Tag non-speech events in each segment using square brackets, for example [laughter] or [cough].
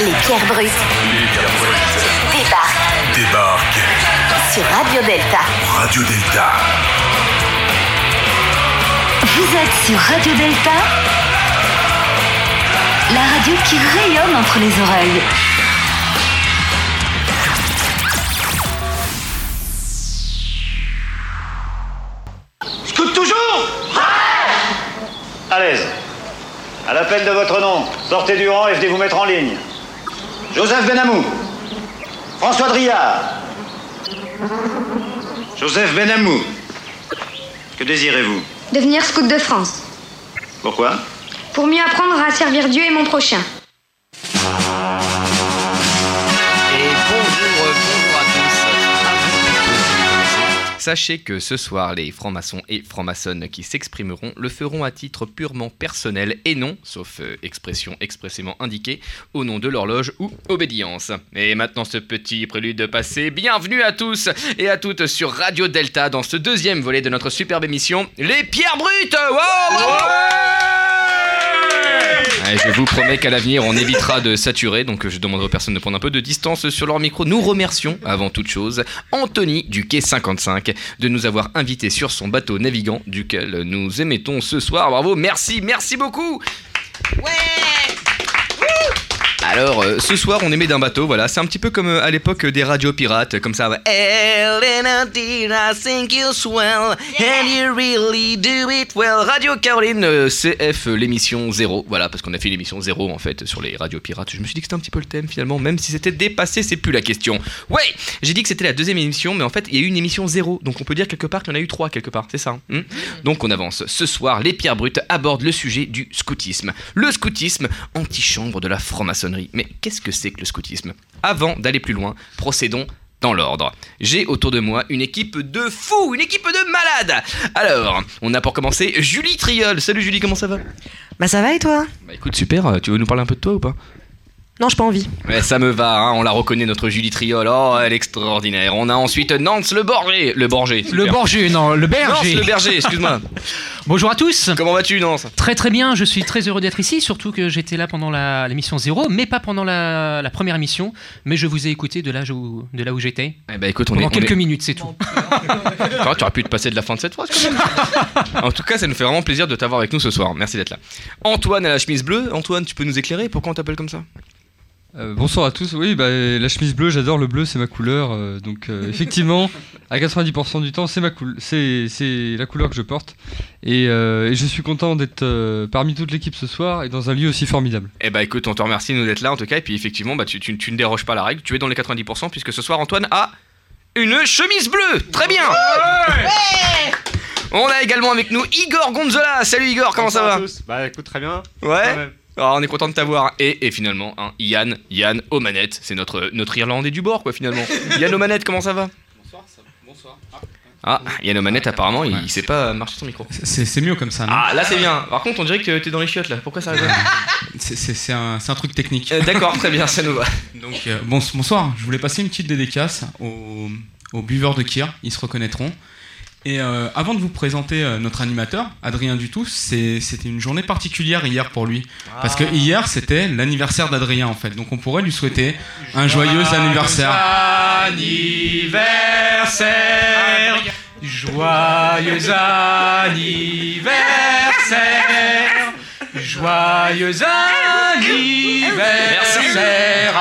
Les pierres brutes débarquent Débarque sur Radio Delta. Radio Delta. Vous êtes sur Radio Delta, la radio qui rayonne entre les oreilles. Scout toujours À l'aise. À l'appel de votre nom, sortez du rang et venez vous mettre en ligne. Joseph Benamou. François Driard. Joseph Benamou. Que désirez-vous? Devenir scout de France. Pourquoi? Pour mieux apprendre à servir Dieu et mon prochain. Sachez que ce soir, les francs-maçons et francs-maçonnes qui s'exprimeront le feront à titre purement personnel et non, sauf euh, expression expressément indiquée, au nom de l'horloge ou obédience. Et maintenant ce petit prélude passé, bienvenue à tous et à toutes sur Radio Delta dans ce deuxième volet de notre superbe émission, Les Pierres Brutes Ouais, je vous promets qu'à l'avenir, on évitera de saturer, donc je demanderai aux personnes de prendre un peu de distance sur leur micro. Nous remercions, avant toute chose, Anthony du quai 55 de nous avoir invités sur son bateau navigant, duquel nous émettons ce soir. Bravo, merci, merci beaucoup alors, euh, ce soir, on émet d'un bateau, voilà. C'est un petit peu comme euh, à l'époque des radios pirates, comme ça. Elena, dear, I think you're swell, and you really do it well. Radio Caroline, euh, CF, l'émission 0. Voilà, parce qu'on a fait l'émission 0 en fait sur les radios pirates. Je me suis dit que c'était un petit peu le thème finalement, même si c'était dépassé, c'est plus la question. Ouais, j'ai dit que c'était la deuxième émission, mais en fait, il y a eu une émission 0. Donc on peut dire quelque part qu'il y en a eu trois quelque part, c'est ça. hein Hmm? Donc on avance. Ce soir, les pierres brutes abordent le sujet du scoutisme. Le scoutisme, antichambre de la franc-maçonnerie. Mais qu'est-ce que c'est que le scoutisme? Avant d'aller plus loin, procédons dans l'ordre. J'ai autour de moi une équipe de fous, une équipe de malades. Alors, on a pour commencer Julie Triol. Salut Julie, comment ça va? Bah ça va et toi? Bah écoute, super, tu veux nous parler un peu de toi ou pas? Non, j'ai pas envie. Ouais, ça me va, hein, on la reconnaît notre Julie Triol. Oh, elle est extraordinaire. On a ensuite Nance le Borger. Le Borger. Le super. Borger, non, le Nance berger. le Berger, excuse-moi. [laughs] Bonjour à tous. Comment vas-tu, Nance? Très très bien, je suis très heureux d'être ici, surtout que j'étais là pendant la- l'émission 0, mais pas pendant la, la première émission, mais je vous ai écouté de là où, de là où j'étais. Eh ben écoute, on Pendant est. on quelques est- minutes, c'est tout. [laughs] Ah, tu aurais pu te passer de la fin de cette phrase quand même. [laughs] en tout cas, ça nous fait vraiment plaisir de t'avoir avec nous ce soir. Merci d'être là. Antoine à la chemise bleue. Antoine, tu peux nous éclairer? Pourquoi on t'appelle comme ça? Euh, bonsoir à tous. Oui, bah, la chemise bleue, j'adore le bleu, c'est ma couleur. euh, donc euh, [laughs] effectivement, à 90% du temps, c'est ma coul- c'est c'est la couleur que je porte. Et, euh, et je suis content d'être euh, parmi toute l'équipe ce soir et dans un lieu aussi formidable. Eh bah écoute, on te remercie de nous d'être là en tout cas. Et puis effectivement, bah, tu, tu- tu ne déroges pas à la règle. Tu es dans les 90% puisque ce soir, Antoine a une chemise bleue. Très bien. On a également avec nous Igor Gonzola. Salut Igor, comment ça va Bah écoute, très bien. Ouais. Alors, on est content de t'avoir. Et, et finalement, hein, Yann, Yann aux manettes. C'est notre, notre Irlandais du bord, quoi, finalement. [laughs] Yann aux manettes, comment ça va Bonsoir. Ah, Yann aux manettes, apparemment, il, il sait pas marcher son micro. C'est mieux comme ça, non Ah, là, c'est bien. Par contre, on dirait que t'es dans les chiottes, là. Pourquoi ça arrive [laughs] C'est- un, c'est un truc technique. Euh, D'accord, très bien, ça nous va. [laughs] Donc, euh, bon, bonsoir. Je voulais passer une petite dédicace aux, aux buveurs de kir. Ils se reconnaîtront. Et euh, avant de vous présenter euh, notre animateur, Adrien Dutou, c'est- c'était une journée particulière hier pour lui. Parce que hier, c'était l'anniversaire d'Adrien, en fait. Donc, on pourrait lui souhaiter un joyeux anniversaire. Anniversaire Joyeux anniversaire Joyeux anniversaire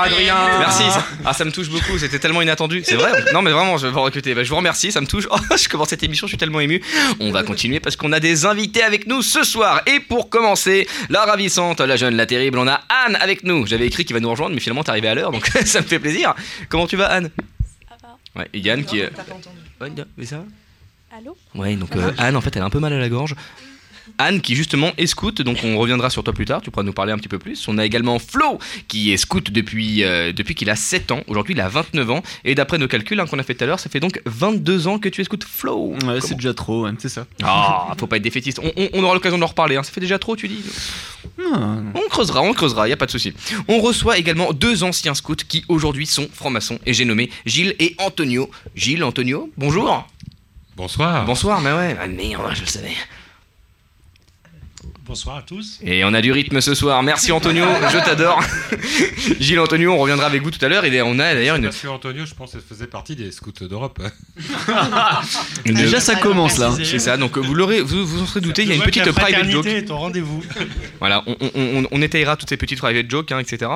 Adrien Merci. Ah, ça me touche beaucoup. C'était tellement inattendu. C'est vrai Non, mais vraiment, je vais vous recruter. Bah, je vous remercie, ça me touche. Oh, je commence cette émission, je suis tellement ému. On va continuer parce qu'on a des invités avec nous ce soir. Et pour commencer, la ravissante, la jeune, la terrible, on a Anne avec nous. J'avais écrit qu'il va nous rejoindre, mais finalement, t'es arrivé à l'heure, donc [laughs] ça me fait plaisir. Comment tu vas, Anne? Ouais, et Yann qui est. Ouais, mais ça va? Allô? Ouais, donc euh, Anne, en fait, elle a un peu mal à la gorge. Anne, qui justement est scout, donc on reviendra sur toi plus tard, tu pourras nous parler un petit peu plus. On a également Flo, qui est scout depuis, euh, depuis qu'il a 7 ans. Aujourd'hui, il a 29 ans. Et d'après nos calculs hein, qu'on a fait tout à l'heure, ça fait donc 22 ans que tu es scout Flo. Ouais, c'est déjà trop, c'est ça. Ah, faut pas être défaitiste. On, on- on aura l'occasion d'en reparler. hein. Ça fait déjà trop, tu dis On creusera, on creusera, y a pas de souci. On reçoit également deux anciens scouts qui aujourd'hui sont francs-maçons. Et j'ai nommé Gilles et Antonio. Gilles, Antonio, bonjour. Bonsoir. Bonsoir, mais ouais. Ah merde, je le savais. Bonsoir à tous. Et on a du rythme ce soir. Merci Antonio, [laughs] je t'adore. [laughs] Gilles Antonio, on reviendra avec vous tout à l'heure. Et on a d'ailleurs une. Parce que Antonio, je pense qu'elle faisait partie des scouts d'Europe. [laughs] Déjà, ça commence là. C'est ça, donc vous l'aurez, vous vous en serez douté, il y a une petite la private joke. est au rendez-vous. Voilà, on, on, on, on étayera toutes ces petites private jokes, hein, etc.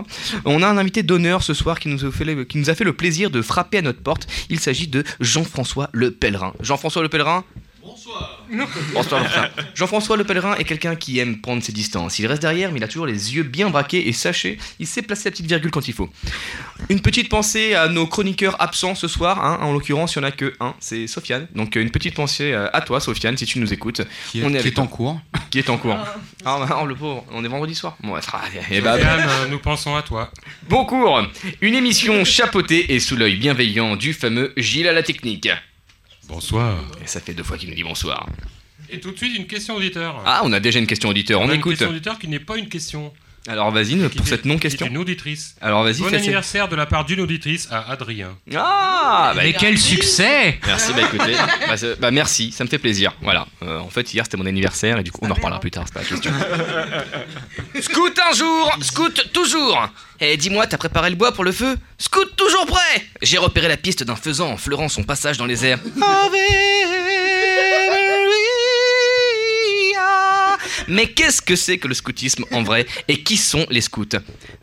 On a un invité d'honneur ce soir qui nous, a fait le, qui nous a fait le plaisir de frapper à notre porte. Il s'agit de Jean-François Le Pèlerin. Jean-François Le Pèlerin Bonsoir. Bonsoir, bonsoir. Jean-François Le Pèlerin est quelqu'un qui aime prendre ses distances. Il reste derrière, mais il a toujours les yeux bien braqués et sachez, il sait placer la petite virgule quand il faut. Une petite pensée à nos chroniqueurs absents ce soir. hein. En l'occurrence, il n'y en a que un, c'est Sofiane. Donc une petite pensée euh, à toi, Sofiane, si tu nous écoutes. Qui est, on qui avec est en cours. Qui est en cours. Ah, bah, oh, le pauvre, on est vendredi soir. Bon, ah, eh bah, Sofiane, euh, nous pensons à toi. Bon cours Une émission chapeautée et sous l'œil bienveillant du fameux Gilles à la technique. Bonsoir. Et ça fait deux fois qu'il nous dit bonsoir. Et tout de suite, une question auditeur. Ah, on a déjà une question auditeur, on, a une écoute. question auditeur qui n'est pas une question. Alors vas-y, pour cette non-question. est une auditrice. Alors vas-y, Bon anniversaire de la part d'une auditrice à Adrien. Ah bah, Mais quel succès Merci, bah écoutez, bah, bah, merci, ça me fait plaisir. Voilà, Euh, en fait hier c'était mon anniversaire et du coup on en reparlera plus tard, c'est pas la question. [laughs] scout un jour, scout toujours Et dis-moi, t'as préparé le bois pour le feu Scout toujours prêt J'ai repéré la piste d'un faisan en fleurant son passage dans les airs. Mais qu'est-ce que c'est que le scoutisme en vrai? Et qui sont les scouts?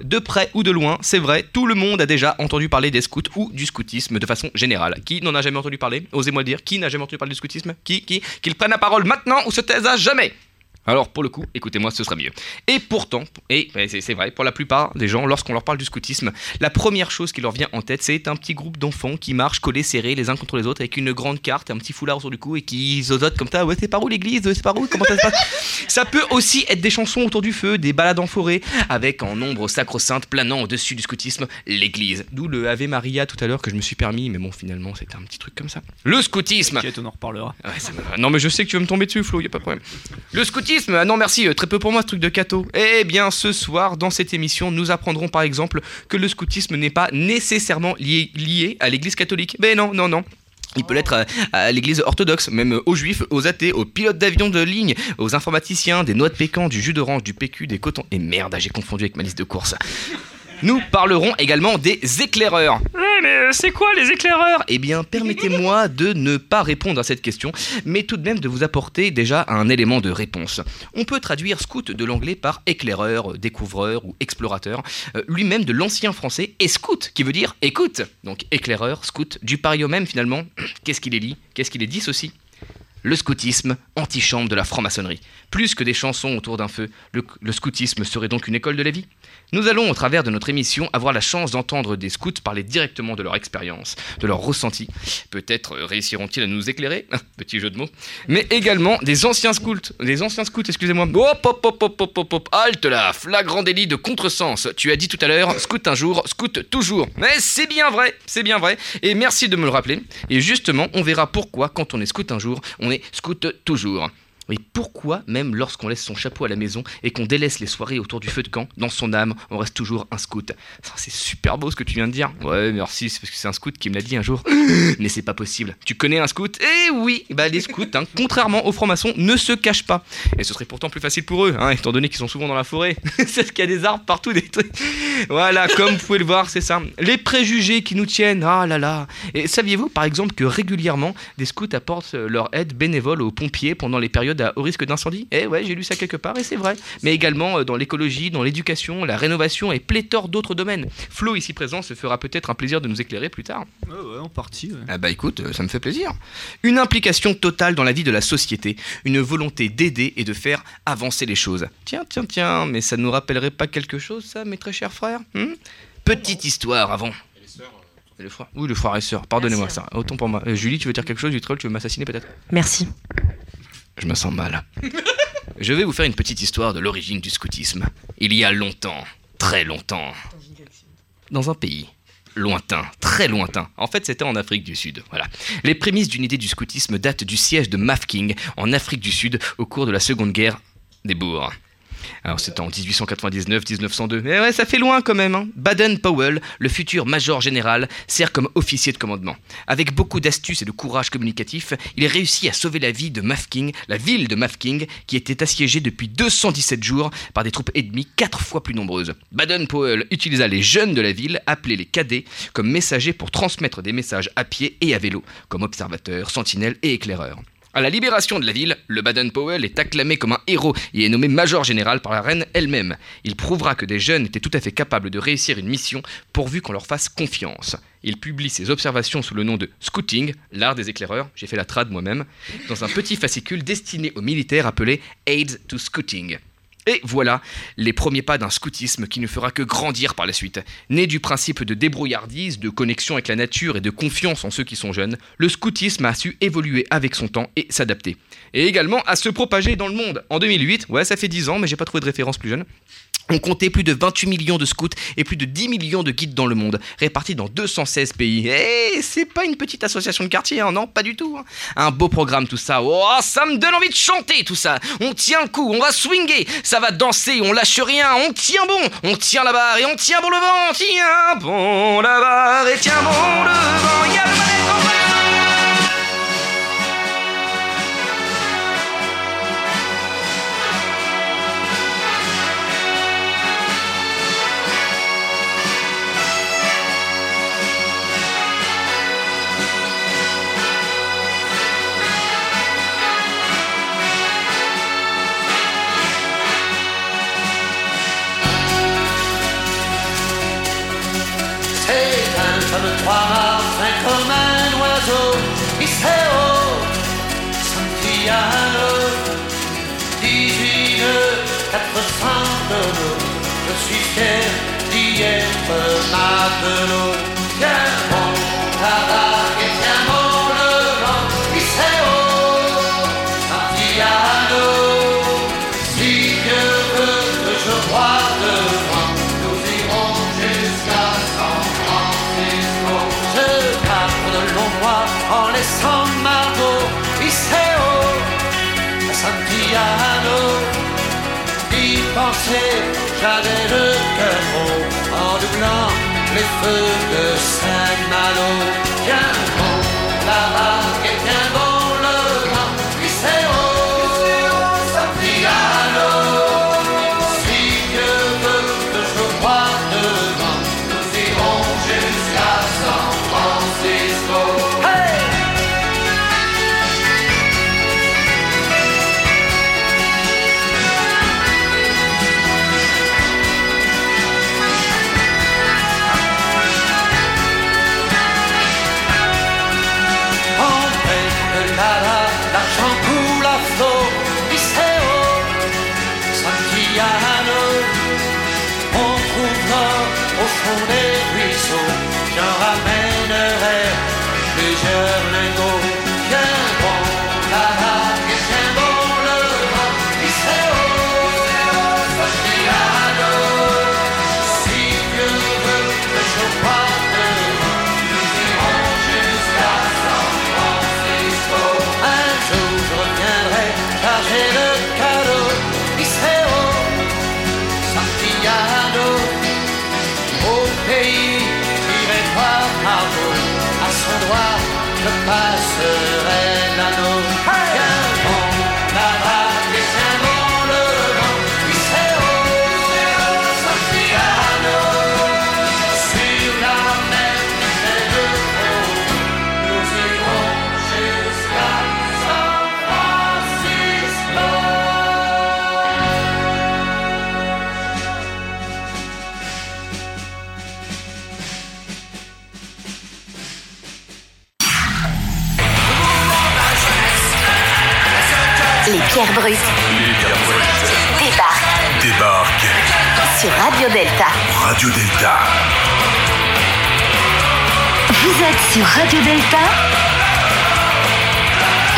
De près ou de loin, c'est vrai, tout le monde a déjà entendu parler des scouts ou du scoutisme de façon générale. Qui n'en a jamais entendu parler? Osez-moi le dire, qui n'a jamais entendu parler du scoutisme? Qui Qui Qu'il prenne la parole maintenant ou se taise à jamais? Alors pour le coup, écoutez-moi, ce sera mieux. Et pourtant, et c'est vrai, pour la plupart des gens, lorsqu'on leur parle du scoutisme, la première chose qui leur vient en tête, c'est un petit groupe d'enfants qui marchent collés serrés les uns contre les autres avec une grande carte, un petit foulard autour du cou et qui zozotent comme ça. Ouais, c'est par où l'église? C'est par où? Comment ça se passe? Ça peut aussi être des chansons autour du feu, des balades en forêt, avec en ombre sacro-sainte planant au-dessus du scoutisme, l'église. D'où le Ave Maria tout à l'heure que je me suis permis, mais bon, finalement, c'était un petit truc comme ça. Le scoutisme on en reparlera. Ouais, ça me- Non mais je sais que tu vas me tomber dessus Flo, y a pas de problème. Le scoutisme, ah non merci, euh, très peu pour moi ce truc de cato. Eh bien ce soir dans cette émission, nous apprendrons par exemple que le scoutisme n'est pas nécessairement lié, à l'église catholique. Mais non, non, non. Il peut l'être à, à l'église orthodoxe, même aux juifs, aux athées, aux pilotes d'avion de ligne, aux informaticiens, des noix de pécan, du jus d'orange, du PQ, des cotons. Et merde, j'ai confondu avec ma liste de courses. Nous parlerons également des éclaireurs. Mais euh, c'est quoi les éclaireurs? Eh bien, permettez-moi de ne pas répondre à cette question, mais tout de même de vous apporter déjà un élément de réponse. On peut traduire scout de l'anglais par éclaireur, découvreur ou explorateur, euh, lui-même de l'ancien français scout, qui veut dire écoute. Donc éclaireur, scout, du pareil au même finalement. [clears throat] Qu'est-ce qu'il est lit Qu'est-ce qu'il est dissocie le scoutisme, antichambre de la franc-maçonnerie. Plus que des chansons autour d'un feu, le scoutisme serait donc une école de la vie? Nous allons, au travers de notre émission, avoir la chance d'entendre des scouts parler directement de leur expérience, de leur ressenti. Peut-être euh, réussiront-ils à nous éclairer, petit jeu de mots, mais également des anciens scouts, des anciens scouts, excusez-moi. Hop, hop, hop, hop, hop, hop, hop, halte là, flagrant délit de contresens. Tu as dit tout à l'heure, scout un jour, scout toujours. Mais c'est bien vrai, c'est bien vrai, et merci de me le rappeler. Et justement, on verra pourquoi, quand on est scout un jour, on est scout toujours. Oui, pourquoi, même lorsqu'on laisse son chapeau à la maison et qu'on délaisse les soirées autour du feu de camp, dans son âme, on reste toujours un scout? C'est super beau ce que tu viens de dire. Ouais, merci, c'est parce que c'est un scout qui me l'a dit un jour. [gasps] Mais c'est pas possible. Tu connais un scout? Eh oui Bah, les scouts, hein, contrairement aux francs-maçons, ne se cachent pas. Et ce serait pourtant plus facile pour eux, hein, étant donné qu'ils sont souvent dans la forêt. [laughs] c'est qu'il y a des arbres partout, des trucs. Voilà, comme vous pouvez le voir, c'est ça. Les préjugés qui nous tiennent, ah là là. Et saviez-vous, par exemple, que régulièrement, des scouts apportent leur aide bénévole aux pompiers pendant les périodes à haut risque d'incendie Eh ouais, j'ai lu ça quelque part et c'est vrai. Mais également euh, dans l'écologie, dans l'éducation, la rénovation et pléthore d'autres domaines. Flo, ici présent, se fera peut-être un plaisir de nous éclairer plus tard. Ouais, ouais, en partie. ouais. Ah bah écoute, euh, ça me fait plaisir. Une implication totale dans la vie de la société, une volonté d'aider et de faire avancer les choses. Tiens, tiens, tiens, mais ça ne nous rappellerait pas quelque chose, ça, mes très chers frères hmm? Petite histoire avant. Et les frères Oui, le frère et sœur, pardonnez-moi ça. Autant pour moi. Euh, Julie, tu veux dire quelque chose, Vitrol, tu veux m'assassiner peut-être? Merci. Je me sens mal. [laughs] Je vais vous faire une petite histoire de l'origine du scoutisme. Il y a longtemps, très longtemps, dans un pays lointain, très lointain. En fait, c'était en Afrique du Sud. Voilà. Les prémices d'une idée du scoutisme datent du siège de Mafking en Afrique du Sud au cours de la Seconde Guerre des Boers. Alors c'était en 1899-1902. Mais ouais, ça fait loin quand même. hein. Baden-Powell, le futur major général, sert comme officier de commandement. Avec beaucoup d'astuce et de courage communicatif, il réussit à sauver la vie de Mafking, la ville de Mafking, qui était assiégée depuis 217 jours par des troupes ennemies quatre fois plus nombreuses. Baden-Powell utilisa les jeunes de la ville, appelés les cadets, comme messagers pour transmettre des messages à pied et à vélo, comme observateurs, sentinelles et éclaireurs. À la libération de la ville, le Baden-Powell est acclamé comme un héros et est nommé major général par la reine elle-même. Il prouvera que des jeunes étaient tout à fait capables de réussir une mission pourvu qu'on leur fasse confiance. Il publie ses observations sous le nom de Scouting, l'art des éclaireurs, j'ai fait la trad moi-même, dans un petit fascicule destiné aux militaires appelé Aids to Scouting. Et voilà les premiers pas d'un scoutisme qui ne fera que grandir par la suite. Né du principe de débrouillardise, de connexion avec la nature et de confiance en ceux qui sont jeunes, le scoutisme a su évoluer avec son temps et s'adapter. Et également à se propager dans le monde. En 2008, ouais ça fait 10 ans mais j'ai pas trouvé de référence plus jeune, on comptait plus de 28 millions de scouts et plus de 10 millions de guides dans le monde, répartis dans 216 pays. Et c'est pas une petite association de quartier, hein, non, pas du tout. hein. Un beau programme tout ça. Oh, ça me donne envie de chanter tout ça. On tient le coup, on va swinger, ça va danser, on lâche rien, on tient bon, on tient la barre et on tient bon le vent. Tiens bon la barre et tiens bon le vent. Y a le Je suis fier d'y être matelot. Tiens Penser, j'avais le cœur en doublant les feux de Saint-Malo. Sur Radio Delta. Radio Delta. Vous êtes sur Radio Delta,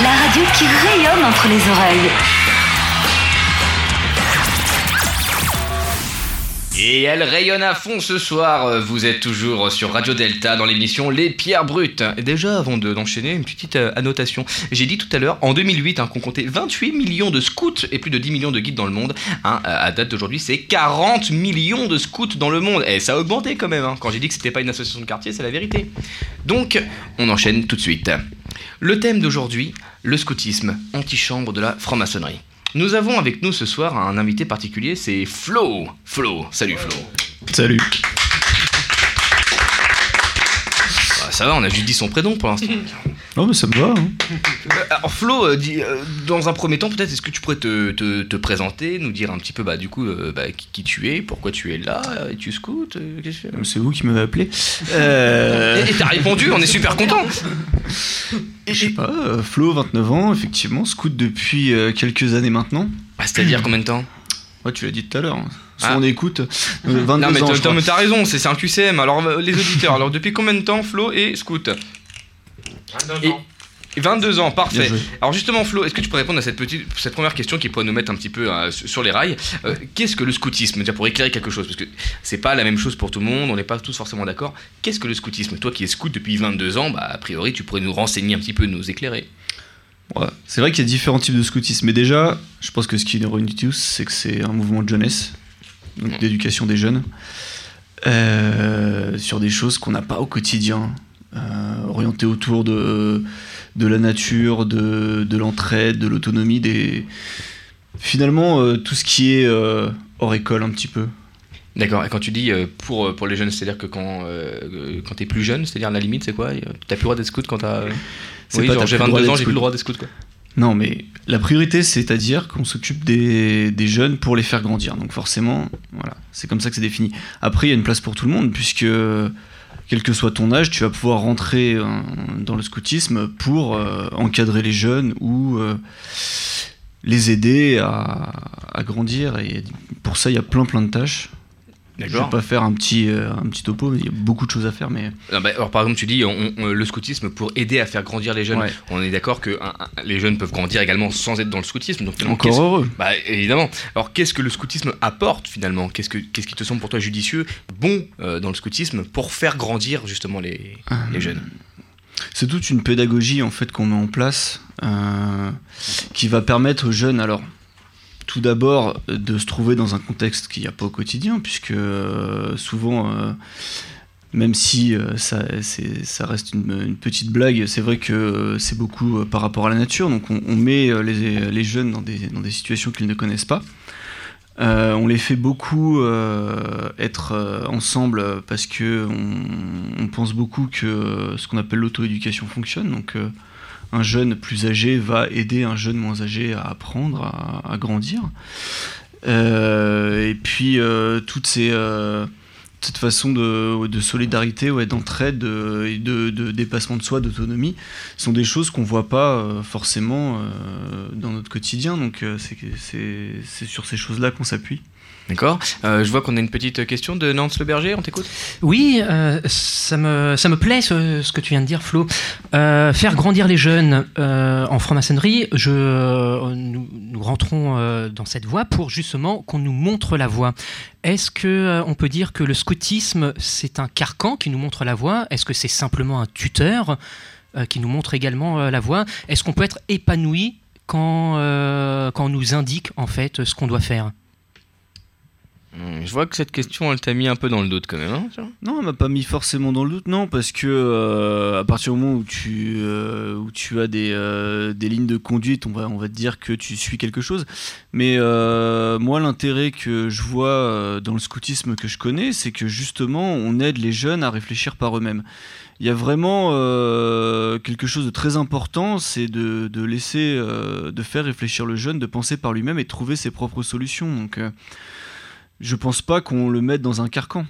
la radio qui rayonne entre les oreilles. Et elle rayonne à fond ce soir. Vous êtes toujours sur Radio Delta dans l'émission Les Pierres Brutes. Déjà, avant de- d'enchaîner, une petite euh, annotation. J'ai dit tout à l'heure, en 2008, hein, qu'on comptait 28 millions de scouts et plus de 10 millions de guides dans le monde. Hein, à à date d'aujourd'hui, c'est 40 millions de scouts dans le monde. Et ça a augmenté quand même. hein. Quand j'ai dit que c'était pas une association de quartier, c'est la vérité. Donc, on enchaîne tout de suite. Le thème d'aujourd'hui, le scoutisme, antichambre de la franc-maçonnerie. Nous avons avec nous ce soir un invité particulier, c'est Flo. Flo, salut Flo. Salut. Bah, ça va, on a juste dit son prénom pour l'instant. [laughs] Non, mais ça me va. hein. Euh, Alors Flo, euh, dis, euh, dans un premier temps, peut-être, est-ce que tu pourrais te, te- te présenter, nous dire un petit peu, bah, du coup, euh, bah, qui, qui tu es, pourquoi tu es là, et tu scoutes, C'est vous qui m'avez appelé. [laughs] Et t'as répondu, on est super content. Je sais pas, Flo, 29 ans, effectivement, scout depuis quelques années maintenant. Bah, C'est-à-dire combien de temps? Ouais, tu l'as dit tout à l'heure. hein. Ah. on écoute. euh, 22 Non mais ans, t'as- raison, c'est un QCM. Alors les auditeurs, alors depuis combien de temps Flo est scout? 29 ans. Et 22 ans, parfait. Alors justement Flo, est-ce que tu pourrais répondre à cette, petite, cette première question qui pourrait nous mettre un petit peu euh, sur les rails? Euh, Qu'est-ce que le scoutisme? Déjà pour éclairer quelque chose, parce que c'est pas la même chose pour tout le monde, on n'est pas tous forcément d'accord. Qu'est-ce que le scoutisme? Toi qui es scout depuis 22 ans, bah a priori tu pourrais nous renseigner un petit peu, nous éclairer. Ouais. C'est vrai qu'il y a différents types de scoutisme. Mais déjà, je pense que ce qui nous réunit tous, c'est que c'est un mouvement de jeunesse, donc d'éducation des jeunes, euh, sur des choses qu'on n'a pas au quotidien, euh, orientées autour de, de la nature, de, de l'entraide, de l'autonomie, des... finalement euh, tout ce qui est euh, hors école un petit peu. D'accord, et quand tu dis euh, pour, pour les jeunes, c'est-à-dire que quand, quand t'es plus jeune, c'est-à-dire la limite c'est quoi? T'as plus le droit d'être scout quand t'as... C'est Oui, pas genre t'as j'ai plus le droit 22 ans, j'ai plus le droit d'être scout quoi. Non, mais la priorité, c'est-à-dire qu'on s'occupe des, des jeunes pour les faire grandir. Donc forcément, voilà, c'est comme ça que c'est défini. Après, il y a une place pour tout le monde, puisque quel que soit ton âge, tu vas pouvoir rentrer euh, dans le scoutisme pour euh, encadrer les jeunes ou euh, les aider à, grandir. Et pour ça, il y a plein plein de tâches. Je vais pas faire un petit, euh, un petit topo, il y a beaucoup de choses à faire. Mais bah, alors par exemple, tu dis on- on- le scoutisme pour aider à faire grandir les jeunes. Ouais. On est d'accord que un- un- les jeunes peuvent grandir également sans être dans le scoutisme. Donc, encore heureux. Bah évidemment. Alors qu'est-ce que le scoutisme apporte finalement? Qu'est-ce que qu'est-ce qui te semble pour toi judicieux, bon euh, dans le scoutisme pour faire grandir justement les, les jeunes? C'est toute une pédagogie en fait qu'on met en place euh, qui va permettre aux jeunes, alors tout d'abord de se trouver dans un contexte qu'il n'y a pas au quotidien, puisque euh, souvent, euh, même si euh, ça, reste une, petite blague, c'est vrai que euh, c'est beaucoup euh, par rapport à la nature, donc on, met euh, les, jeunes dans des, dans des situations qu'ils ne connaissent pas. Euh, on les fait beaucoup euh, être euh, ensemble parce que on, pense beaucoup que ce qu'on appelle l'auto-éducation fonctionne. Donc, euh, un jeune plus âgé va aider un jeune moins âgé à apprendre, à, grandir. Euh, et puis, euh, toutes ces, euh, cette façon de, solidarité, d'entraide de- de, dépassement de soi, d'autonomie, sont des choses qu'on voit pas forcément dans notre quotidien. Donc, c'est sur ces choses-là qu'on s'appuie. D'accord. Euh, je vois qu'on a une petite question de Nance Le Berger. On t'écoute? Oui, euh, ça, me, ça me plaît ce, que tu viens de dire, Flo. Euh, faire grandir les jeunes en franc-maçonnerie, je, nous, nous rentrons dans cette voie pour justement qu'on nous montre la voie. Est-ce que on peut dire que le scoutisme, c'est un carcan qui nous montre la voie? Est-ce que c'est simplement un tuteur qui nous montre également la voie? Est-ce qu'on peut être épanoui quand, quand on nous indique en fait ce qu'on doit faire? Je vois que cette question, elle t'a mis un peu dans le doute quand même. hein, Non, elle m'a pas mis forcément dans le doute, non, parce que euh, à partir du moment où tu, euh, où tu as des, euh, des lignes de conduite, on va, on va te dire que tu suis quelque chose. Mais moi, l'intérêt que je vois dans le scoutisme que je connais, c'est que justement, on aide les jeunes à réfléchir par eux-mêmes. Il y a vraiment quelque chose de très important, c'est de, de laisser, de faire réfléchir le jeune, de penser par lui-même et de trouver ses propres solutions. Donc, je pense pas qu'on le mette dans un carcan.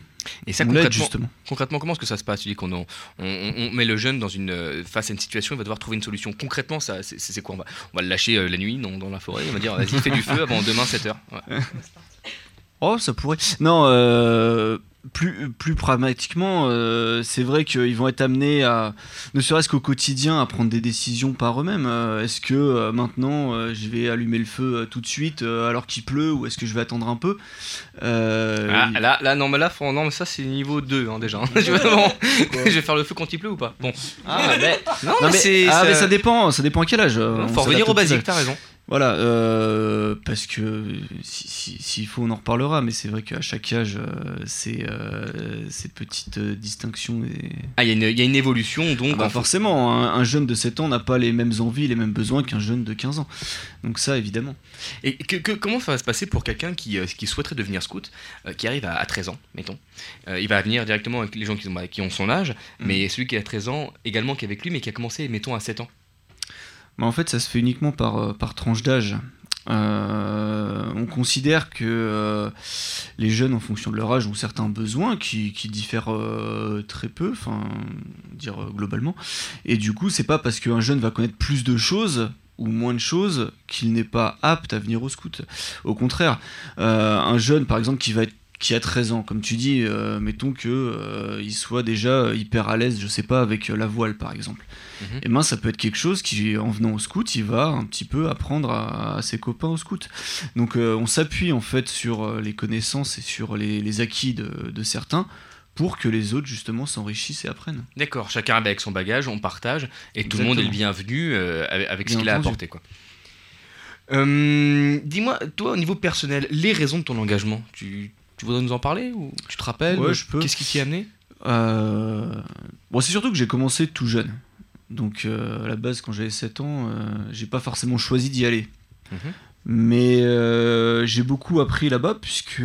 Et ça, concrètement, justement. concrètement, comment est-ce que ça se passe? Tu dis qu'on en- on, on- on met le jeune dans une, euh, face à une situation, il va devoir trouver une solution. Concrètement, ça, c'est, c'est quoi? On va, on va le lâcher euh, la nuit dans, dans la forêt, on va dire vas-y, fais du feu avant demain 7h. Oh, ça pourrait. Non, euh, plus, plus pragmatiquement, euh, c'est vrai qu'ils vont être amenés à, ne serait-ce qu'au quotidien, à prendre des décisions par eux-mêmes. Euh, est-ce que euh, maintenant euh, je vais allumer le feu euh, tout de suite euh, alors qu'il pleut ou est-ce que je vais attendre un peu Euh, Ah, là, là, non, mais là, faut- non, mais ça, c'est niveau 2 hein, déjà. [laughs] je, vais vraiment- [laughs] je vais faire le feu quand il pleut ou pas? Bon. Ah, mais- non, Non, mais, ah, ça- mais ça dépend, ça dépend à quel âge. Non, on faut revenir au basique, t'as raison. Voilà, euh, parce que si- si- s'il faut, on en reparlera, mais c'est vrai qu'à chaque âge, euh, c'est euh, ces petites distinctions. Et... Ah, il y, a une- il y a une évolution, donc. Ah bah en- forcément, un, un jeune de 7 ans n'a pas les mêmes envies, les mêmes besoins qu'un jeune de 15 ans. Donc ça, évidemment. Et que- que- comment ça va se passer pour quelqu'un qui, qui souhaiterait devenir scout, euh, qui arrive à, à 13 ans, mettons? Il va venir directement avec les gens qui, ont- qui ont son âge, Mhm. mais celui qui a 13 ans, également qui est avec lui, mais qui a commencé, mettons, à 7 ans. En fait, ça se fait uniquement par, euh, tranche d'âge. Euh, on considère que euh, les jeunes, en fonction de leur âge, ont certains besoins qui, diffèrent très peu, enfin, dire globalement. Et du coup, c'est pas parce qu'un jeune va connaître plus de choses ou moins de choses qu'il n'est pas apte à venir au scout. Au contraire, un jeune, par exemple, qui va être qui a 13 ans, comme tu dis, euh, mettons que euh, il soit déjà hyper à l'aise, je sais pas, avec euh, la voile par exemple. Mhm. Et ben ça peut être quelque chose qui, en venant au scout, il va un petit peu apprendre à, à ses copains au scout. Donc euh, on s'appuie en fait sur les connaissances et sur les, les acquis de, de certains pour que les autres justement s'enrichissent et apprennent. D'accord, chacun avec son bagage, on partage, et tout le monde est le bienvenu avec, ce qu'il a apporté. Quoi. Euh, Dis-moi, toi, au niveau personnel, les raisons de ton engagement, tu, tu voudrais nous en parler ou tu te rappelles Ouais, je peux. Qu'est-ce qui t'y a amené? Euh, Bon, c'est surtout que j'ai commencé tout jeune. Donc euh, à la base, quand j'avais 7 ans, euh, j'ai pas forcément choisi d'y aller. Mhm. Mais euh, j'ai beaucoup appris là-bas puisque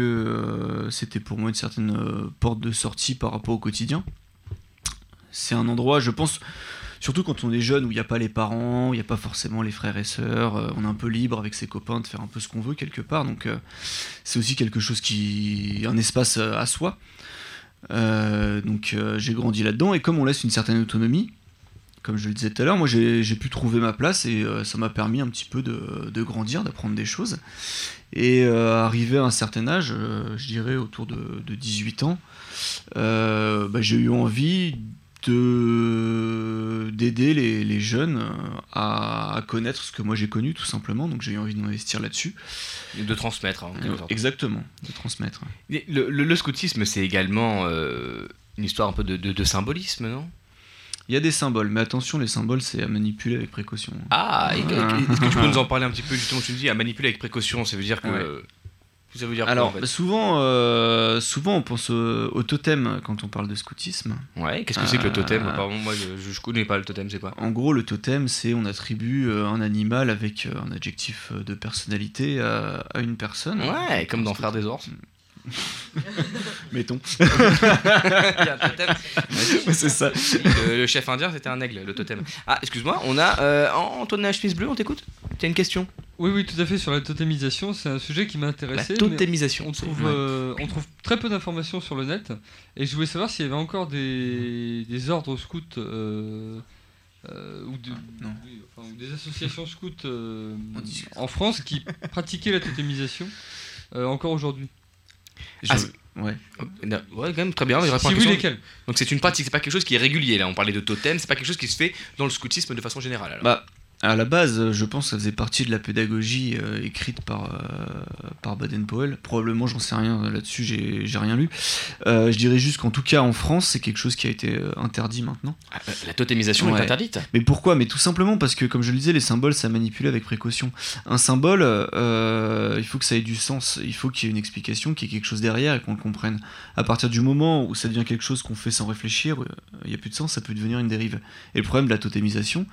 c'était pour moi une certaine porte de sortie par rapport au quotidien. C'est un endroit, je pense, surtout quand on est jeune où il n'y a pas les parents, il n'y a pas forcément les frères et sœurs, euh, on est un peu libre avec ses copains de faire un peu ce qu'on veut quelque part. Donc euh, c'est aussi quelque chose qui. un espace euh, à soi. Donc j'ai grandi là-dedans et comme on laisse une certaine autonomie, comme je le disais tout à l'heure, moi j'ai pu trouver ma place et ça m'a permis un petit peu de, grandir, d'apprendre des choses. Et arrivé à un certain âge, je dirais autour de, de 18 ans, bah, j'ai eu envie d'aider les, les jeunes euh, à, à connaître ce que moi j'ai connu tout simplement. Donc j'ai eu envie d'investir là-dessus. De transmettre. hein, en sorte. Exactement, de transmettre. Le, le- le scoutisme, c'est également euh, une histoire un peu de, de- de symbolisme, non? Il y a des symboles, mais attention, les symboles c'est à manipuler avec précaution. Ah, est-ce que tu peux nous en parler un petit peu justement Tu me dis à manipuler avec précaution, ça veut dire que. Ouais. Ça veut dire Alors, quoi, en fait souvent, euh, souvent on pense au, au totem quand on parle de scoutisme. Ouais, qu'est-ce que c'est que le totem Euh, Pardon, moi je, je connais pas le totem, c'est quoi? En gros, le totem, c'est on attribue euh, un animal avec un adjectif de personnalité à, à une personne. Ouais, comme dans Frères des ours. [laughs] Mettons. Il y a un totem. [laughs] c'est ça. Le, le chef indien, c'était un aigle, le totem. Ah, excuse-moi, on a euh, Antoine Chemise Bleu, on t'écoute? T'as une question? Oui, oui, tout à fait. Sur la totémisation, c'est un sujet qui m'a intéressé. La totémisation, On trouve, euh, on trouve très peu d'informations sur le net. Et je voulais savoir s'il y avait encore des, des ordres scouts euh, euh, ou, de- oui, enfin, ou des associations scouts euh, [laughs] en France qui pratiquaient la totémisation euh, encore aujourd'hui. Ah, ouais. Ouais, quand même, très bien. Si oui, lesquels? Donc c'est une pratique, c'est pas quelque chose qui est régulier. Là, on parlait de totem, c'est pas quelque chose qui se fait dans le scoutisme de façon générale. Alors. Bah, à la base, je pense que ça faisait partie de la pédagogie euh, écrite par, euh, par Baden-Powell. Probablement, j'en sais rien là-dessus, j'ai rien lu. Euh, je dirais juste qu'en tout cas, en France, c'est quelque chose qui a été euh, interdit maintenant. Ah, euh, la totémisation est interdite Mais pourquoi? Mais tout simplement parce que, comme je le disais, les symboles, ça manipule avec précaution. Un symbole, euh, il faut que ça ait du sens, il faut qu'il y ait une explication, qu'il y ait quelque chose derrière et qu'on le comprenne. À partir du moment où ça devient quelque chose qu'on fait sans réfléchir, euh, il n'y a plus de sens, ça peut devenir une dérive. Et le problème de la totémisation,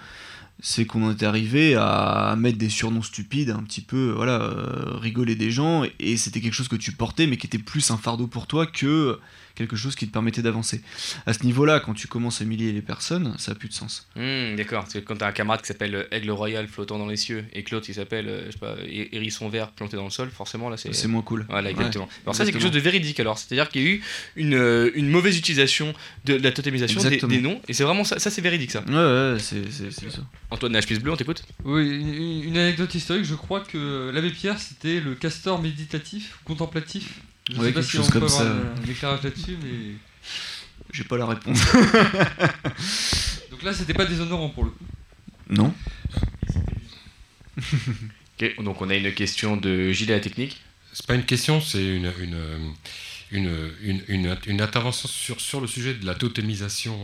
c'est qu'on en est arrivé à mettre des surnoms stupides, un petit peu, voilà, euh, rigoler des gens, et, et c'était quelque chose que tu portais, mais qui était plus un fardeau pour toi que quelque chose qui te permettait d'avancer. À ce niveau-là, quand tu commences à humilier les personnes, ça n'a plus de sens. Hmm, D'accord, c'est quand t'as un camarade qui s'appelle euh, Aigle Royal flottant dans les cieux et que l'autre il s'appelle, euh, je sais pas, hé- Hérisson vert planté dans le sol, forcément là c'est. C'est moins cool. Voilà, exactement. Ouais, alors ça c'est quelque chose de véridique alors, c'est-à-dire qu'il y a eu une, euh, une mauvaise utilisation de la totémisation des, noms et c'est vraiment ça, ça c'est véridique ça. Ouais, ouais, c'est ça. Antoine Nashpice Bleu, on t'écoute Oui, une, une anecdote historique, je crois que l'abbé Pierre c'était le castor méditatif, contemplatif. Je Ouais, sais pas si chose on peut comme avoir ça. un- un éclairage là-dessus, mais. [laughs] J'ai pas la réponse. [laughs] Donc là, c'était pas déshonorant pour le coup. non. [laughs] Ok, donc on a une question de Gilles à la technique. C'est pas une question, c'est une, une, une, une, une- une intervention sur, sur le sujet de la totémisation.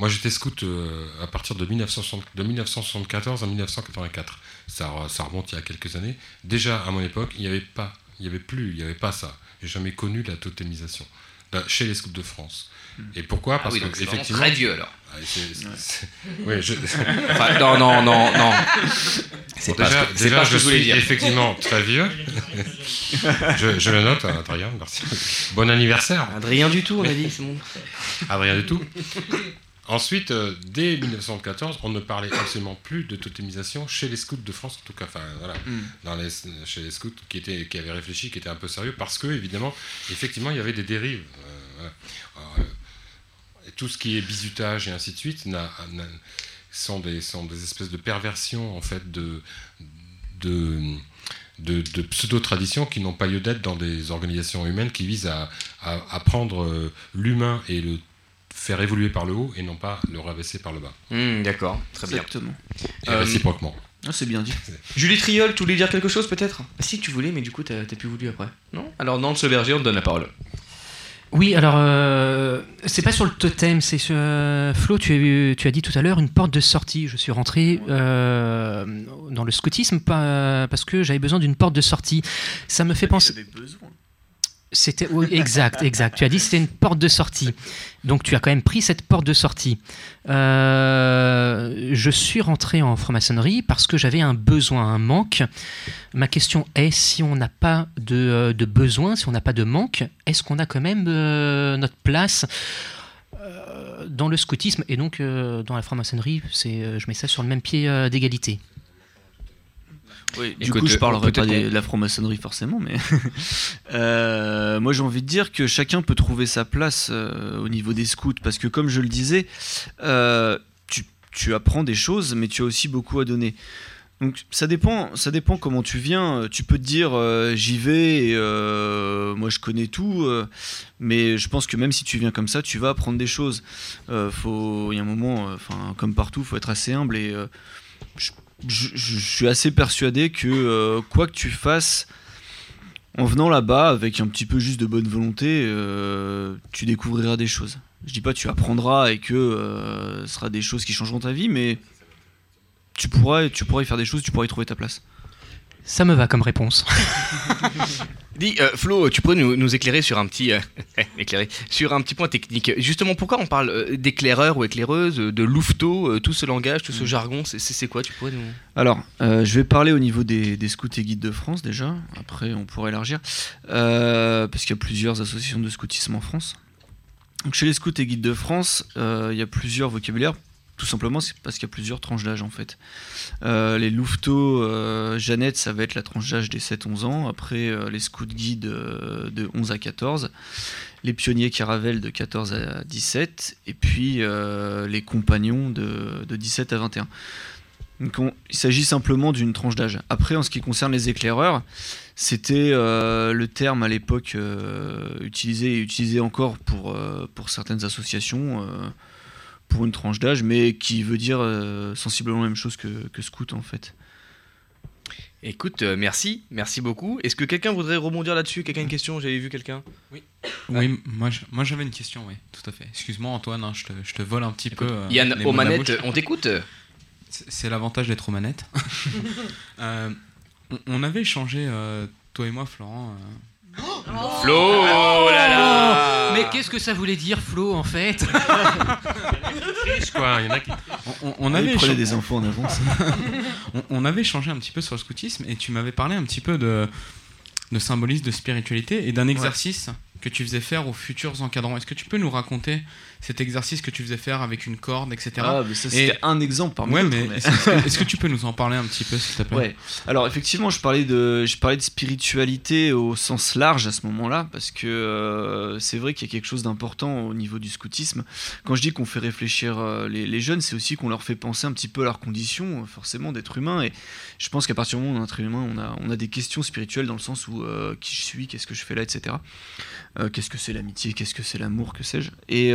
Moi, j'étais scout euh, à partir de, 1960 de 1974 à 1984. Ça, ça remonte il y a quelques années. Déjà, à mon époque, il n'y avait pas, il n'y avait plus, il n'y avait pas ça. J'ai jamais connu la totémisation Là, chez les scouts de France. Et pourquoi Ah Parce oui, que donc effectivement, très vieux, alors. Ah, c'est- c'est- c'est- [laughs] oui, je- [laughs] Enfin, non, non, non, non. C'est Bon, pas déjà, ce que- c'est déjà, pas ce que je je voulais suis dire. effectivement très vieux. [laughs] je, je le note, Adrien, merci. Bon anniversaire. Adrien du tout, on a dit, c'est bon. Adrien du tout. Ensuite, euh, dès 1914, on ne parlait absolument plus de totémisation chez les scouts de France, en tout cas, enfin voilà, Mm. dans les, chez les scouts qui, étaient, qui avaient réfléchi, qui étaient un peu sérieux, parce que évidemment, effectivement, il y avait des dérives. euh, voilà. Alors, euh, tout ce qui est bizutage et ainsi de suite n'a- n'a- sont, des, sont des espèces de perversions en fait de, de, de, de pseudo-traditions qui n'ont pas lieu d'être dans des organisations humaines qui visent à, à, à prendre l'humain et le faire évoluer par le haut et non pas le rabaisser par le bas. Hmm, D'accord, très bien. Exactement. Et Euh, réciproquement. Ah, c'est bien dit. [laughs] Julie Triol, tu voulais dire quelque chose peut-être? Si tu voulais, mais du coup t'as plus voulu après. Non? Alors Nantes Berger, on te donne la parole. Oui, alors euh, c'est pas sur le totem, c'est sur euh, Flo. Tu as, tu as dit tout à l'heure une porte de sortie. Je suis rentré euh, dans le scoutisme pas- parce que j'avais besoin d'une porte de sortie. Ça me fait penser. besoin. C'était exact, exact. Tu as dit c'était une porte de sortie. Donc tu as quand même pris cette porte de sortie. Euh, je suis rentré en franc-maçonnerie parce que j'avais un besoin, un manque. Ma question est si on n'a pas de, euh, de besoin, si on n'a pas de manque, est-ce qu'on a quand même euh, notre place dans le scoutisme et donc dans la franc-maçonnerie? C'est, je mets ça sur le même pied d'égalité. Oui, du Écoute, coup, je parlerai pas de la franc-maçonnerie forcément, mais [laughs] Euh, moi j'ai envie de dire que chacun peut trouver sa place euh, au niveau des scouts, parce que comme je le disais, euh, tu, tu apprends des choses, mais tu as aussi beaucoup à donner. Donc ça dépend, ça dépend comment tu viens. Tu peux te dire j'y vais, et, moi je connais tout, mais je pense que même si tu viens comme ça, tu vas apprendre des choses. Il y a un moment, enfin comme partout, faut être assez humble et euh, je, suis assez persuadé que euh, quoi que tu fasses, en venant là-bas avec un petit peu juste de bonne volonté, euh, tu découvriras des choses. Je dis pas tu apprendras et que euh, ce sera des choses qui changeront ta vie, mais tu pourras, tu pourras y faire des choses, tu pourras y trouver ta place. Ça me va comme réponse. [laughs] Dis, euh, Flo, tu pourrais nous, nous éclairer sur un petit, euh, [laughs] éclairer, sur un petit point technique. Justement, pourquoi on parle euh, d'éclaireur ou éclaireuse, de louveteau, tout ce langage, tout ce Mm. jargon, c'est- quoi Tu pourrais nous. Alors, euh, je vais parler au niveau des, des scouts et guides de France déjà. Après, on pourrait élargir. Euh, parce qu'il y a plusieurs associations de scoutisme en France. Donc, chez les scouts et guides de France, euh, il y a plusieurs vocabulaires. Tout simplement, c'est parce qu'il y a plusieurs tranches d'âge en fait. Euh, les louveteaux, euh, Jeannette, ça va être la tranche d'âge des 7-11 ans. Après, euh, les scouts guides euh, de 11 à 14. Les pionniers Caravelle de 14 à 17. Et puis les compagnons de, de 17 à 21. Donc on- il s'agit simplement d'une tranche d'âge. Après, en ce qui concerne les éclaireurs, c'était le terme à l'époque utilisé et utilisé encore pour, pour certaines associations, pour une tranche d'âge, mais qui veut dire euh, sensiblement la même chose que, que scout en fait. Écoute, euh, merci, merci beaucoup. Est-ce que quelqu'un voudrait rebondir là-dessus? Quelqu'un a une question? J'avais vu quelqu'un Oui, moi, je- moi j'avais une question, oui, tout à fait. Excuse-moi Antoine, hein, je, te, je te vole un petit peu. euh, Yann, aux manettes, on t'écoute C'est l'avantage d'être aux manettes. [laughs] Euh, on, on avait échangé, euh, toi et moi, Florent. Flo, oh là là Mais qu'est-ce que ça voulait dire, Flo, en fait [laughs] quoi, il y en a qui. On, avait prenez écha- des infos en avance. [laughs] on, on avait échangé un petit peu sur le scoutisme et tu m'avais parlé un petit peu de, de symbolisme, de spiritualité et d'un exercice que tu faisais faire aux futurs encadrants. Est-ce que tu peux nous raconter cet exercice que tu faisais faire avec une corde, etc. Ah, mais ça, c'était un exemple parmi ouais, d'autres, mais mais- est-ce que, est-ce que tu peux nous en parler un petit peu, s'il te plaît? Ouais. Alors effectivement, je parlais de, je parlais de spiritualité au sens large à ce moment-là, parce que euh, c'est vrai qu'il y a quelque chose d'important au niveau du scoutisme. Quand je dis qu'on fait réfléchir euh, les, les jeunes, c'est aussi qu'on leur fait penser un petit peu à leurs conditions, euh, forcément d'être humain. Et je pense qu'à partir du moment où on est être humain, on a, on a des questions spirituelles dans le sens où euh, qui je suis, qu'est-ce que je fais là, etc. Qu'est-ce que c'est l'amitié, qu'est-ce que c'est l'amour, que sais-je. Et,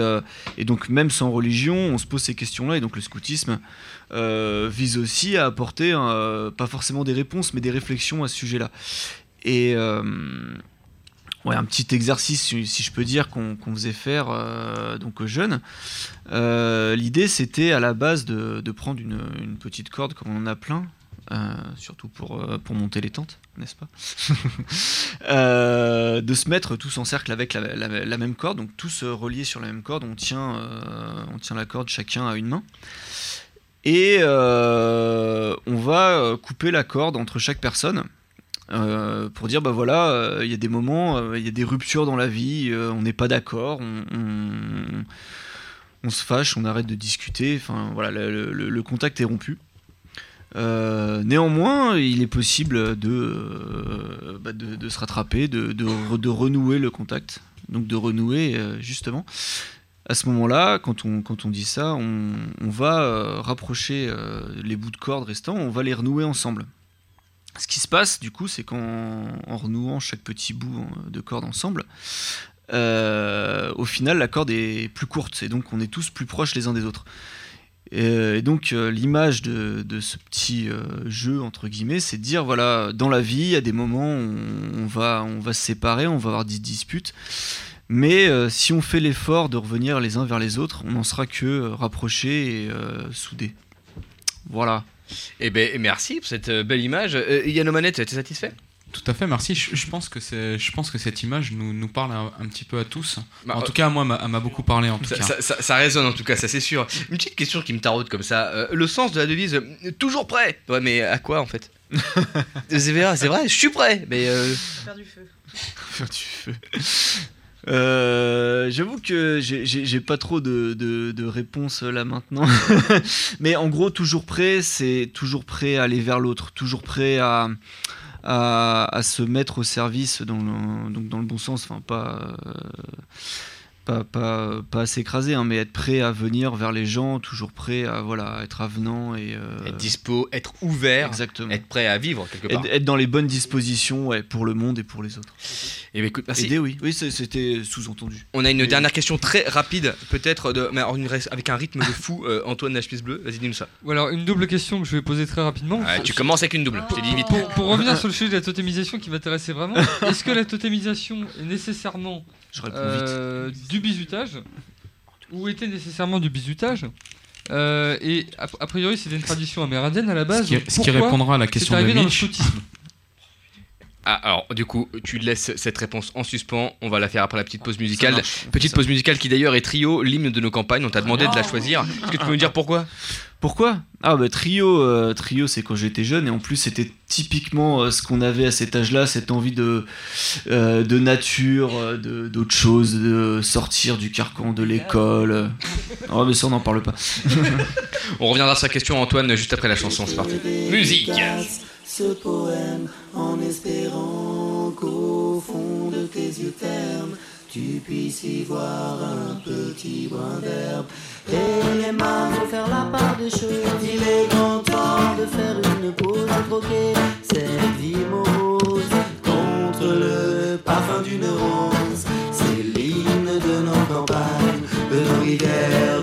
et donc même sans religion, on se pose ces questions-là. Et donc le scoutisme euh, vise aussi à apporter, euh, pas forcément des réponses, mais des réflexions à ce sujet-là. Et euh, ouais, un petit exercice, si je peux dire, qu'on faisait faire donc aux jeunes. L'idée, c'était à la base de, prendre une petite corde, comme on en a plein, euh, surtout pour, euh, pour monter les tentes, n'est-ce pas [laughs] Euh, De se mettre tous en cercle avec la, même corde, donc tous reliés sur la même corde, on tient, on tient la corde chacun à une main. Et on va couper la corde entre chaque personne pour dire bah voilà, il y a des moments, il y a des ruptures dans la vie, on n'est pas d'accord, on, se fâche, on arrête de discuter, enfin voilà, le contact est rompu. Euh, néanmoins, il est possible de, euh, bah, se rattraper, de, de re- de renouer le contact, donc de renouer euh, justement. À ce moment-là, quand on, dit ça, on, va rapprocher les bouts de corde restants, on va les renouer ensemble. Ce qui se passe, du coup, c'est qu'en en renouant chaque petit bout euh, de corde ensemble, au final, la corde est plus courte et donc on est tous plus proches les uns des autres. Et, et donc, euh, l'image de, ce petit euh, jeu, entre guillemets, c'est de dire voilà, dans la vie, il y a des moments on, on va, on va se séparer, on va avoir des disputes. Mais euh, si on fait l'effort de revenir les uns vers les autres, on n'en sera que euh, rapprochés et euh, soudés. Voilà. Eh ben merci pour cette euh, belle image. Euh, Omanette, t'es satisfait? Tout à fait, merci. Je, je pense que c'est, je pense que cette image nous, nous parle un, un petit peu à tous. Bah, en euh, tout cas, moi, m'a- elle m'a beaucoup parlé. En tout Ça, cas. ça- ça- ça résonne en tout cas, ça c'est sûr. Une petite question qui me taraude comme ça. euh, le sens de la devise euh, toujours prêt? Ouais, mais à quoi en fait? [laughs] C'est vrai, c'est vrai, je suis prêt. Mais euh, Faire du feu. Faire du feu. Euh, J'avoue que j'ai- j'ai j'ai pas trop de, de, de réponses là maintenant. [laughs] Mais en gros, toujours prêt, c'est toujours prêt à aller vers l'autre, toujours prêt à, à, se mettre au service dans le, donc dans le bon sens, enfin pas. Pas, pas, pas à s'écraser, hein, mais être prêt à venir vers les gens, toujours prêt à voilà, être avenant et euh, être dispo, être ouvert, Exactement. être prêt à vivre quelque part. être, être dans les bonnes dispositions ouais, pour le monde et pour les autres. Eh ben, écoute, merci. Aider, oui, oui c'était sous-entendu. On a une dernière question très rapide, peut-être, avec un rythme de fou. euh, Antoine Nachepisse Bleu, vas-y, dis-nous ça. Ou alors une double question que je vais poser très rapidement. Ah, tu commences avec une double, je t'ai dit vite. Pour, pour revenir sur le sujet de la totémisation qui m'intéressait vraiment, est-ce que la totémisation est nécessairement Je réponds euh, du bizutage ou était nécessairement du bizutage. Euh, et a, a priori c'était une tradition amérindienne à la base. Ce qui- ce répondra à la question de scoutisme? Ah, alors, du coup, tu laisses cette réponse en suspens. On va la faire après la petite pause musicale. marche, Petite pause musicale qui d'ailleurs est trio, l'hymne de nos campagnes. On t'a demandé de la choisir. Est-ce que tu peux nous dire pourquoi? Pourquoi? Ah bah trio, euh, trio c'est quand j'étais jeune et en plus c'était typiquement euh, ce qu'on avait à cet âge-là, cette envie de, euh, de nature, euh, de- d'autre chose, de sortir du carcan de l'école. [laughs] Oh mais ça on n'en parle pas. [laughs] On reviendra sur la question, Antoine, juste après la chanson. C'est parti. Musique ce poème en espérant qu'au fond de tes yeux ternes tu puisses y voir un petit brin d'herbe. Et les mains vont faire la part des choses. Il est grand temps de faire une pause de troquer cette vie contre le parfum d'une rose. C'est l'hymne de nos campagnes de nos rivières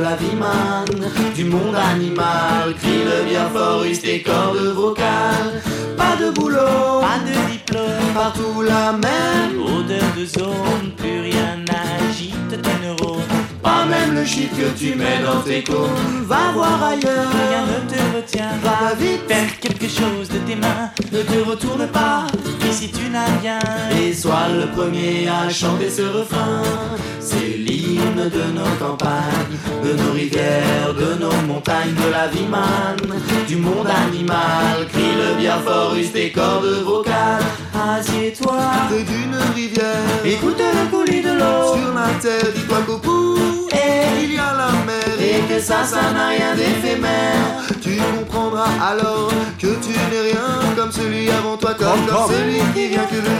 la vie manne du monde animal crie le bien fort use tes cordes vocales. Pas de boulot pas de diplôme. partout la même. Odeur de zone plus rien n'agite tes neurones pas même le shit que tu mets dans tes cônes va voir ailleurs. Rien ne te retient. Va vite. Faire quelque chose de tes mains. Ne te retourne pas si tu n'as rien. Et sois le premier à chanter ce refrain. C'est l'hymne de nos campagnes, de nos rivières, de nos montagnes, de la vie manne, du monde animal. Crie-le bien fort, use tes cordes vocales. Assieds-toi Près d'une rivière, écoute le coulis de l'eau. sur la terre, dis-toi bout, Et, il y a la mer. et que ça, ça n'a rien d'éphémère. Tu comprendras alors que tu n'es rien comme celui avant toi, comme, comme celui qui vient que le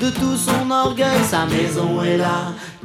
de tout son orgueil. Sa maison est là,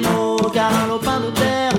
mots. Car de terre,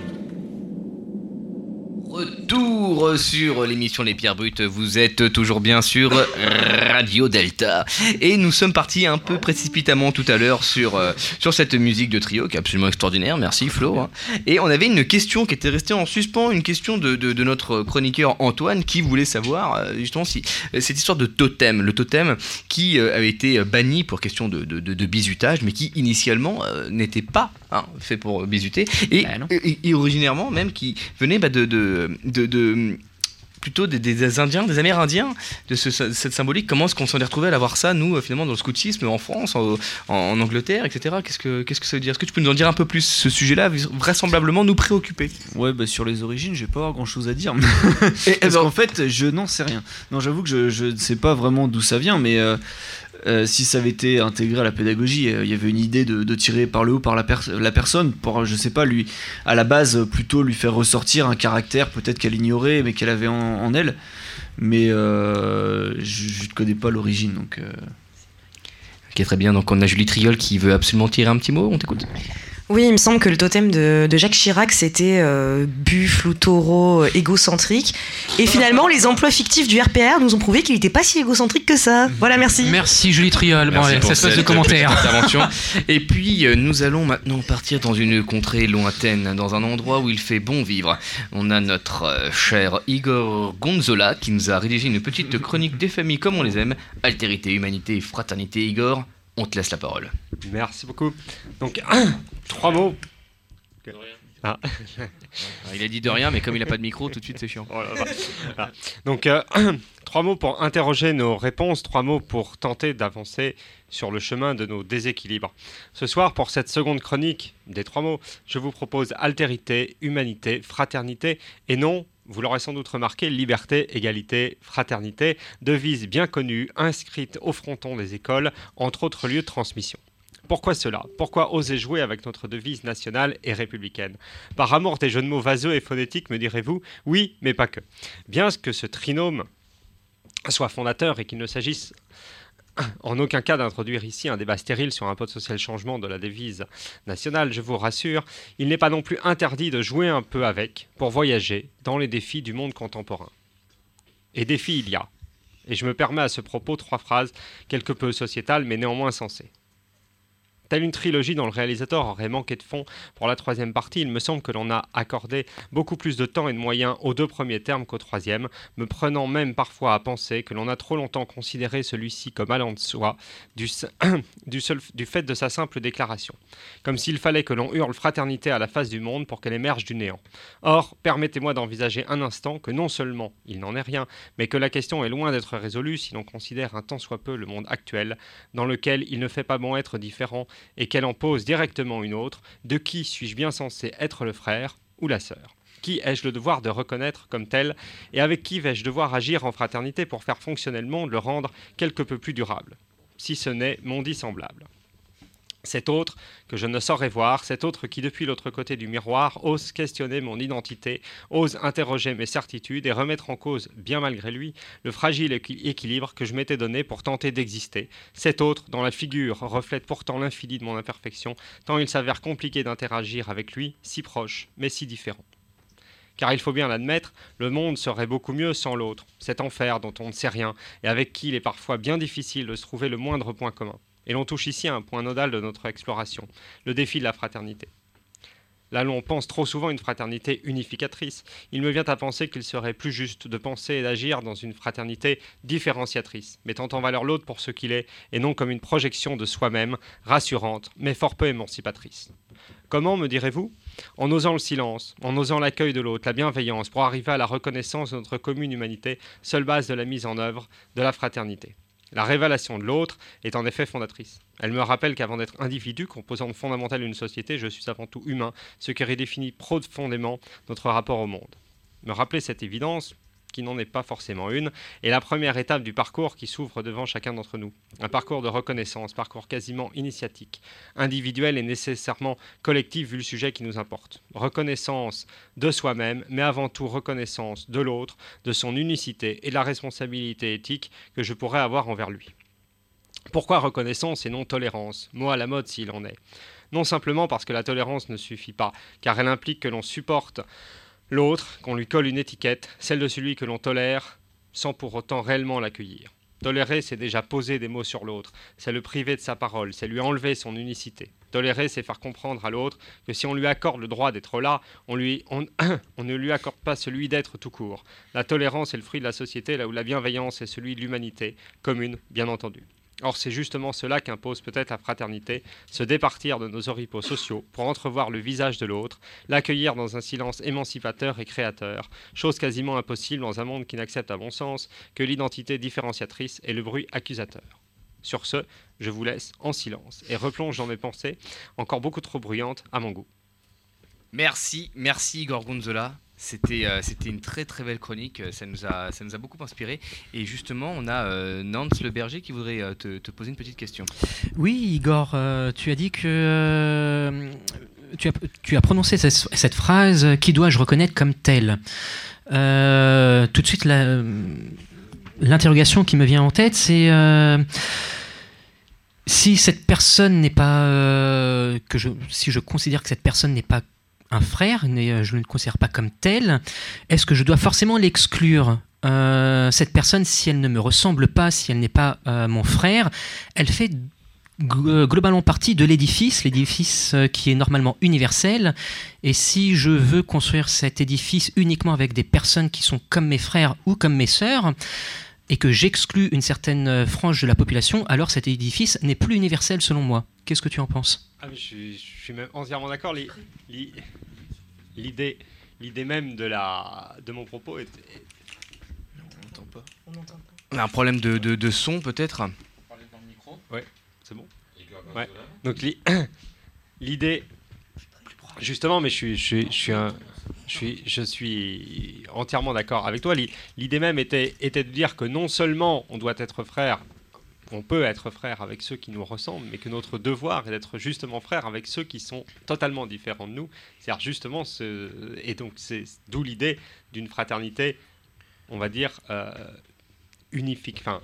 Retour sur l'émission Les Pierres Brutes, vous êtes toujours bien sur Radio Delta. Et nous sommes partis un peu précipitamment tout à l'heure sur, euh, sur cette musique de trio qui est absolument extraordinaire, merci Flo. hein. Et on avait une question qui était restée en suspens, une question de, de- de notre chroniqueur Antoine qui voulait savoir euh, justement si euh, cette histoire de totem, le totem qui avait été banni pour question de, de, bizutage, mais qui initialement n'était pas hein, fait pour bisuter, et, et- et originairement même qui venait bah, de, de, de- de- plutôt des, des Indiens, des Amérindiens, de ce- cette symbolique. Comment est-ce qu'on s'en est retrouvé à l'avoir ça, nous, euh, finalement, dans le scoutisme, en France, en, en- en Angleterre, etc. Qu'est-ce que, qu'est-ce que ça veut dire? Est-ce que tu peux nous en dire un peu plus? Ce sujet-là vraisemblablement nous préoccuper. Ouais, bah sur les origines, je vais pas avoir grand chose à dire. [laughs] Parce qu'en fait, je n'en sais rien. Non, j'avoue que je, je ne sais pas vraiment d'où ça vient, mais euh, euh, si ça avait été intégré à la pédagogie, euh, il y avait une idée de, tirer par le haut par la, pers- la personne pour, je sais pas, lui, à la base, plutôt lui faire ressortir un caractère peut-être qu'elle ignorait, mais qu'elle avait en, elle. Mais euh, je ne connais pas l'origine, donc. Ok, très bien. Donc on a Julie Triol qui veut absolument tirer un petit mot. On t'écoute. Oui, il me semble que le totem de, de Jacques Chirac, c'était euh, buffle ou taureau euh, égocentrique. Et finalement, les emplois fictifs du RPR nous ont prouvé qu'il n'était pas si égocentrique que ça. Voilà, merci. Merci Julie Triol. Bon, Merci allez, pour ça se passe de commentaires. intervention. [laughs] Et puis, euh, nous allons maintenant partir dans une contrée lointaine, dans un endroit où il fait bon vivre. On a notre cher Igor Gonzola qui nous a rédigé une petite chronique des familles comme on les aime. Altérité, humanité et fraternité. Igor, on te laisse la parole. Merci beaucoup. Donc, [clears throat] trois mots. Ah. Il a dit de rien, mais comme il n'a pas de micro, tout de suite c'est chiant. Voilà. Donc, euh, [clears throat] trois mots pour interroger nos réponses, trois mots pour tenter d'avancer sur le chemin de nos déséquilibres. Ce soir, pour cette seconde chronique des trois mots, je vous propose altérité, humanité, fraternité, et non, vous l'aurez sans doute remarqué, liberté, égalité, fraternité, devise bien connue, inscrite au fronton des écoles, entre autres lieux de transmission. Pourquoi cela? Pourquoi oser jouer avec notre devise nationale et républicaine? Par amour des jeux de mots vaseux et phonétiques, me direz-vous? Oui, mais pas que. Bien que ce trinôme soit fondateur et qu'il ne s'agisse en aucun cas d'introduire ici un débat stérile sur un potentiel changement de la devise nationale, je vous rassure, il n'est pas non plus interdit de jouer un peu avec pour voyager dans les défis du monde contemporain. Et défis il y a. Et je me permets à ce propos trois phrases quelque peu sociétales mais néanmoins sensées. Telle une trilogie dont le réalisateur aurait manqué de fond pour la troisième partie, il me semble que l'on a accordé beaucoup plus de temps et de moyens aux deux premiers termes qu'au troisième, me prenant même parfois à penser que l'on a trop longtemps considéré celui-ci comme allant de soi du, [coughs] du fait de sa simple déclaration. Comme s'il fallait que l'on hurle fraternité à la face du monde pour qu'elle émerge du néant. Or, permettez-moi d'envisager un instant que non seulement il n'en est rien, mais que la question est loin d'être résolue si l'on considère un tant soit peu le monde actuel, dans lequel il ne fait pas bon être différent et qu'elle en pose directement une autre, de qui suis-je bien censé être le frère ou la sœur? Qui ai-je le devoir de reconnaître comme tel? Et avec qui vais-je devoir agir en fraternité pour faire fonctionner le monde, le rendre quelque peu plus durable? Si ce n'est mon dit semblable. Cet autre que je ne saurais voir, cet autre qui depuis l'autre côté du miroir ose questionner mon identité, ose interroger mes certitudes et remettre en cause, bien malgré lui, le fragile équi- équilibre que je m'étais donné pour tenter d'exister. Cet autre dont la figure reflète pourtant l'infini de mon imperfection, tant il s'avère compliqué d'interagir avec lui, si proche, mais si différent. Car il faut bien l'admettre, le monde serait beaucoup mieux sans l'autre, cet enfer dont on ne sait rien et avec qui il est parfois bien difficile de se trouver le moindre point commun. Et l'on touche ici à un point nodal de notre exploration, le défi de la fraternité. Là, l'on pense trop souvent une fraternité unificatrice. Il me vient à penser qu'il serait plus juste de penser et d'agir dans une fraternité différenciatrice, mettant en valeur l'autre pour ce qu'il est, et non comme une projection de soi-même, rassurante, mais fort peu émancipatrice. Comment, me direz-vous? En osant le silence, en osant l'accueil de l'autre, la bienveillance, pour arriver à la reconnaissance de notre commune humanité, seule base de la mise en œuvre de la fraternité. La révélation de l'autre est en effet fondatrice. Elle me rappelle qu'avant d'être individu, composante fondamentale d'une société, je suis avant tout humain, ce qui redéfinit profondément notre rapport au monde. Me rappeler cette évidence, qui n'en est pas forcément une, est la première étape du parcours qui s'ouvre devant chacun d'entre nous. Un parcours de reconnaissance, parcours quasiment initiatique, individuel et nécessairement collectif vu le sujet qui nous importe. Reconnaissance de soi-même, mais avant tout reconnaissance de l'autre, de son unicité et de la responsabilité éthique que je pourrais avoir envers lui. Pourquoi reconnaissance et non tolérance? Mot à la mode s'il en est. Non simplement parce que la tolérance ne suffit pas, car elle implique que l'on supporte l'autre, qu'on lui colle une étiquette, celle de celui que l'on tolère, sans pour autant réellement l'accueillir. Tolérer, c'est déjà poser des mots sur l'autre, c'est le priver de sa parole, c'est lui enlever son unicité. Tolérer, c'est faire comprendre à l'autre que si on lui accorde le droit d'être là, on, [coughs] ne lui accorde pas celui d'être tout court. La tolérance est le fruit de la société, là où la bienveillance est celui de l'humanité, commune, bien entendu. Or, c'est justement cela qu'impose peut-être la fraternité, se départir de nos oripeaux sociaux pour entrevoir le visage de l'autre, l'accueillir dans un silence émancipateur et créateur, chose quasiment impossible dans un monde qui n'accepte à mon sens que l'identité différenciatrice et le bruit accusateur. Sur ce, je vous laisse en silence et replonge dans mes pensées, encore beaucoup trop bruyantes à mon goût. Merci, merci Igor Gonzola. C'était euh, une très très belle chronique, euh, ça nous a, ça nous a beaucoup inspiré. Et justement, on a euh, Nance Le Berger qui voudrait euh, te, te poser une petite question. Oui, Igor, euh, tu as dit que tu, as, tu as prononcé cette, phrase Qui dois-je reconnaître comme tel? Tout de suite, l'interrogation qui me vient en tête, c'est si cette personne n'est pas. que je, si je considère que cette personne n'est pas un frère, euh, je ne le considère pas comme tel, est-ce que je dois forcément l'exclure Euh, Cette personne, si elle ne me ressemble pas, si elle n'est pas euh, mon frère, elle fait globalement partie de l'édifice, l'édifice qui est normalement universel. Et si je veux construire cet édifice uniquement avec des personnes qui sont comme mes frères ou comme mes sœurs, et que j'exclus une certaine euh, frange de la population, alors cet édifice n'est plus universel selon moi. Qu'est-ce que tu en penses? Ah, je, suis, je suis même entièrement d'accord. L'i- l'i- L'idée, l'idée même de, la, de mon propos est. est- On a un problème de, de- de son peut-être? Ouais, c'est bon. Ouais. Donc li- [coughs] l'idée, justement, mais je suis, je suis, je suis, un- je suis, je suis entièrement d'accord avec toi. L'i- L'idée même était, était de dire que non seulement on doit être frère, on peut être frère avec ceux qui nous ressemblent, mais que notre devoir est d'être justement frère avec ceux qui sont totalement différents de nous. C'est-à-dire justement ce, et donc c'est d'où l'idée d'une fraternité, on va dire euh, unifique, enfin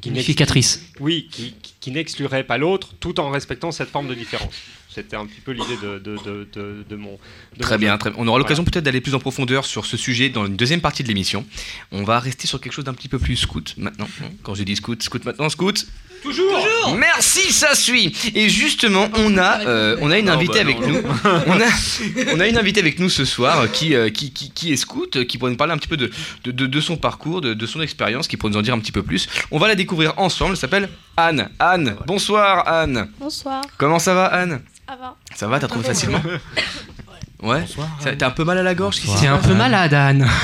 qui Unificatrice. Oui, qui, qui- qui n'exclurait pas l'autre, tout en respectant cette forme de différence. C'était un petit peu l'idée de, de, de, mon. Très mon bien, très bien. On aura l'occasion Voilà. peut-être d'aller plus en profondeur sur ce sujet dans une deuxième partie de l'émission. On va rester sur quelque chose d'un petit peu plus scout maintenant. Quand je dis scout, scout maintenant, scout. Toujours. Merci, ça suit. Et justement, on a, euh, on a une Non, invitée bah, avec nous. [laughs] On a, [laughs] on a une invitée avec nous ce soir euh, qui, euh, qui, qui, qui est scout, qui pourrait nous parler un petit peu de, de, de- de son parcours, de, de son expérience, qui pourrait nous en dire un petit peu plus. On va la découvrir ensemble. Elle s'appelle Anne. Anne, bonsoir Anne. Bonsoir. Comment ça va Anne? Ça va. Ça va, t'as trouvé facilement? [laughs] Ouais. T'as un peu mal à la gorge T'es un peu malade, Anne. [laughs]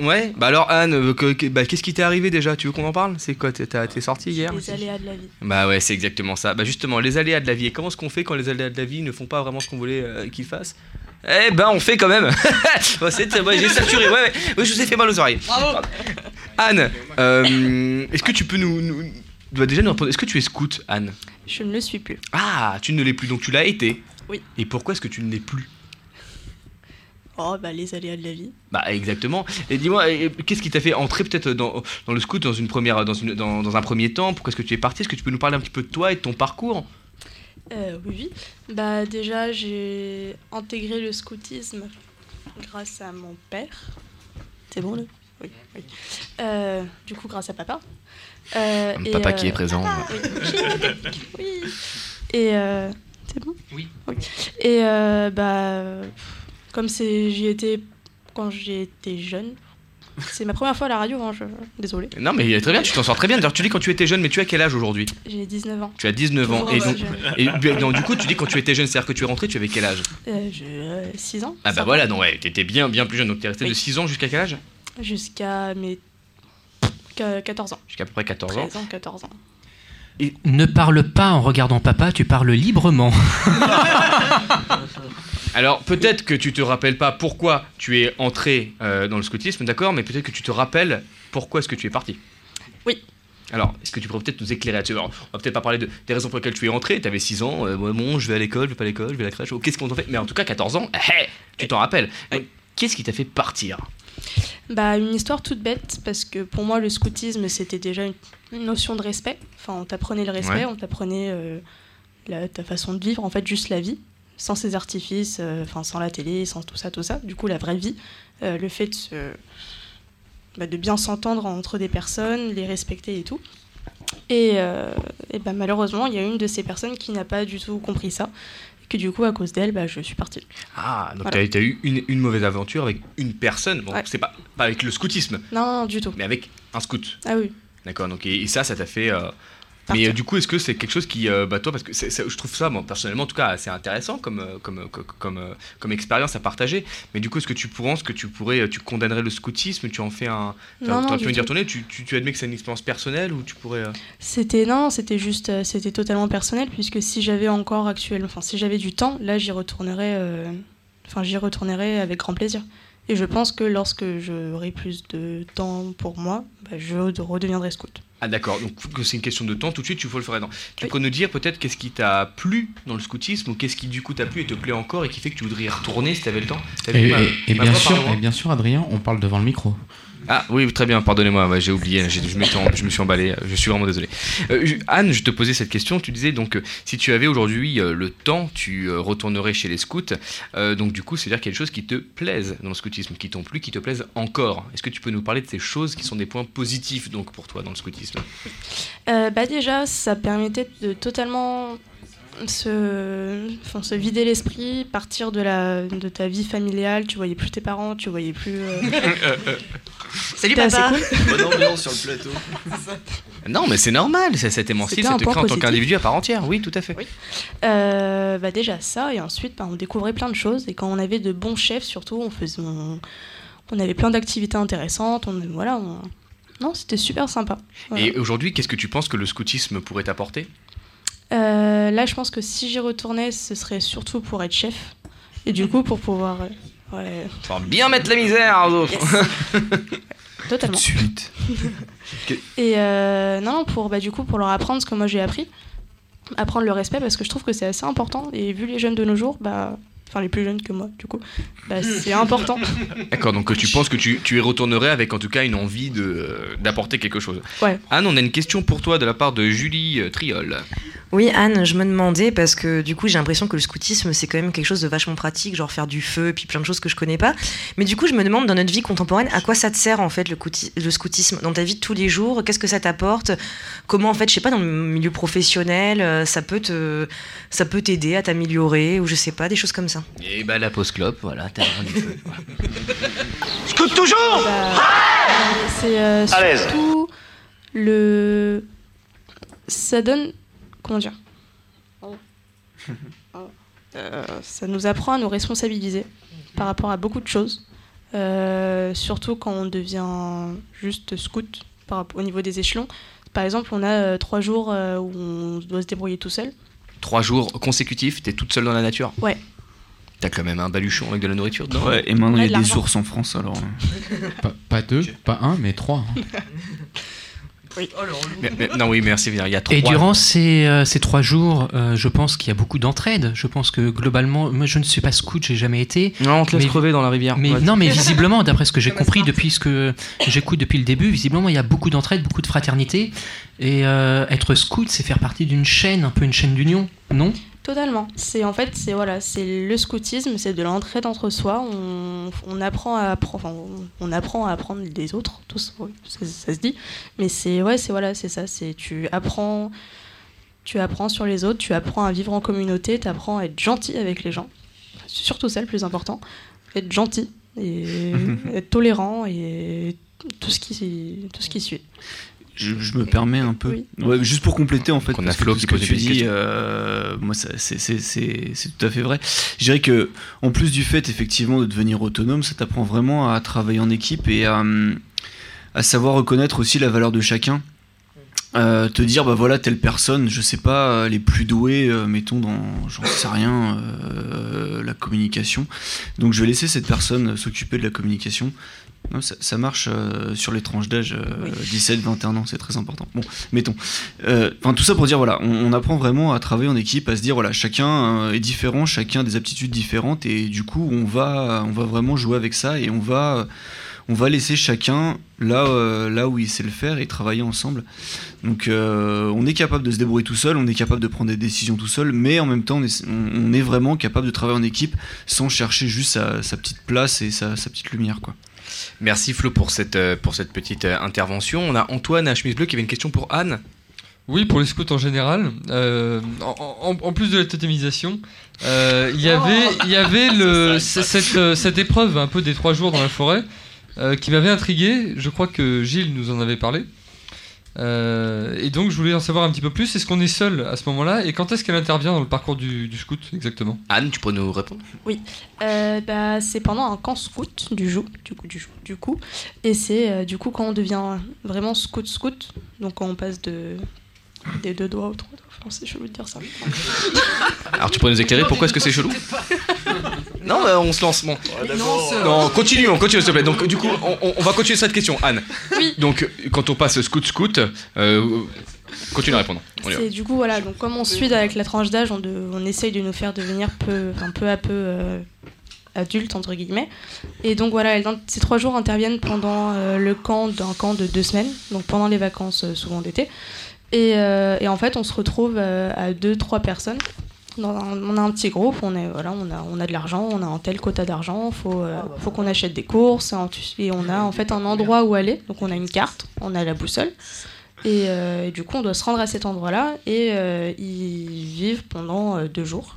Ouais. Bah alors Anne, euh, que- que- bah, qu'est-ce qui t'est arrivé déjà? Tu veux qu'on en parle? C'est quoi? T'es t'as- t'es sorti hier Les aléas de la vie. Bah ouais, c'est exactement ça. Bah justement, les aléas de la vie. Et comment est-ce qu'on fait quand les aléas de la vie ne font pas vraiment ce qu'on voulait euh, qu'ils fassent? Eh ben, on fait quand même. [laughs] C'est- ouais, j'ai saturé. Ouais, ouais. Ouais, je vous ai fait mal aux oreilles. Bravo. Anne, euh, est-ce que tu peux nous, nous- bah, déjà nous répondre Est-ce que tu es scout, Anne? Je ne le suis plus. Ah, tu ne l'es plus. Donc tu l'as été. Oui. Et pourquoi est-ce que tu ne l'es plus? Oh, bah les aléas de la vie. Bah exactement. Et dis-moi, qu'est-ce qui t'a fait entrer peut-être dans, dans le scout dans une première, dans, une, dans, dans un premier temps? Pourquoi est-ce que tu es parti? Est-ce que tu peux nous parler un petit peu de toi et de ton parcours? Euh, oui, oui. Bah déjà, j'ai intégré le scoutisme grâce à mon père. C'est bon, là? Oui, oui. Euh, du coup, grâce à papa. Euh, et, Papa euh, qui est présent. Oui, oui. Et euh, c'est bon? Oui. Et euh, bah, comme j'y étais quand j'étais jeune. C'est ma première fois à la radio, hein, je... désolé. Non mais très bien, tu t'en sors très bien. D'ailleurs, tu dis quand tu étais jeune, mais tu as quel âge aujourd'hui? J'ai 19 ans. Tu as 19 ans. Et donc, et, du- donc, du coup, tu dis quand tu étais jeune, c'est-à-dire que tu es rentré, tu avais quel âge? Euh, j'ai 6 ans. Ah bah voilà, non ouais, t'étais bien bien plus jeune. Donc t'es resté de Oui. 6 ans jusqu'à quel âge? Jusqu'à mes qu- 14 ans. Jusqu'à à peu près 14 ans. 13 ans, 14 ans. Ne parle pas en regardant papa, tu parles librement. [laughs] Alors peut-être que tu te rappelles pas pourquoi tu es entré euh, dans le scoutisme, d'accord, mais peut-être que tu te rappelles pourquoi est-ce que tu es parti. Oui. Alors, est-ce que tu pourrais peut-être nous éclairer là-dessus? Alors, On va peut-être pas parler de, des raisons pour lesquelles tu es entré, tu avais 6 ans, euh, bon, je vais à l'école, je vais pas à l'école, je vais à la crèche, oh, qu'est-ce qu'on t'en fait? Mais en tout cas, 14 ans, [laughs] tu t'en rappelles. Donc, Qu'est-ce qui t'a fait partir? Bah, une histoire toute bête, parce que pour moi, le scoutisme, c'était déjà une, une notion de respect. Enfin, on t'apprenait le respect, Ouais. on t'apprenait euh, la- ta façon de vivre, en fait, juste la vie, sans ces artifices, euh, sans la télé, sans tout ça, tout ça. Du coup, la vraie vie, euh, le fait de, se- bah, de bien s'entendre entre des personnes, les respecter et tout. Et, euh, et bah, malheureusement, il y a une de ces personnes qui n'a pas du tout compris ça. Que du coup, à cause d'elle, bah, je suis partie. Ah, donc Voilà. t'as as eu une, une mauvaise aventure avec une personne. Bon, c'est pas, pas avec le scoutisme, Non, non, du tout. mais avec un scout. Ah oui. D'accord, donc et, et ça, ça t'a fait. euh, Mais euh, du coup, est-ce que c'est quelque chose qui, euh, bah toi, parce que je trouve ça, moi, personnellement, en tout cas, assez intéressant comme euh, comme co- comme comme expérience à partager. Mais du coup, est-ce que tu penses que tu pourrais, tu condamnerais le scoutisme, tu en fais un, Non, non, pu me dire tu, tu, tu admets que c'est une expérience personnelle ou tu pourrais. euh, C'était non, c'était juste, c'était totalement personnel puisque si j'avais encore actuellement, enfin si j'avais du temps, là j'y retournerais, enfin j'y retournerais avec grand plaisir. Et je pense que lorsque j'aurai plus de temps pour moi, bah, je redeviendrai scout. Ah d'accord, donc que c'est une question de temps, tout de suite tu faut le faire. Non. Tu peux nous dire peut-être qu'est-ce qui t'a plu dans le scoutisme ou qu'est-ce qui du coup t'a plu et te plaît encore et qui fait que tu voudrais y retourner si t'avais le temps? Et, vu ma- et- et ma bien sûr, et bien sûr, Adrien, on parle devant le micro. Ah oui, très bien, pardonnez-moi, j'ai oublié, je, me suis emballé, je suis vraiment désolé. Euh, Anne, je te posais cette question, tu disais donc euh, si tu avais aujourd'hui euh, le temps, tu retournerais chez les scouts, donc du coup c'est-à-dire quelque chose qui te plaise dans le scoutisme, qui t'ont plu, qui te plaise encore. Est-ce que tu peux nous parler de ces choses qui sont des points positifs donc pour toi dans le scoutisme? Bah déjà, ça permettait de totalement se, enfin, se vider l'esprit, partir de, la, de ta vie familiale. Tu voyais plus tes parents, tu voyais plus. euh, [laughs] Salut C'était assez papa cool. Bonne ambiance sur le plateau. [laughs] Non mais c'est normal, ça, ça t'émancipe, C'était ça un te point crée en tant positif. qu'individu à part entière, oui tout à fait. Euh, bah déjà ça, et ensuite bah, on découvrait plein de choses. Et quand on avait de bons chefs, surtout, on faisait, on, on avait plein d'activités intéressantes. On, voilà, on- non, c'était super sympa. Voilà. Et aujourd'hui, qu'est-ce que tu penses que le scoutisme pourrait t'apporter? Euh, là, je pense que si j'y retournais, ce serait surtout pour être chef. Et du coup, pour pouvoir. euh, ouais, Pour bien mettre la misère aux autres. [laughs] totalement. suite. [laughs] Et euh, non, non, pour, bah, du coup, pour leur apprendre ce que moi j'ai appris, apprendre le respect, parce que je trouve que c'est assez important. Et vu les jeunes de nos jours, bah, enfin les plus jeunes que moi, du coup, bah, c'est important. [laughs] D'accord, donc tu penses que tu, tu y retournerais avec en tout cas une envie de, d'apporter quelque chose. Ouais. Anne, on a une question pour toi de la part de Julie euh, Triol. Oui, Anne, je me demandais parce que du coup, j'ai l'impression que le scoutisme, c'est quand même quelque chose de vachement pratique, genre faire du feu et puis plein de choses que je connais pas. Mais du coup, je me demande dans notre vie contemporaine, à quoi ça te sert en fait le, couti- le scoutisme dans ta vie de tous les jours? Qu'est-ce que ça t'apporte? Comment en fait, je sais pas, dans le milieu professionnel, euh, ça peut te, ça peut t'aider à t'améliorer ou je sais pas, des choses comme ça. Et bah la pause clope, voilà, t'as rien du feu. [laughs] Scout toujours? C'est euh, À l'aise. surtout le. Ça donne. Comment dire [laughs] Euh, Ça nous apprend à nous responsabiliser par rapport à beaucoup de choses. Euh, surtout quand on devient juste scout par, rapport- au niveau des échelons. Par exemple, on a euh, trois jours euh, où on doit se débrouiller tout seul. Trois jours consécutifs, t'es toute seule dans la nature Ouais. T'as quand même un baluchon avec de la nourriture dedans Ouais, et maintenant il y a de des ours en France alors. [laughs] Pas, pas deux, pas un, mais trois. [laughs] Mais- mais- non, oui, merci. Il y a trois. Et durant ces, euh, ces trois jours, euh, je pense qu'il y a beaucoup d'entraide. Je pense que globalement, moi je ne suis pas scout, j'ai jamais été. Non, on te laisse Mais- crever dans la rivière. Mais Ouais. non, mais [laughs] visiblement, d'après ce que j'ai compris depuis ce que j'écoute depuis le début, visiblement il y a beaucoup d'entraide, beaucoup de fraternité. Et euh, être scout, c'est faire partie d'une chaîne, un peu une chaîne d'union, non? Totalement. C'est en fait, c'est voilà, c'est le scoutisme, c'est de l'entraide entre soi. On, on apprend à apprendre, enfin, on, on apprend à apprendre des autres, tous, oui, ça, ça se dit. Mais c'est ouais, c'est voilà, c'est ça. C'est tu apprends, tu apprends sur les autres, tu apprends à vivre en communauté, tu apprends à être gentil avec les gens. C'est surtout ça le plus important, être gentil et [laughs] être tolérant et tout ce qui tout ce qui suit. Je, je me permets un peu. Oui. Ouais, juste pour compléter en fait, parce que tout ce que tu dis, euh, moi c'est tout à fait vrai. Je dirais que en plus du fait effectivement de devenir autonome, ça t'apprend vraiment à travailler en équipe et à, à savoir reconnaître aussi la valeur de chacun. Euh, te dire bah voilà telle personne je sais pas les plus doués euh, mettons dans j'en sais rien euh, la communication donc je vais laisser cette personne s'occuper de la communication non, ça, ça marche euh, sur les tranches d'âge euh, 17-21 ans, c'est très important. Bon, mettons. Euh, Enfin, tout ça pour dire, voilà, on, on apprend vraiment à travailler en équipe, à se dire, voilà, chacun euh, est différent, chacun a des aptitudes différentes, et du coup, on va, on va vraiment jouer avec ça, et on va, on va laisser chacun là, euh, là où il sait le faire et travailler ensemble. Donc, euh, on est capable de se débrouiller tout seul, on est capable de prendre des décisions tout seul, mais en même temps, on est, on- on est vraiment capable de travailler en équipe sans chercher juste sa, sa petite place et sa, sa petite lumière, quoi. Merci Flo pour cette, euh, pour cette petite euh, intervention. On a Antoine à chemise bleue qui avait une question pour Anne. Oui, pour les scouts en général. euh, en, en- en plus de la totémisation, euh, il y avait, il y avait le, [laughs] cette, cette épreuve un peu des trois jours dans la forêt euh, qui m'avait intrigué. Je crois que Gilles nous en avait parlé. Euh, et donc je voulais en savoir un petit peu plus. Est-ce qu'on est seul à ce moment-là Et quand est-ce qu'elle intervient dans le parcours du, du scout exactement? Anne, tu pourrais nous répondre? Oui, Euh, bah, c'est pendant un camp scout du joug, du coup, du, jou- du coup. et c'est euh, du coup quand on devient vraiment scout scout, donc quand on passe de des deux doigts aux trois doigts. C'est chelou de dire ça. [laughs] Alors tu pourrais nous éclairer pourquoi est-ce que c'est chelou [laughs] Non, bah, on se lance. Bon. Non, continue, on continue s'il te plaît. Donc du coup, on, va continuer cette question, Anne. Oui. Donc quand on passe scout scout, euh, continue à répondre. On y va. C'est du coup voilà, donc comme on suit avec la tranche d'âge, on, de- on essaye de nous faire devenir peu, enfin, peu à peu euh, adultes entre guillemets. Et donc voilà, ces trois jours interviennent pendant euh, le camp d'un camp de deux semaines, donc pendant les vacances euh, souvent d'été. Et, euh, et en fait, on se retrouve euh, à deux, trois personnes. Dans un- on a un petit groupe, on, est, voilà, on, a, on a de l'argent, on a un tel quota d'argent, il faut, euh, faut qu'on achète des courses, et on a en fait un endroit où aller. Donc on a une carte, on a la boussole, et, euh, et du coup on doit se rendre à cet endroit-là, et euh, y vivre pendant euh, deux jours,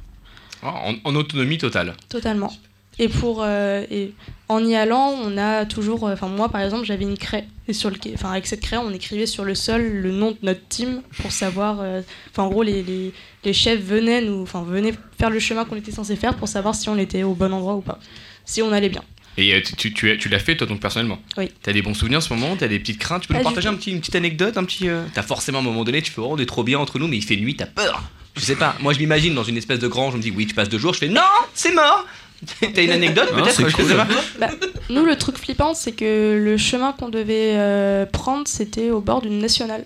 Ah, En, en autonomie totale. totalement. Et, pour, euh, et en y allant, on a toujours. euh, Enfin, moi par exemple, j'avais une craie. Et sur le, enfin, avec cette craie, on écrivait sur le sol le nom de notre team pour savoir. euh, Enfin, en gros, les, les, les chefs venaient, nous, enfin, venaient faire le chemin qu'on était censé faire pour savoir si on était au bon endroit ou pas. Si on allait bien. Et tu, tu, tu, as- tu l'as fait toi donc personnellement Oui. T'as des bons souvenirs en ce moment T'as des petites craintes Tu peux Pas nous partager un petit, une petite anecdote un petit, euh, T'as forcément à un moment donné, tu fais oh, on est trop bien entre nous, mais il fait nuit, t'as peur Je sais pas, moi je m'imagine dans une espèce de grange, je me dis oui, tu passes deux jours, je fais non, c'est mort [laughs] T'as une anecdote Ah, peut-être c'est Je cool. sais pas. Bah, nous, le truc flippant, c'est que le chemin qu'on devait euh, prendre, c'était au bord d'une nationale.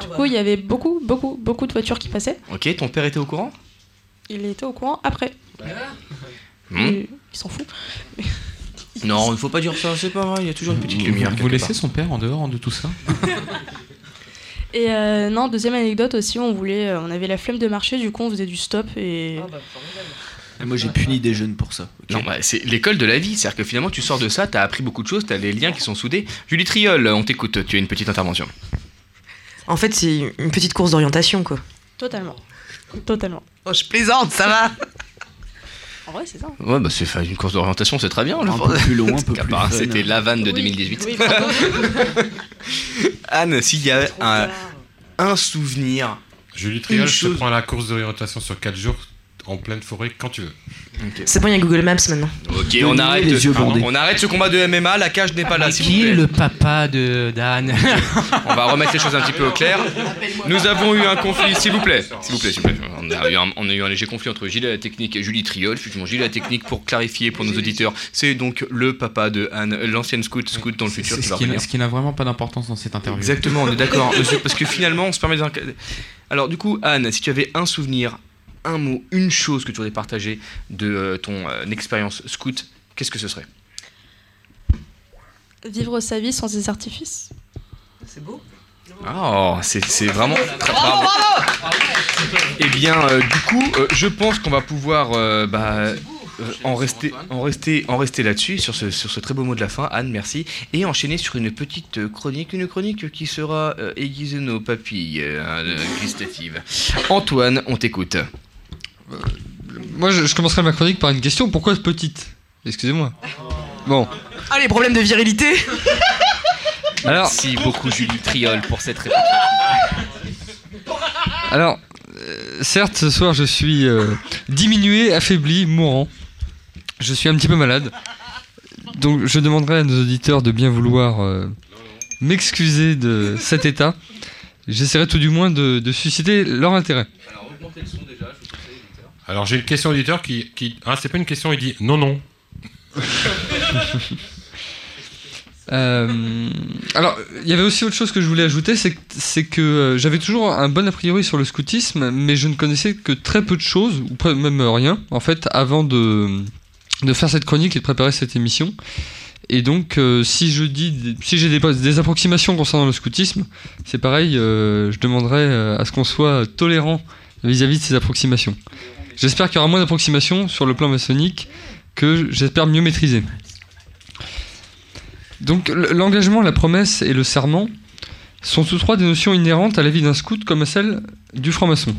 Du coup, il y avait beaucoup, beaucoup, beaucoup de voitures qui passaient. Ok, ton père était au courant? Il était au courant après. Hmm. Il, il s'en fout. [laughs] Non, il faut pas dire ça, c'est pas vrai, il y a toujours une petite lumière. Vous quelque laissez part. son père en dehors de tout ça? [laughs] Et euh, non, deuxième anecdote aussi, on voulait, euh, on avait la flemme de marcher, du coup on faisait du stop et. Et Moi, j'ai puni des jeunes pour ça. Non, bah, c'est l'école de la vie. C'est-à-dire que finalement, tu sors de ça, t'as appris beaucoup de choses, t'as des liens qui sont soudés. Julie Triol, on t'écoute. Tu as une petite intervention. En fait, c'est une petite course d'orientation, quoi. Totalement. Totalement. Oh, je plaisante, ça va En vrai, c'est ça. Ouais, bah c'est une course d'orientation, c'est très bien. Un peu plus long, un peu plus. C'était la vanne de 2018. Oui, pardon. [laughs] Anne, s'il y a un, un souvenir. Julie Triol, te chose- prends la course d'orientation sur 4 jours en pleine forêt quand tu veux. C'est bon, il y a Google Maps maintenant. Ok, on arrête, les yeux pardon, bandés. on arrête ce combat de MMA, la cage n'est pas là, s'il vous Qui le papa de d'Anne On va remettre les choses un petit peu au clair. Nous avons eu un conflit, s'il vous plaît. S'il vous plaît, s'il vous plaît. On a, eu un, on a eu un léger conflit entre Gilles à la technique et Julie Triol. Effectivement, Gilles à la technique, pour clarifier pour nos auditeurs, c'est donc le papa de Anne, l'ancienne scout, scout dans le futur C'est ce qui n'a- revenir. ce qui n'a vraiment pas d'importance dans cette interview. Exactement, on est d'accord. monsieur, Parce que finalement, on se permet d'un. Alors, du coup, Anne, si tu avais un souvenir, un mot, une chose que tu voudrais partager de euh, ton euh, expérience scout, qu'est-ce que ce serait? Vivre sa vie sans des artifices. C'est beau. Oh, c'est c'est vraiment très bravo. Eh bien, euh, du coup, euh, je pense qu'on va pouvoir euh, bah, euh, en rester, en rester, en rester là-dessus, sur ce, sur ce très beau mot de la fin, Anne, merci, et enchaîner sur une petite chronique, une chronique qui sera euh, aiguisée nos papilles euh, gustatives. Antoine, on t'écoute. Moi, je, je commencerai ma chronique par une question. Pourquoi petite? Excusez-moi. Bon. Ah, les problèmes de virilité [laughs] Alors, Merci beaucoup, Julie Triol, pour cette réponse. [laughs] alors euh, certes, ce soir, je suis euh, diminué, affaibli, mourant. Je suis un petit peu malade. Donc, je demanderai à nos auditeurs de bien vouloir euh, m'excuser de cet état. J'essaierai tout du moins de, de susciter leur intérêt. Alors, augmentez le son déjà, Alors j'ai une question auditeur qui, qui ah c'est pas une question, il dit non non. [laughs] Euh, alors, il y avait aussi autre chose que je voulais ajouter, c'est que, que euh, j'avais toujours un bon a priori sur le scoutisme, mais je ne connaissais que très peu de choses, ou même rien, en fait, avant de, de faire cette chronique et de préparer cette émission. Et donc, euh, si je dis, si j'ai des, des approximations concernant le scoutisme, c'est pareil, je demanderai euh, à ce qu'on soit tolérant vis-à-vis de ces approximations. J'espère qu'il y aura moins d'approximations sur le plan maçonnique que j'espère mieux maîtriser. Donc l'engagement, la promesse et le serment sont tous trois des notions inhérentes à la vie d'un scout comme à celle du franc-maçon.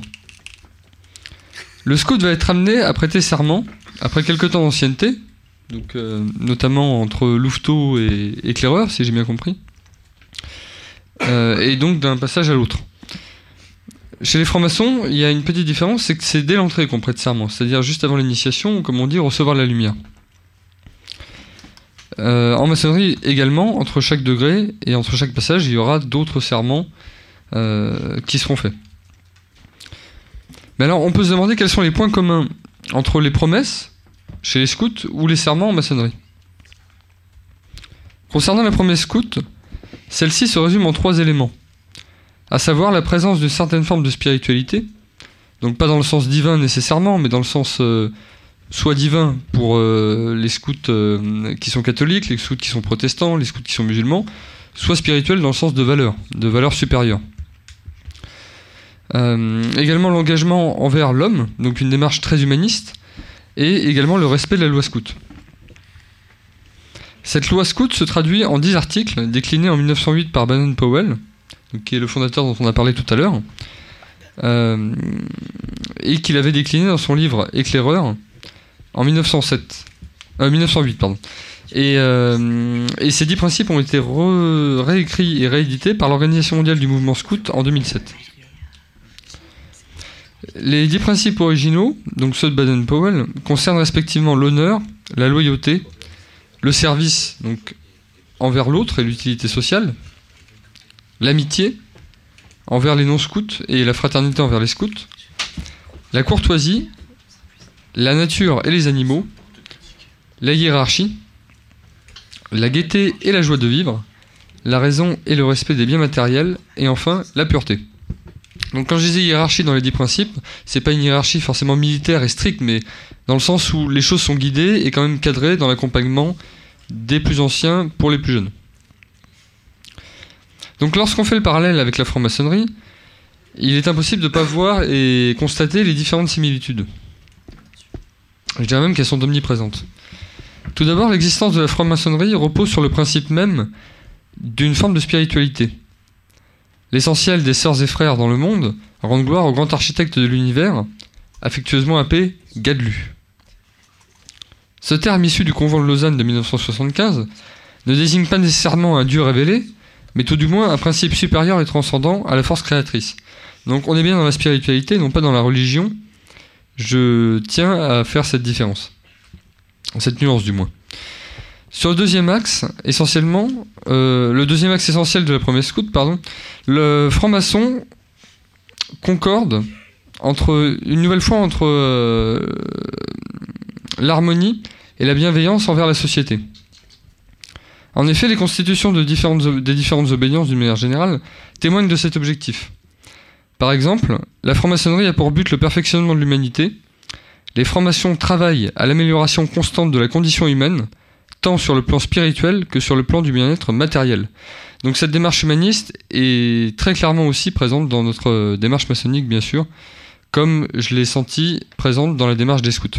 Le scout va être amené à prêter serment après quelques temps d'ancienneté, euh, notamment entre louveteau et éclaireur, si j'ai bien compris, Euh, et donc d'un passage à l'autre. Chez les francs-maçons, il y a une petite différence, c'est que c'est dès l'entrée qu'on prête serment, c'est-à-dire juste avant l'initiation, comme on dit, recevoir la lumière. Euh, en maçonnerie également, entre chaque degré et entre chaque passage, il y aura d'autres serments euh, qui seront faits. Mais alors, on peut se demander quels sont les points communs entre les promesses chez les scouts ou les serments en maçonnerie. Concernant la promesse scout, celle-ci se résume en trois éléments, à savoir la présence d'une certaine forme de spiritualité, donc pas dans le sens divin nécessairement, mais dans le sens euh, soit divin pour euh, les scouts euh, qui sont catholiques, les scouts qui sont protestants, les scouts qui sont musulmans, soit spirituel dans le sens de valeur, de valeur supérieure. Également l'engagement envers l'homme, donc une démarche très humaniste, et également le respect de la loi scout. Cette loi scout se traduit en 10 articles déclinés en 1908 par Bannon Powell, qui est le fondateur dont on a parlé tout à l'heure, euh, et qu'il avait décliné dans son livre Éclaireur en 1907, euh, 1908. Pardon. Et, euh, et ces 10 principes ont été réécrits et réédités par l'Organisation mondiale du mouvement scout en 2007. Les 10 principes originaux, donc ceux de Baden-Powell, concernent respectivement l'honneur, la loyauté, le service donc envers l'autre et l'utilité sociale, l'amitié envers les non-scouts et la fraternité envers les scouts, la courtoisie, la nature et les animaux, la hiérarchie, la gaieté et la joie de vivre, la raison et le respect des biens matériels, et enfin la pureté. Donc quand je disais hiérarchie dans les dix principes, c'est pas une hiérarchie forcément militaire et stricte, mais dans le sens où les choses sont guidées et quand même cadrées dans l'accompagnement des plus anciens pour les plus jeunes. Donc lorsqu'on fait le parallèle avec la franc-maçonnerie, il est impossible de ne pas voir et constater les différentes similitudes. Je dirais même qu'elles sont omniprésentes. Tout d'abord, l'existence de la franc-maçonnerie repose sur le principe même d'une forme de spiritualité. L'essentiel des sœurs et frères dans le monde rendent gloire au grand architecte de l'univers, affectueusement appelé Gadlu. Ce terme issu du convent de Lausanne de 1975 ne désigne pas nécessairement un Dieu révélé, mais tout du moins un principe supérieur et transcendant à la force créatrice. Donc on est bien dans la spiritualité, non pas dans la religion. Je tiens à faire cette différence. Cette nuance du moins. Sur le deuxième axe, essentiellement, euh, le deuxième axe essentiel de la promesse scout, pardon, le franc-maçon concorde entre, une nouvelle fois entre euh, l'harmonie et la bienveillance envers la société. En effet, les constitutions des différentes obédiences, d'une manière générale, témoignent de cet objectif. Par exemple, la franc-maçonnerie a pour but le perfectionnement de l'humanité. Les francs-maçons travaillent à l'amélioration constante de la condition humaine, tant sur le plan spirituel que sur le plan du bien-être matériel. Donc cette démarche humaniste est très clairement aussi présente dans notre euh, démarche maçonnique, bien sûr, comme je l'ai senti présente dans la démarche des scouts.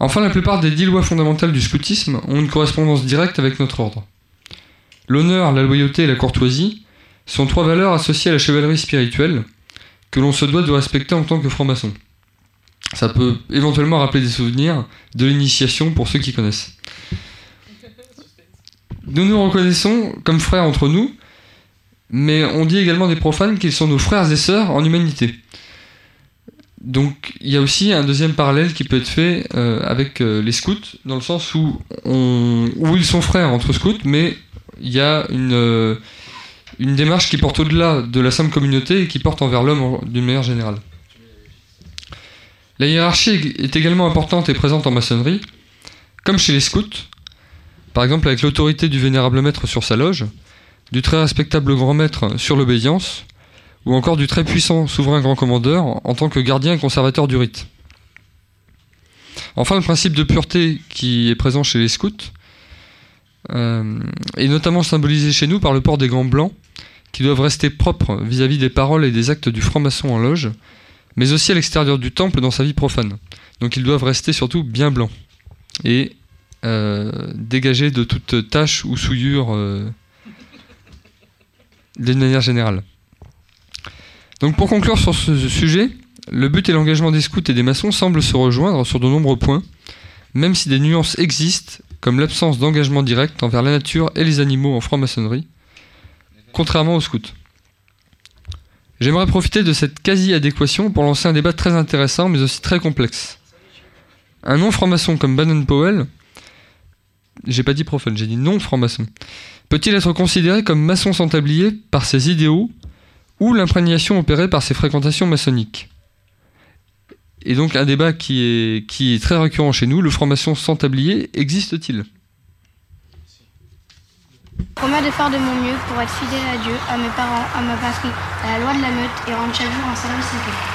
Enfin, la plupart des dix lois fondamentales du scoutisme ont une correspondance directe avec notre ordre. L'honneur, la loyauté et la courtoisie sont trois valeurs associées à la chevalerie spirituelle que l'on se doit de respecter en tant que franc-maçon. Ça peut éventuellement rappeler des souvenirs de l'initiation pour ceux qui connaissent. Nous nous reconnaissons comme frères entre nous, mais on dit également des profanes qu'ils sont nos frères et sœurs en humanité. Donc il y a aussi un deuxième parallèle qui peut être fait euh, avec euh, les scouts, dans le sens où, ils sont frères entre scouts, mais il y a une, euh, une démarche qui porte au-delà de la simple communauté et qui porte envers l'homme d'une manière générale. La hiérarchie est également importante et présente en maçonnerie, comme chez les scouts, par exemple avec l'autorité du vénérable maître sur sa loge, du très respectable grand maître sur l'obédience, ou encore du très puissant souverain grand commandeur en tant que gardien et conservateur du rite. Enfin, le principe de pureté qui est présent chez les scouts euh, est notamment symbolisé chez nous par le port des gants blancs, qui doivent rester propres vis-à-vis des paroles et des actes du franc-maçon en loge, mais aussi à l'extérieur du temple dans sa vie profane. Donc ils doivent rester surtout bien blancs et euh, dégagés de toute tache ou souillure euh, d'une manière générale. Donc pour conclure sur ce sujet, le but et l'engagement des scouts et des maçons semblent se rejoindre sur de nombreux points, même si des nuances existent, comme l'absence d'engagement direct envers la nature et les animaux en franc-maçonnerie, contrairement aux scouts. J'aimerais profiter de cette quasi-adéquation pour lancer un débat très intéressant mais aussi très complexe. Un non-franc-maçon comme Bannon Powell, j'ai pas dit profane, j'ai dit non-franc-maçon, peut-il être considéré comme maçon sans tablier par ses idéaux ou l'imprégnation opérée par ses fréquentations maçonniques Et donc un débat qui est, qui est très récurrent chez nous, le franc-maçon sans tablier existe-t-il? Promets de faire de mon mieux pour être fidèle à Dieu, à mes parents, à ma patrie, à la loi de la meute et rendre chaque jour un service sacré?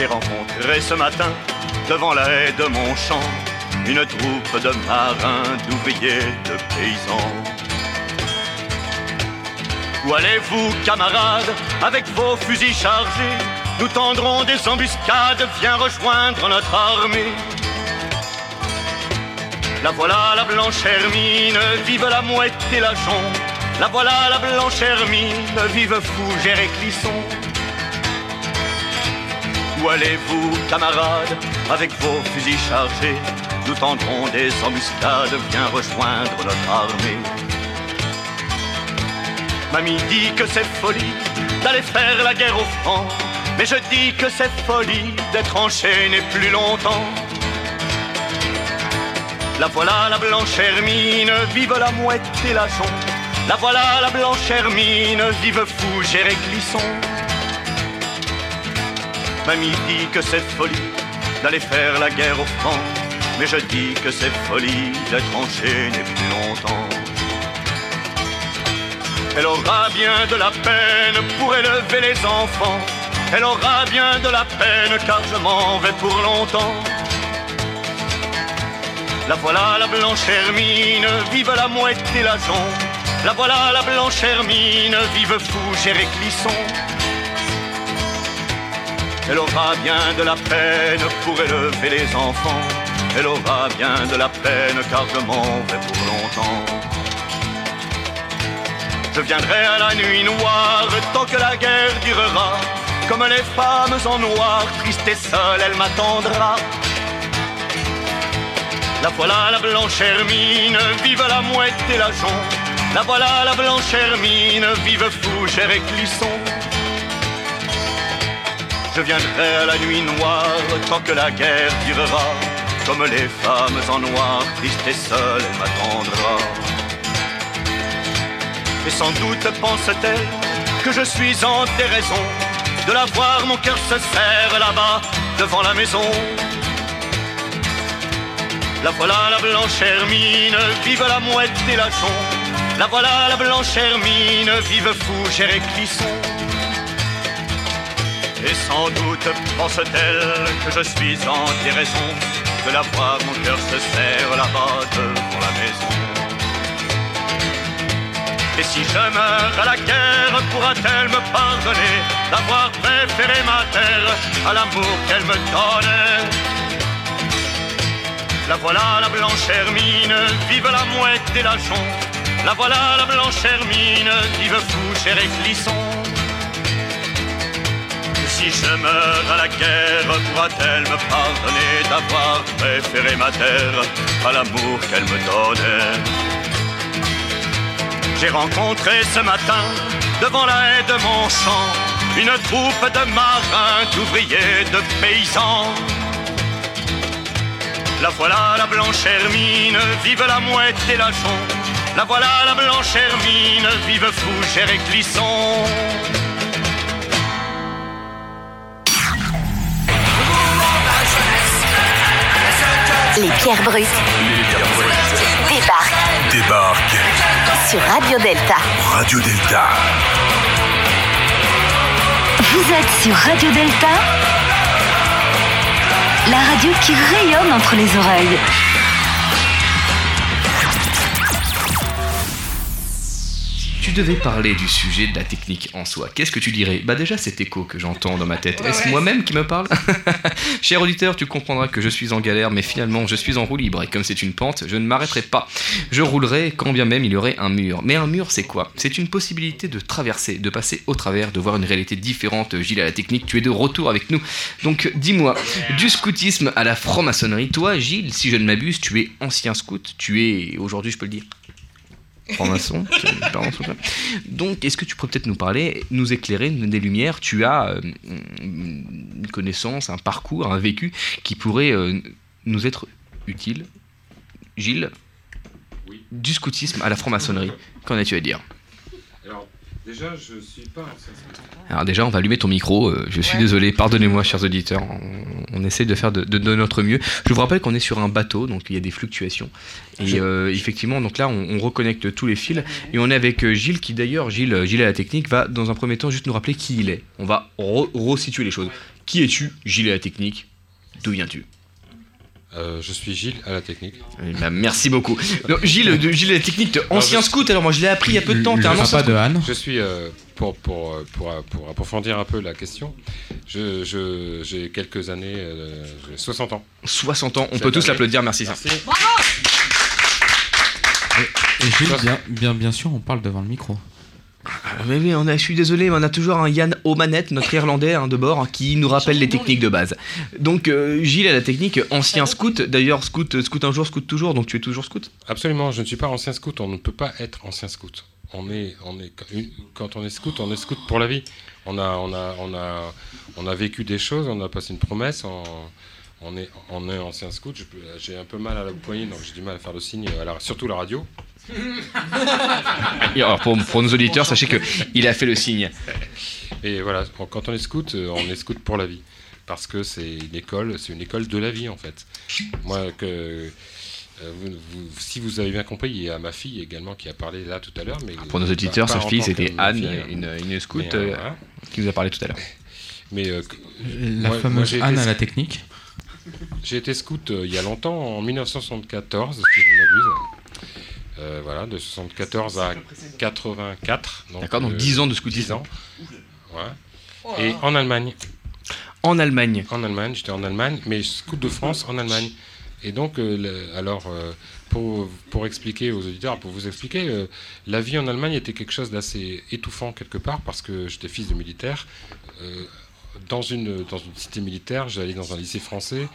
J'ai rencontré ce matin, devant la haie de mon champ, une troupe de marins, d'ouvriers, de paysans. Où allez-vous, camarades, avec vos fusils chargés? Nous tendrons des embuscades, viens rejoindre notre armée. La voilà la blanche hermine, vive la mouette et la jonc. La voilà la blanche hermine, vive Fougère et Clisson. Où allez-vous, camarades, avec vos fusils chargés Nous tendrons des embuscades, viens rejoindre notre armée. Mamie dit que c'est folie d'aller faire la guerre aux francs, mais je dis que c'est folie d'être enchaîné plus longtemps. La voilà la blanche hermine, vive la mouette et la jonc. La voilà la blanche hermine, vive Fougère et Clisson. Mamie dit que c'est folie d'aller faire la guerre aux francs, mais je dis que c'est folie d'être enchaîné plus longtemps. Elle aura bien de la peine pour élever les enfants. Elle aura bien de la peine car je m'en vais pour longtemps. La voilà la blanche hermine, vive la mouette et la jonc. La voilà la blanche hermine, vive Fougère et Clisson. Elle aura bien de la peine pour élever les enfants. Elle aura bien de la peine car je m'en vais pour longtemps. Je viendrai à la nuit noire tant que la guerre durera. Comme les femmes en noir, triste et seule, elle m'attendra. La voilà la blanche hermine, vive la mouette et la jonc. La voilà la blanche hermine, vive Fougère et Clisson. Je viendrai à la nuit noire tant que la guerre durera. Comme les femmes en noir, triste et seule, elle m'attendra. Et sans doute pense-t-elle que je suis en déraison de la voir, mon cœur se serre là-bas devant la maison. La voilà la blanche hermine, vive la mouette et la jonc. La voilà la blanche hermine, vive Fougère et Clisson. Et sans doute pense-t-elle que je suis en déraison de la voir, mon cœur se serre là-bas devant la maison. Et si je meurs à la guerre, pourra-t-elle me pardonner d'avoir préféré ma terre à l'amour qu'elle me donnait La voilà la blanche hermine, vive la mouette et la jonc. La voilà la blanche hermine, vive Fougère et Clisson. Si je meurs à la guerre, pourra-t-elle me pardonner d'avoir préféré ma terre à l'amour qu'elle me donnait? J'ai rencontré ce matin, devant la haie de mon champ, une troupe de marins, d'ouvriers, de paysans. La voilà la blanche hermine, vive la mouette et la jonc. La voilà la blanche hermine, vive Fougère et Clisson. Les pierres brutes débarquent Débarque sur Radio Delta. Radio Delta. Vous êtes sur Radio Delta, la radio qui rayonne entre les oreilles. Tu devais parler du sujet de la technique en soi. Qu'est-ce que tu dirais? Bah déjà cet écho que j'entends dans ma tête. Est-ce moi-même qui me parle? [laughs] Cher auditeur, tu comprendras que je suis en galère, mais finalement je suis en roue libre et comme c'est une pente, je ne m'arrêterai pas. Je roulerai quand bien même il y aurait un mur. Mais un mur c'est quoi? C'est une possibilité de traverser, de passer au travers, de voir une réalité différente. Gilles à la technique, tu es de retour avec nous. Donc dis-moi, du scoutisme à la franc-maçonnerie, toi Gilles, si je ne m'abuse, tu es ancien scout, tu es aujourd'hui je peux le dire franc-maçon. Donc, est-ce que tu pourrais peut-être nous parler, nous éclairer, nous donner des lumières? Tu as euh, une connaissance, un parcours, un vécu qui pourrait euh, nous être utile? Gilles, du scoutisme à la franc-maçonnerie, qu'en as-tu à dire? Déjà, je suis pas. Alors déjà, on va allumer ton micro. euh, je suis désolé, pardonnez-moi, chers auditeurs. On, on essaie de faire de, de- de notre mieux. Je vous rappelle qu'on est sur un bateau, donc il y a des fluctuations. Et euh, effectivement, donc là, on, on reconnecte tous les fils. Et on est avec euh, Gilles, qui d'ailleurs, Gilles, Gilles à la technique, va dans un premier temps juste nous rappeler qui il est. On va re- resituer les choses. Qui es-tu, Gilles à la technique? D'où viens-tu? Euh, je suis Gilles à la technique. Eh ben, merci beaucoup. Gilles, de, Gilles à la technique, ancien scout. Alors moi, je l'ai appris il y a peu de temps. T'es un ancien scout. Je suis, euh, pour, pour, euh, pour, pour approfondir un peu la question, je- je- j'ai quelques années, euh, j'ai 60 ans. 60 ans, on peut tous l'applaudir, merci. Merci. Et Gilles, bien, bien, bien sûr, on parle devant le micro. Ah, Mais oui, on a, je suis désolé, mais on a toujours un Yann Omanette, notre Irlandais hein, de bord, qui nous rappelle les techniques de base. Donc euh, Gilles à la technique, ancien scout, d'ailleurs scout, scout un jour, scout toujours, donc tu es toujours scout? Absolument, je ne suis pas ancien scout, on ne peut pas être ancien scout. On est, on est, quand on est scout, on est scout pour la vie. On a, on a, on a, on a vécu des choses, on a passé une promesse, on, on est, on est ancien scout. J'ai un peu mal à la poignée, donc j'ai du mal à faire le signe, à la- surtout la radio. [laughs] Alors pour, pour nos auditeurs, sachez que il a fait le signe. Et voilà, quand on est scout, euh, on est scout pour la vie. Parce que c'est une école, c'est une école de la vie en fait. Moi, que, euh, vous- vous- si vous avez bien compris, il y a ma fille également qui a parlé là tout à l'heure. mais Ah, Pour nos auditeurs, tant que c'était Anne, fille, une, une scout Mais, euh, euh, voilà. qui nous a parlé tout à l'heure. Mais euh, La fameuse Anne été- à la technique. J'ai été scout euh, il y a longtemps, en 1974, si je ne m'abuse. Euh, voilà, de 74 à 84. D'accord, donc euh, 10 ans de scoutisme. 10 ans. Ouais. Et en Allemagne. En Allemagne En Allemagne, j'étais en Allemagne, mais scout de France en Allemagne. Et donc, euh, le- alors, euh, pour, pour expliquer aux auditeurs, pour vous expliquer, euh, la vie en Allemagne était quelque chose d'assez étouffant quelque part, parce que j'étais fils de militaire. Euh, dans, une, dans une cité militaire, j'allais dans un lycée français.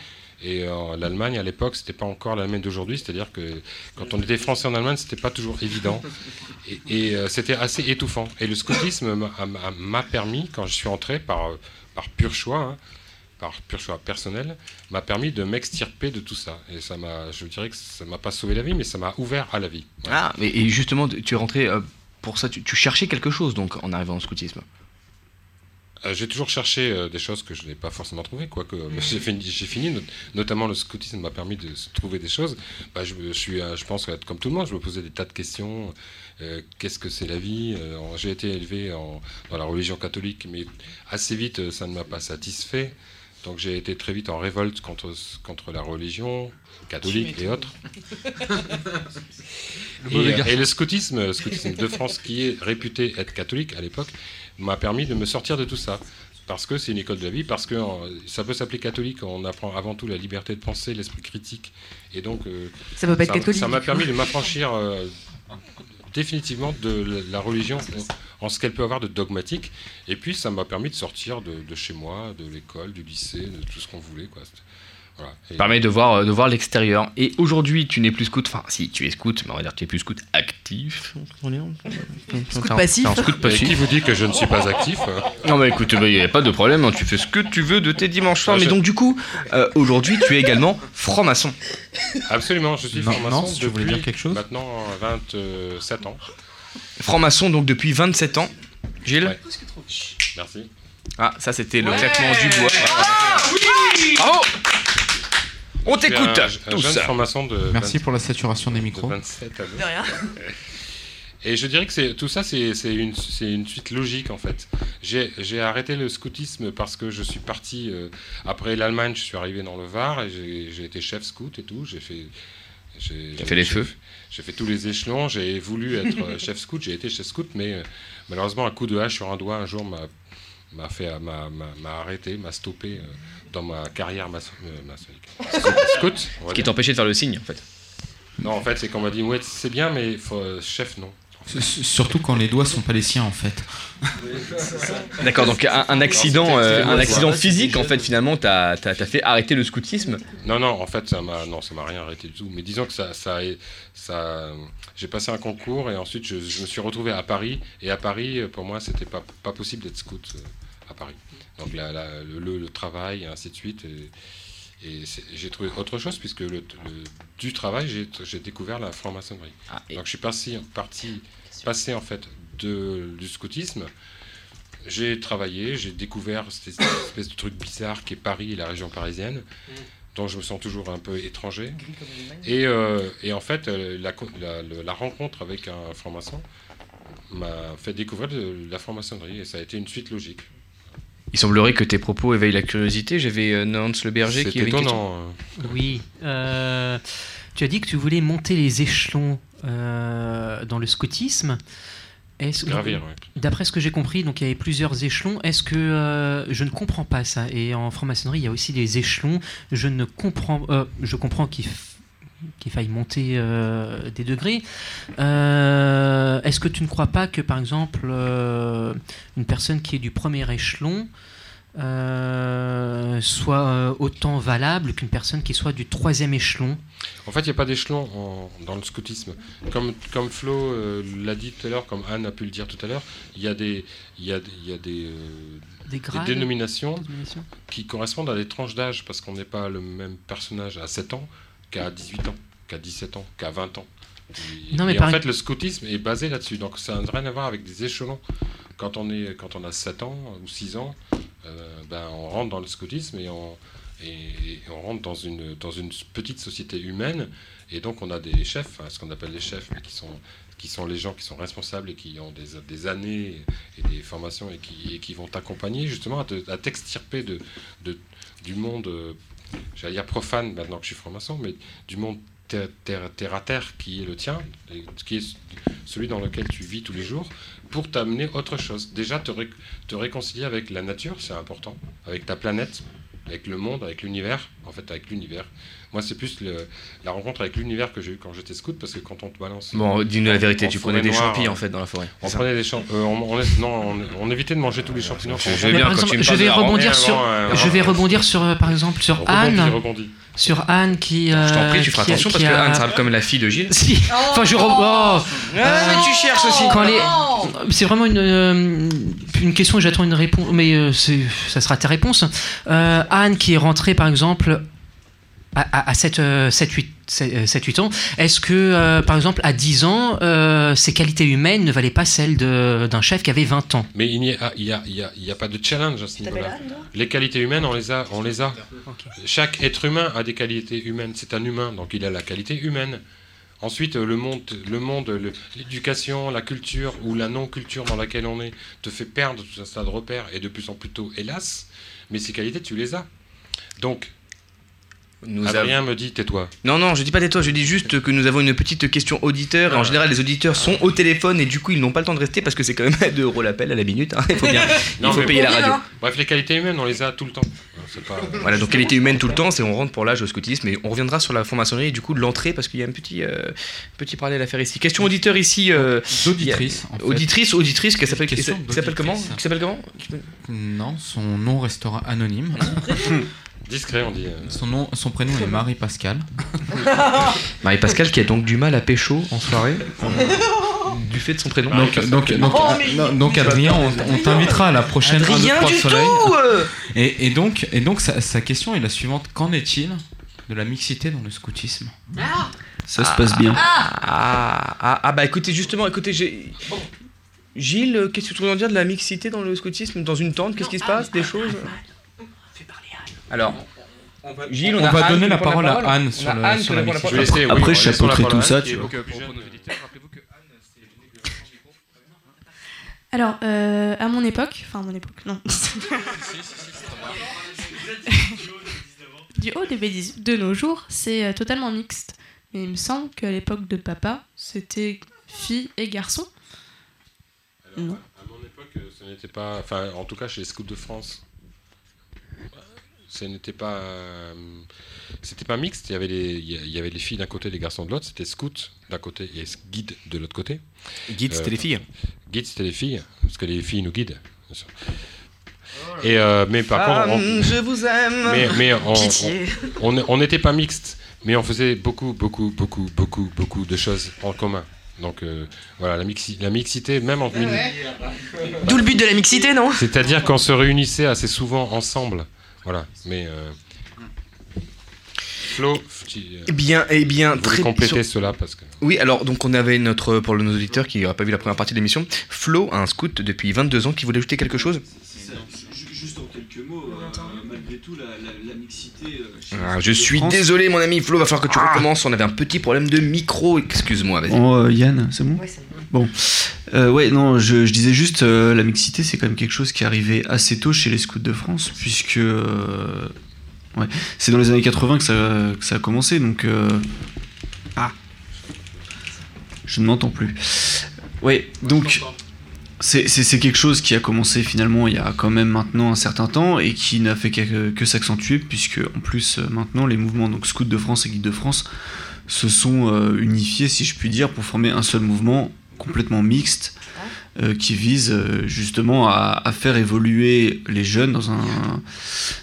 Et euh, l'Allemagne, à l'époque, c'était pas encore l'Allemagne d'aujourd'hui, c'est-à-dire que quand on était français en Allemagne, c'était pas toujours évident. [laughs] Et, et, euh, c'était assez étouffant. Et le scoutisme m'a- permis, quand je suis entré par, par pur choix, hein, par pur choix personnel, m'a permis de m'extirper de tout ça. Et ça m'a, je dirais que ça m'a pas sauvé la vie, mais ça m'a ouvert à la vie. Ah, mais, et justement, tu es rentré euh, pour ça, tu, tu cherchais quelque chose donc en arrivant au scoutisme? Euh, j'ai toujours cherché euh, des choses que je n'ai pas forcément trouvées, quoique euh, [laughs] j'ai fini, j'ai fini not- notamment le scoutisme m'a permis de trouver des choses. Bah, je, me- je suis, euh, je pense, comme tout le monde, je me posais des tas de questions. Euh, Qu'est-ce que c'est la vie Euh, J'ai été élevé en- dans la religion catholique, mais assez vite, ça ne m'a pas satisfait. Donc j'ai été très vite en révolte contre, la religion catholique et autres. [laughs] Le et, le scoutisme, le scoutisme de France, qui est réputé être catholique à l'époque, m'a permis de me sortir de tout ça. Parce que c'est une école de la vie, parce que euh, ça peut s'appeler catholique, on apprend avant tout la liberté de penser, l'esprit critique. Et donc, euh, Ça peut pas être catholique, Ça m'a du permis de m'affranchir euh, définitivement de la- la religion en ce qu'elle peut avoir de dogmatique. Et puis, ça m'a permis de sortir de, de chez moi, de l'école, du lycée, de tout ce qu'on voulait. Quoi. Voilà. Et- permet de voir, euh, de voir l'extérieur. Et aujourd'hui, tu n'es plus scout, enfin, si, tu es scout, mais on va dire que tu es plus scout actif. Scout passif. un scout passif. qui vous dit que je ne suis pas actif euh Non, bah écoute, il n'y a pas de problème, hein, tu fais ce que tu veux de tes dimanches soirs. Ah, mais je- donc, du coup, euh, aujourd'hui, tu es également franc-maçon. Absolument, je suis Non, franc-maçon non, si tu voulais depuis dire quelque chose. maintenant euh, 27 ans. Franc-maçon, donc depuis 27 ans. Gilles Ouais. Merci. Ah, ça, c'était le claquement du bois. Bravo On Je suis t'écoute, tous. jeune franc-maçon de Merci 20 pour la saturation des de micros. 27 années. De rien. Et je dirais que tout ça, c'est une, suite logique en fait. J'ai arrêté le scoutisme parce que je suis parti euh, après l'Allemagne, je suis arrivé dans le Var et j'ai été chef scout et tout. J'ai fait j'ai fait les feux J'ai fait tous les échelons. J'ai voulu être euh, chef scout. J'ai été chef scout, mais euh, malheureusement un coup de hache sur un doigt un jour m'a m'a fait m'a m'a- m'a arrêté, m'a stoppé euh, dans ma carrière maçon- euh. Scout, Ce qui t'empêchait de faire le signe, en fait. Non, en fait, c'est qu'on m'a dit ouais, c'est bien, mais faut, euh, chef non. Surtout quand les doigts sont pas les siens en fait. [laughs] D'accord, donc un, un accident, euh, un accident quoi. physique, en fait, finalement, t'as as, fait arrêter le scoutisme. Non, non, en fait, ça m'a, non, ça m'a rien arrêté du tout. Mais disons que ça, ça, ça, j'ai passé un concours et ensuite je, je me suis retrouvé à Paris. Et à Paris, euh, pour moi, c'était pas, pas possible d'être scout euh, à Paris. Donc la- la- le, le- le travail et ainsi de suite. Et, et j'ai trouvé autre chose puisque le, le- du travail, j'ai, découvert la franc-maçonnerie. Donc je suis parti, parti, passé en fait de, du scoutisme. J'ai travaillé, j'ai découvert cette espèce de truc bizarre qui est Paris et la région parisienne, dont je me sens toujours un peu étranger. Et, euh, et en fait, euh, la, rencontre avec un franc-maçon m'a fait découvrir de, la franc-maçonnerie et ça a été une suite logique. Il semblerait que tes propos éveillent la curiosité. J'avais euh, Nance Le Berger qui avait une question. étonnant. hein. Oui. euh, tu as dit que tu voulais monter les échelons euh, dans le scoutisme. Est-ce- Gravir, ouais. D'après ce que j'ai compris, donc il y avait plusieurs échelons. Est-ce que euh, je ne comprends pas ça? Et en franc-maçonnerie, il y a aussi des échelons. Je ne comprends. euh, je comprends qu'il qu'il faille monter euh, des degrés. Euh, Est-ce que tu ne crois pas que, par exemple, euh, une personne qui est du premier échelon soit autant valable qu'une personne qui soit du troisième échelon? En fait, il n'y a pas d'échelon dans le scoutisme. Comme, comme Flo l'a dit tout à l'heure, comme Anne a pu le dire tout à l'heure, il y a des, y a, des- y a des, Des grades? dénominations Dénominations? qui correspondent à des tranches d'âge, parce qu'on n'est pas le même personnage à 7 ans qu'à 18 ans, qu'à 17 ans, qu'à 20 ans. Et, Non, mais et par en fait, le scoutisme est basé là-dessus. Donc, ça n'a rien à voir avec des échelons. Quand on, est, quand on a 7 ans ou 6 ans, euh, ben, on rentre dans le scoutisme et on, Et, et on rentre dans une, dans une petite société humaine, et donc on a des chefs, hein, ce qu'on appelle les chefs, mais qui sont, qui sont les gens qui sont responsables et qui ont des, des années et des formations et qui, et qui vont t'accompagner justement à, te- à t'extirper de, de- du monde, euh, j'allais dire profane maintenant que je suis franc-maçon, mais du monde terre, terre- qui est le tien, qui est celui dans lequel tu vis tous les jours, pour t'amener autre chose. Déjà, te réconcilier avec la nature, c'est important, avec ta planète, avec le monde, avec l'univers, en fait, avec l'univers. Moi, c'est plus le- la rencontre avec l'univers que j'ai eu quand j'étais scout, parce que quand on te balance. Bon, dis-nous la vérité, tu prenais des noire, champis euh, en fait dans la forêt. On prenait des champ- euh, on, on est- non, on, on évitait de manger tous les champignons. Je- bien exemple, me je vais rebondir avant, sur, euh, je vais rebondir sur, euh, par exemple, sur Anne, rebondis. sur Anne qui. Je t'en prie, euh, tu feras qui attention parce que Anne, ça comme la fille de Gilles. Si. Enfin, je. re- oh. mais tu cherches aussi. Quand les- C'est vraiment une, euh, une question et j'attends une réponse, mais euh, c'est- ça sera ta réponse. Euh, Anne qui est rentrée par exemple à, à, 7, 8, 7, ans, est-ce que euh, par exemple à 10 ans, euh, ses qualités humaines ne valaient pas celles de- d'un chef qui avait 20 ans? Mais il n'y a, il y a, il y a- il y a pas de challenge à ce niveau-là. Les qualités humaines, on les a. On les a. Chaque être humain a des qualités humaines. C'est un humain, donc il a la qualité humaine. Ensuite, euh, le monde, le monde, l'éducation, la culture ou la non-culture dans laquelle on est te fait perdre tout un tas de repères et de plus en plus tôt, hélas. Mais ces qualités, tu les as. Donc, Nous Adrien me dit tais-toi. Non, non, je dis pas tais-toi, je dis juste que nous avons une petite question auditeur. Et en Ah. général, les auditeurs sont au téléphone et du coup, ils n'ont pas le temps de rester parce que c'est quand même [laughs] à 2 euros l'appel à la minute. hein. Il faut bien [laughs] il faut payer la radio. Bref, les qualités humaines, on les a tout le temps. C'est pas. Voilà, donc qualité humaine tout le temps, c'est on rentre pour l'âge au scoutisme, mais on reviendra sur la franc-maçonnerie et du coup de l'entrée parce qu'il y a un petit, euh, petit parallèle à faire ici. Question auditeur ici. euh, D'auditrice, il y a- en fait. Auditrice, auditrice, qui s'appelle qui s'appelle comment? Qui s'appelle comment? Non, son nom restera anonyme. [laughs] Discret, on dit. euh. Son, nom, son prénom est Marie-Pascal. [laughs] Marie-Pascal qui a donc du mal à pécho en soirée du fait de son prénom. Donc, donc, donc, Oh, ah, mais- non, donc, Adrien, on, on t'invitera à la prochaine Adrien 1, 2, 3 du Soleil. tout, euh et, et donc, et donc sa, sa question est la suivante qu'en est-il de la mixité dans le scoutisme? Ça se passe bien. Ah, ah, ah, bah écoutez, justement, écoutez, j'ai. Gilles, euh, qu'est-ce que tu veux en dire de la mixité dans le scoutisme? Dans une tente, qu'est-ce qui se passe? Des choses? Alors, Gilles, on, On a va Anne donner la parole à. Anne On sur a le- Anne sur qui la. Je laisser, oui, Après, on je la chapeauterai tout ça, tu vois. Alors, euh, à mon époque, enfin à mon époque, non. [laughs] du haut début dix- de nos jours, c'est euh, totalement mixte. Mais il me semble qu'à l'époque de papa, c'était filles et garçons. Non. À mon époque, euh, ce n'était pas. Enfin, en tout cas, chez les scouts de France, ce n'était pas. euh, C'était pas mixte. Il y avait les, il y avait les filles d'un côté, les garçons de l'autre. C'était scout d'un côté et guide de l'autre côté. Guide, c'était les filles. Guide, c'était les filles, parce que les filles nous guident. bien sûr. Et euh, mais par Ah, contre, on- je vous aime. mais, mais on Pitié. n'était pas mixte, mais on faisait beaucoup, beaucoup, beaucoup, beaucoup, beaucoup de choses en commun. Donc euh, voilà, la, mixi- la mixité, même en D'où le but de la mixité, non? C'est-à-dire qu'on se réunissait assez souvent ensemble. Voilà, mais. euh, Flo, tu, euh, Eh bien, eh bien, très compléter sur- cela parce que. Oui, alors donc on avait notre pour nos auditeurs qui n'auraient pas vu la première partie de l'émission, Flo, un scout depuis 22 ans, qui voulait ajouter quelque chose? Juste en quelques mots, euh, malgré tout, la, la- la mixité. euh, Ah, je suis France- désolé, mon ami Flo, va falloir que tu recommences. On avait un petit problème de micro. Excuse-moi, vas-y. Oh, euh, Yann, c'est bon Bon. Euh, ouais, non, je, je disais juste, euh, la mixité, c'est quand même quelque chose qui est arrivé assez tôt chez les scouts de France, puisque. euh, ouais, c'est dans les années 80 que ça, que ça a commencé, donc. ah Je ne m'entends plus. Ouais, donc. C'est quelque chose qui a commencé finalement il y a quand même maintenant un certain temps et qui n'a fait que, que s'accentuer puisque en plus maintenant les mouvements donc Scouts de France et Guides de France se sont unifiés si je puis dire pour former un seul mouvement complètement mixte qui vise euh, justement à, à faire évoluer les jeunes dans un,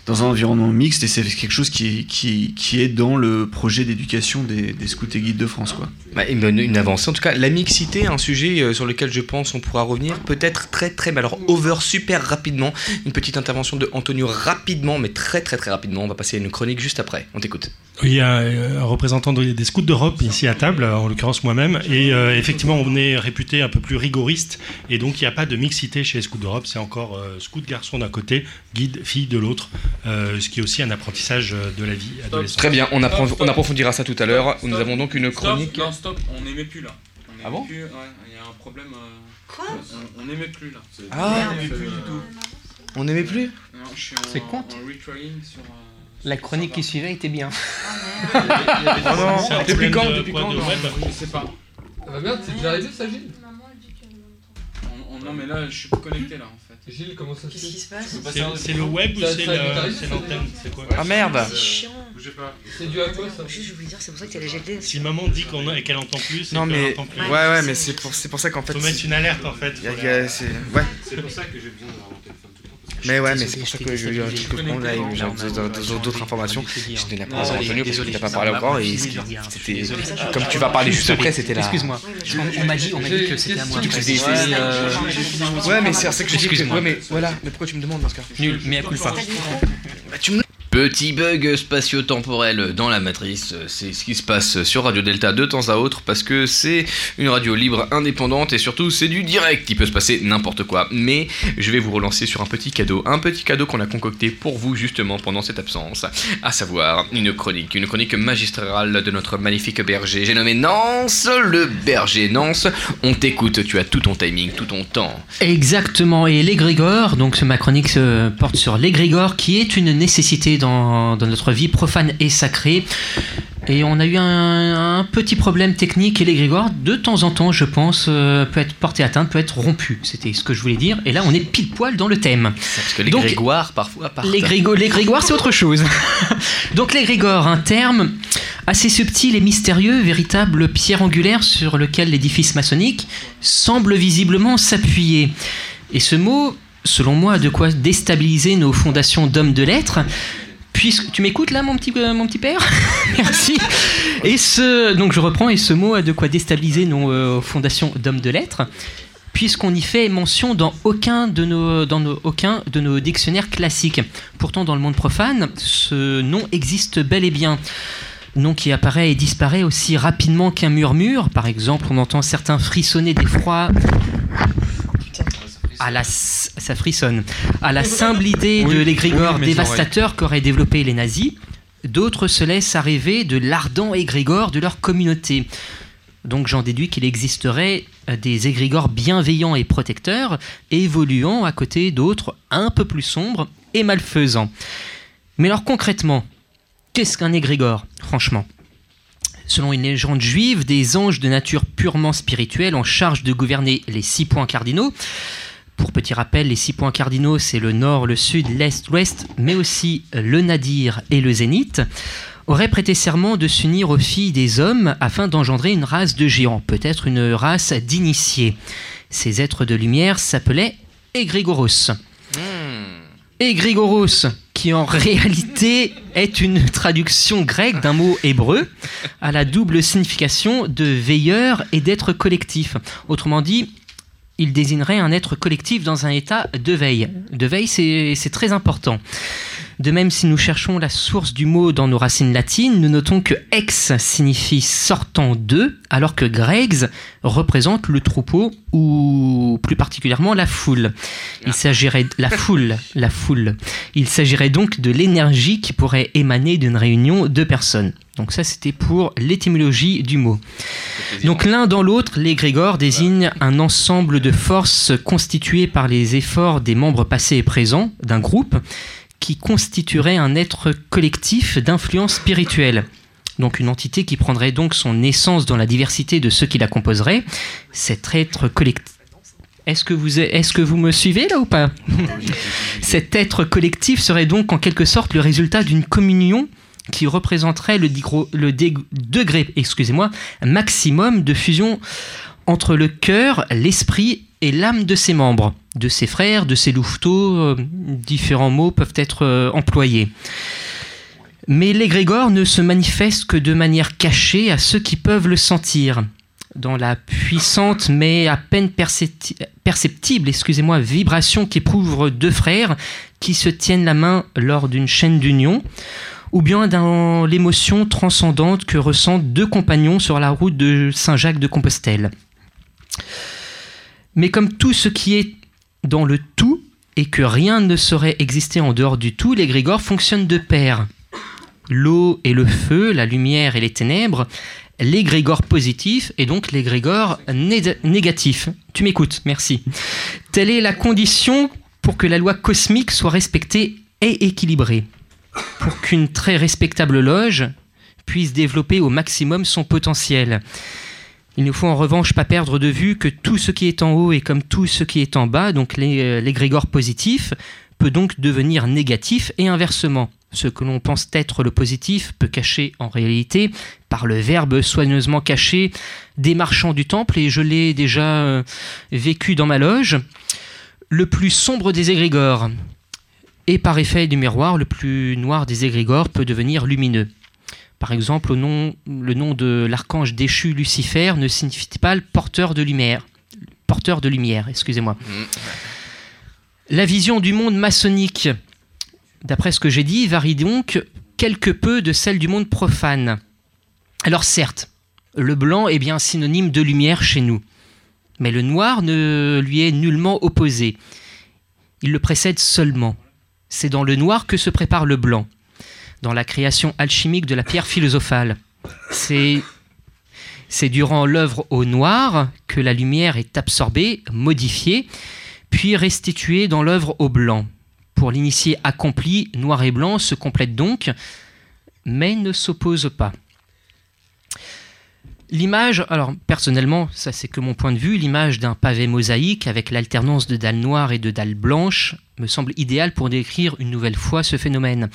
dans un environnement mixte et c'est quelque chose qui, qui, qui est dans le projet d'éducation des, des scouts et guides de France quoi. Bah, une, avancée. En tout cas, la mixité, un sujet euh, sur lequel je pense on pourra revenir, peut-être très très, mais alors over super rapidement. Une petite intervention de Antonio rapidement, mais très très très rapidement. On va passer à une chronique juste après. On t'écoute. Oui, il y a euh, un représentant de- des scouts d'Europe ici à table, en l'occurrence moi-même, et euh, effectivement on est réputé un peu plus rigoriste Et donc il n'y a pas de mixité chez les scouts d'Europe, c'est encore euh, scout garçon d'un côté, guide fille de l'autre, euh, ce qui est aussi un apprentissage euh, de la vie adolescente. Très bien, on, apprend- Stop, on approfondira ça tout à l'heure. Nous avons donc une Stop, chronique. non, stop, on n'aimait plus là. On Ah bon plus, ouais, il y a un problème. Quoi On n'aimait plus là. Ah. on n'aimait plus du tout. On n'aimait plus Non, je suis en, C'est con. en retrying sur. euh, La chronique qui suivait était bien. Oh [laughs] non, depuis quand de- Depuis quand Je sais pas. Ah bah merde, c'est déjà arrivé ça, Gilles non, mais là, je suis pas connecté là en fait. Gilles, comment ça se Qu'est-ce qui se passe C'est c'est le web ou c'est l'antenne C'est quoi Ah merde C'est chiant. C'est dû à quoi ça Juste, je voulais dire, c'est pour ça que t'es la GLD. Si maman dit qu'on a- et qu'elle entend plus, c'est Non qu'elle mais entend plus. ouais ouais mais c'est pour c'est pour ça qu'en fait Faut mettre une alerte en fait. y a- faut y a- la- c'est ouais C'est pour ça que j'ai besoin d'avoir mon téléphone mais ouais mais c'est pour ça que je dit, peux t'ai prendre là dit, j'ai non, d'autres- informations je n'ai la non, pas non, retenu parce que désolé, t'as pas ça parlé encore et hein, c'était comme tu vas parler juste après c'était là Excuse-moi. On, on m'a dit, on m'a dit que c'était à moi. Ouais, euh, Ouais, mais c'est c'est que je dis. Ouais, mais voilà, mais pourquoi tu me demandes cas? Nul, mais à coup pas. Bah, tu me- Petit bug spatio-temporel dans la matrice, c'est ce qui se passe sur Radio Delta de temps à autre parce que c'est une radio libre, indépendante et surtout c'est du direct, il peut se passer n'importe quoi. Mais je vais vous relancer sur un petit cadeau, un petit cadeau qu'on a concocté pour vous justement pendant cette absence, à savoir une chronique, une chronique magistrale de notre magnifique berger, j'ai nommé Nance, le berger Nance. On t'écoute, tu as tout ton timing, tout ton temps. Exactement, et l'égrégore, donc ma chronique se porte sur l'égrégore qui est une nécessité dans, dans notre vie profane et sacrée. Et on a eu un, un petit problème technique et l'égrégore, de temps en temps, je pense, euh, peut être porté atteinte, peut être rompu. C'était ce que je voulais dire. Et là, on est pile poil dans le thème. Parce que les Donc, grégoires parfois partent. Les, grégo- les grégoires, c'est autre chose. [laughs] Donc les grégores, un terme assez subtil et mystérieux, véritable pierre angulaire sur lequel l'édifice maçonnique semble visiblement s'appuyer. Et ce mot, selon moi, a de quoi déstabiliser nos fondations d'hommes de lettres. Puisque tu m'écoutes là, mon petit, euh, mon petit père? [laughs] Merci. [laughs] Et ce, donc je reprends, et ce mot a de quoi déstabiliser nos euh, fondations d'hommes de lettres puisqu'on n'y fait mention dans aucun de nos, dans nos, aucun de nos dictionnaires classiques. Pourtant, dans le monde profane, ce nom existe bel et bien. Nom qui apparaît et disparaît aussi rapidement qu'un murmure. Par exemple, on entend certains frissonner d'effroi. À la, ça frissonne. À la simple idée Oui, de l'égrégore oui, dévastateur qu'auraient développé les nazis, d'autres se laissent rêver de l'ardent égrégore de leur communauté. Donc j'en déduis qu'il existerait euh, des égrégores bienveillants et protecteurs, évoluant à côté d'autres un peu plus sombres et malfaisants. Mais alors concrètement, qu'est-ce qu'un égrégore, franchement? Selon une légende juive, des anges de nature purement spirituelle en charge de gouverner les six points cardinaux. Pour petit rappel, les six points cardinaux, c'est le nord, le sud, l'est, l'ouest, mais aussi le nadir et le zénith auraient prêté serment de s'unir aux filles des hommes afin d'engendrer une race de géants, peut-être une race d'initiés. Ces êtres de lumière s'appelaient Egregoros. Egregoros, qui en [laughs] réalité est une traduction grecque d'un mot hébreu à la double signification de veilleur et d'être collectif. Autrement dit, il désignerait un être collectif dans un état de veille. De veille, c'est très important. De même, si nous cherchons la source du mot dans nos racines latines, nous notons que ex signifie sortant de, alors que gregs représente le troupeau ou plus particulièrement la foule. Il s'agirait la foule, la foule. Il s'agirait donc de l'énergie qui pourrait émaner d'une réunion de personnes. Donc ça, c'était pour l'étymologie du mot. Donc l'un dans l'autre, l'égrégore désigne un ensemble de forces constituées par les efforts des membres passés et présents d'un groupe qui constituerait un être collectif d'influence spirituelle. Donc une entité qui prendrait donc son essence dans la diversité de ceux qui la composeraient. Cet être collectif... Est-ce que, vous, est-ce que vous me suivez là ou pas? [laughs] Cet être collectif serait donc en quelque sorte le résultat d'une communion qui représenterait le, digro- le dé- degré excusez-moi, maximum de fusion entre le cœur, l'esprit et l'âme de ses membres, de ses frères, de ses louveteaux, euh, différents mots peuvent être euh, employés. Mais l'égrégore ne se manifeste que de manière cachée à ceux qui peuvent le sentir. Dans la puissante mais à peine percepti- perceptible excusez-moi, vibration qu'éprouvent deux frères qui se tiennent la main lors d'une chaîne d'union, ou bien dans l'émotion transcendante que ressentent deux compagnons sur la route de Saint-Jacques de Compostelle. Mais comme tout ce qui est dans le tout et que rien ne saurait exister en dehors du tout, l'égrégore fonctionne de pair. L'eau et le feu, la lumière et les ténèbres, l'égrégore positif et donc l'égrégore né- négatif. Tu m'écoutes, merci. Telle est la condition pour que la loi cosmique soit respectée et équilibrée. Pour qu'une très respectable loge puisse développer au maximum son potentiel. Il ne faut en revanche pas perdre de vue que tout ce qui est en haut est comme tout ce qui est en bas, donc les- euh, l'égrégore positif peut donc devenir négatif et inversement. Ce que l'on pense être le positif peut cacher en réalité, par le verbe soigneusement caché, des marchands du temple, et je l'ai déjà euh, vécu dans ma loge, le plus sombre des égrégores. Et par effet du miroir, le plus noir des égrégores peut devenir lumineux. Par exemple, nom- le nom de l'archange déchu Lucifer ne signifie pas le porteur de lumière. Porteur de lumière, excusez-moi. La vision du monde maçonnique, d'après ce que j'ai dit, varie donc quelque peu de celle du monde profane. Alors certes, le blanc est bien synonyme de lumière chez nous, mais le noir ne lui est nullement opposé. Il le précède seulement. C'est dans le noir que se prépare le blanc, dans la création alchimique de la pierre philosophale. C'est durant l'œuvre au noir que la lumière est absorbée, modifiée, puis restituée dans l'œuvre au blanc. Pour l'initié accompli, noir et blanc se complètent donc, mais ne s'opposent pas. L'image, alors personnellement, ça c'est que mon point de vue, l'image d'un pavé mosaïque avec l'alternance de dalles noires et de dalles blanches me semble idéale pour décrire une nouvelle fois ce phénomène.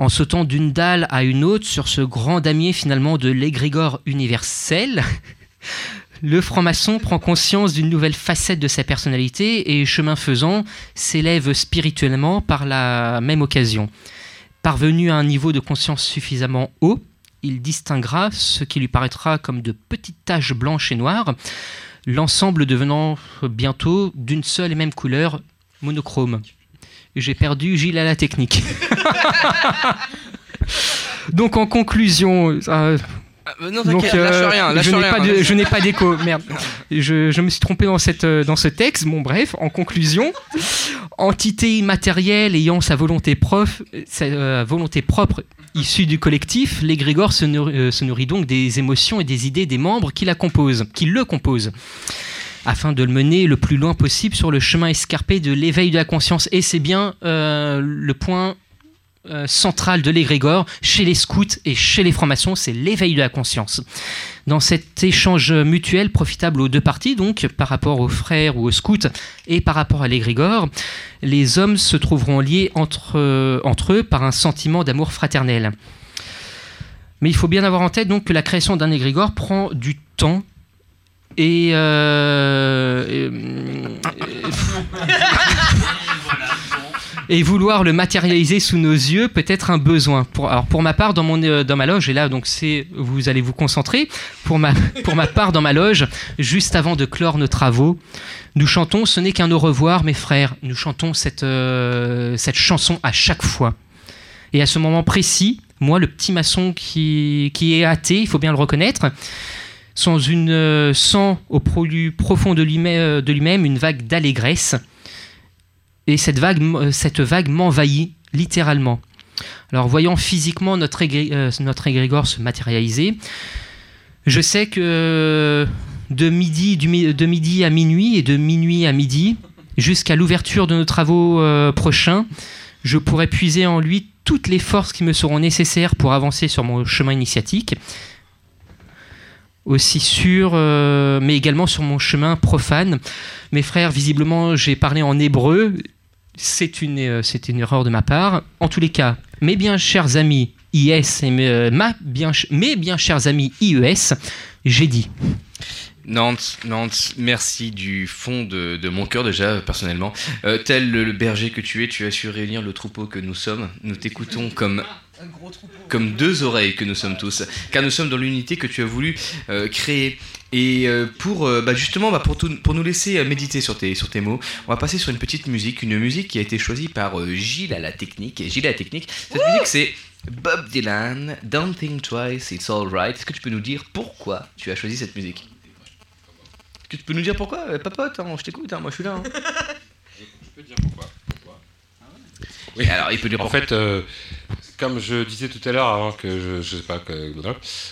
En sautant d'une dalle à une autre sur ce grand damier finalement de l'égrégore universel, le franc-maçon prend conscience d'une nouvelle facette de sa personnalité et, chemin faisant, s'élève spirituellement par la même occasion. Parvenu à un niveau de conscience suffisamment haut, il distinguera ce qui lui paraîtra comme de petites taches blanches et noires, l'ensemble devenant bientôt d'une seule et même couleur monochrome. J'ai perdu Gilles à la technique. [laughs] Donc en conclusion, euh, non, t'inquiète, lâche rien, lâche je n'ai rien. pas de- je n'ai pas d'écho. Merde, je, je me suis trompé dans cette euh, dans ce texte. Bon bref, en conclusion, entité immatérielle ayant sa volonté prof, sa euh, volonté propre issue du collectif, l'égrégore se, nourrit- euh, se nourrit donc des émotions et des idées des membres qui la composent, qui le composent afin de le mener le plus loin possible sur le chemin escarpé de l'éveil de la conscience. Et c'est bien euh, le point euh, central de l'égrégore chez les scouts et chez les francs-maçons, c'est l'éveil de la conscience. Dans cet échange mutuel profitable aux deux parties, donc par rapport aux frères ou aux scouts et par rapport à l'égrégore, les hommes se trouveront liés entre, euh, eux par un sentiment d'amour fraternel. Mais il faut bien avoir en tête donc que la création d'un égrégore prend du temps et, euh, et- vouloir le matérialiser sous nos yeux peut être un besoin. Pour, alors pour ma part, dans, mon, euh, dans ma loge, et là donc vous allez vous concentrer, pour ma, pour ma part dans ma loge, juste avant de clore nos travaux, nous chantons Ce n'est qu'un au revoir mes frères, nous chantons cette, euh, cette chanson à chaque fois. Et à ce moment précis, moi, le petit maçon qui, qui est athée, il faut bien le reconnaître, sans, une, euh, sent au plus profond de lui-même euh, de lui-même une vague d'allégresse. Et cette vague, euh, m'envahit littéralement. Alors, voyant physiquement notre, égré- notre égrégore se matérialiser, je sais que de midi, à minuit et de minuit à midi, jusqu'à l'ouverture de nos travaux prochains, je pourrai puiser en lui toutes les forces qui me seront nécessaires pour avancer sur mon chemin initiatique, aussi sur, euh, mais également sur mon chemin profane. Mes frères, visiblement, j'ai parlé en hébreu. C'est une, euh, une erreur de ma part. En tous les cas, mes bien chers amis IS et mes, ma bien, mes bien chers amis IES, j'ai dit. Nantes, Nantes, merci du fond de, mon cœur déjà, personnellement. Euh, tel le, le berger que tu es, tu as su réunir le troupeau que nous sommes. Nous t'écoutons comme, comme deux oreilles que nous sommes tous, car nous sommes dans l'unité que tu as voulu euh, créer. Et euh, pour euh, bah, justement, bah, pour, tout- pour nous laisser méditer sur tes, sur tes mots, on va passer sur une petite musique, une musique qui a été choisie par Gilles à la technique. Et Gilles à la technique, cette musique c'est Bob Dylan, Don't Think Twice, It's Alright. Est-ce que tu peux nous dire pourquoi tu as choisi cette musique? Tu peux nous dire pourquoi? Papote, hein, je t'écoute, hein, moi je suis là. hein. Je peux dire pourquoi? Oui, alors il peut dire En fait, euh, comme je disais tout à l'heure, avant que je, je sais pas, que,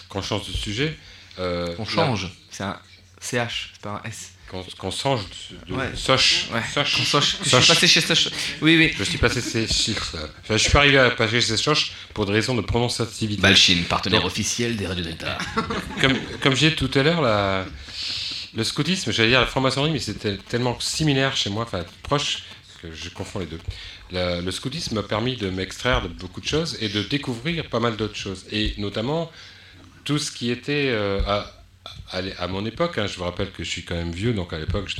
qu'on change de sujet. euh, On change, c'est un CH, c'est pas un S. Qu'on qu'on change de, de Ouais. Soch. Ouais, Soch. qu'on Soch. Je suis passé chez Soch. Oui, oui. Je suis passé chez Soch. Enfin, je suis pas arrivé à passer chez Soch pour des raisons de prononciativité. Balchine, partenaire Donc, officiel des radios Delta. [laughs] comme, comme j'ai dit tout à l'heure, la- le scoutisme, j'allais dire la franc-maçonnerie, mais c'était tellement similaire chez moi, enfin proche, que je confonds les deux. La- le scoutisme m'a permis de m'extraire de beaucoup de choses et de découvrir pas mal d'autres choses. Et notamment tout ce qui était euh, à, à l'é- à mon époque, hein, je vous rappelle que je suis quand même vieux, donc à l'époque,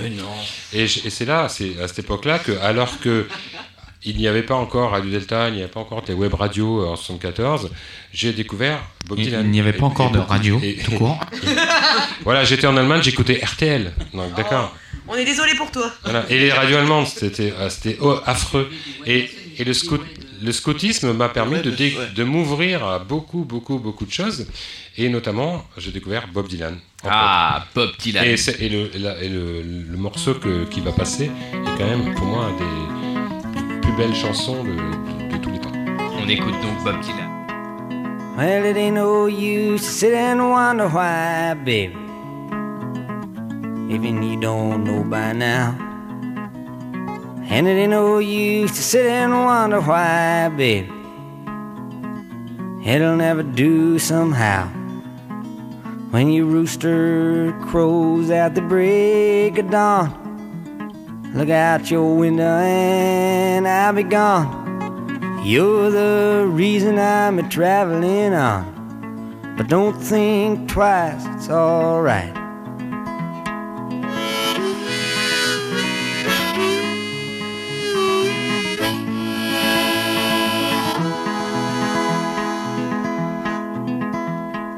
Mais non. Et, c'est là, c'est à cette époque-là que, alors que [laughs] il n'y avait pas encore Radio Delta, il n'y avait pas encore les web radios euh, en 74, j'ai découvert Bob Il- Dylan. il n'y avait pas encore et de radio, et- tout court. [laughs] voilà, j'étais en Allemagne, j'écoutais RTL. Donc d'accord. On est désolé pour toi. Voilà. Et les radios allemandes, c'était euh, oh, affreux. Et, et le, scout, le scoutisme m'a permis de, dé- de m'ouvrir à beaucoup, beaucoup, beaucoup de choses. Et notamment, j'ai découvert Bob Dylan. Ah. Bob Dylan. Et, le, et la- et le- le morceau que- qui va passer est quand même, pour moi, un des plus belles chansons de, de- de tous les temps. On écoute donc Bob Dylan. Well, it ain't no use to sit and wonder why, baby. Even you don't know by now. And it ain't no use to sit and wonder why, baby. It'll never do somehow. When your rooster crows at the break of dawn, look out your window and I'll be gone. You're the reason I'm a traveling on. But don't think twice, it's alright.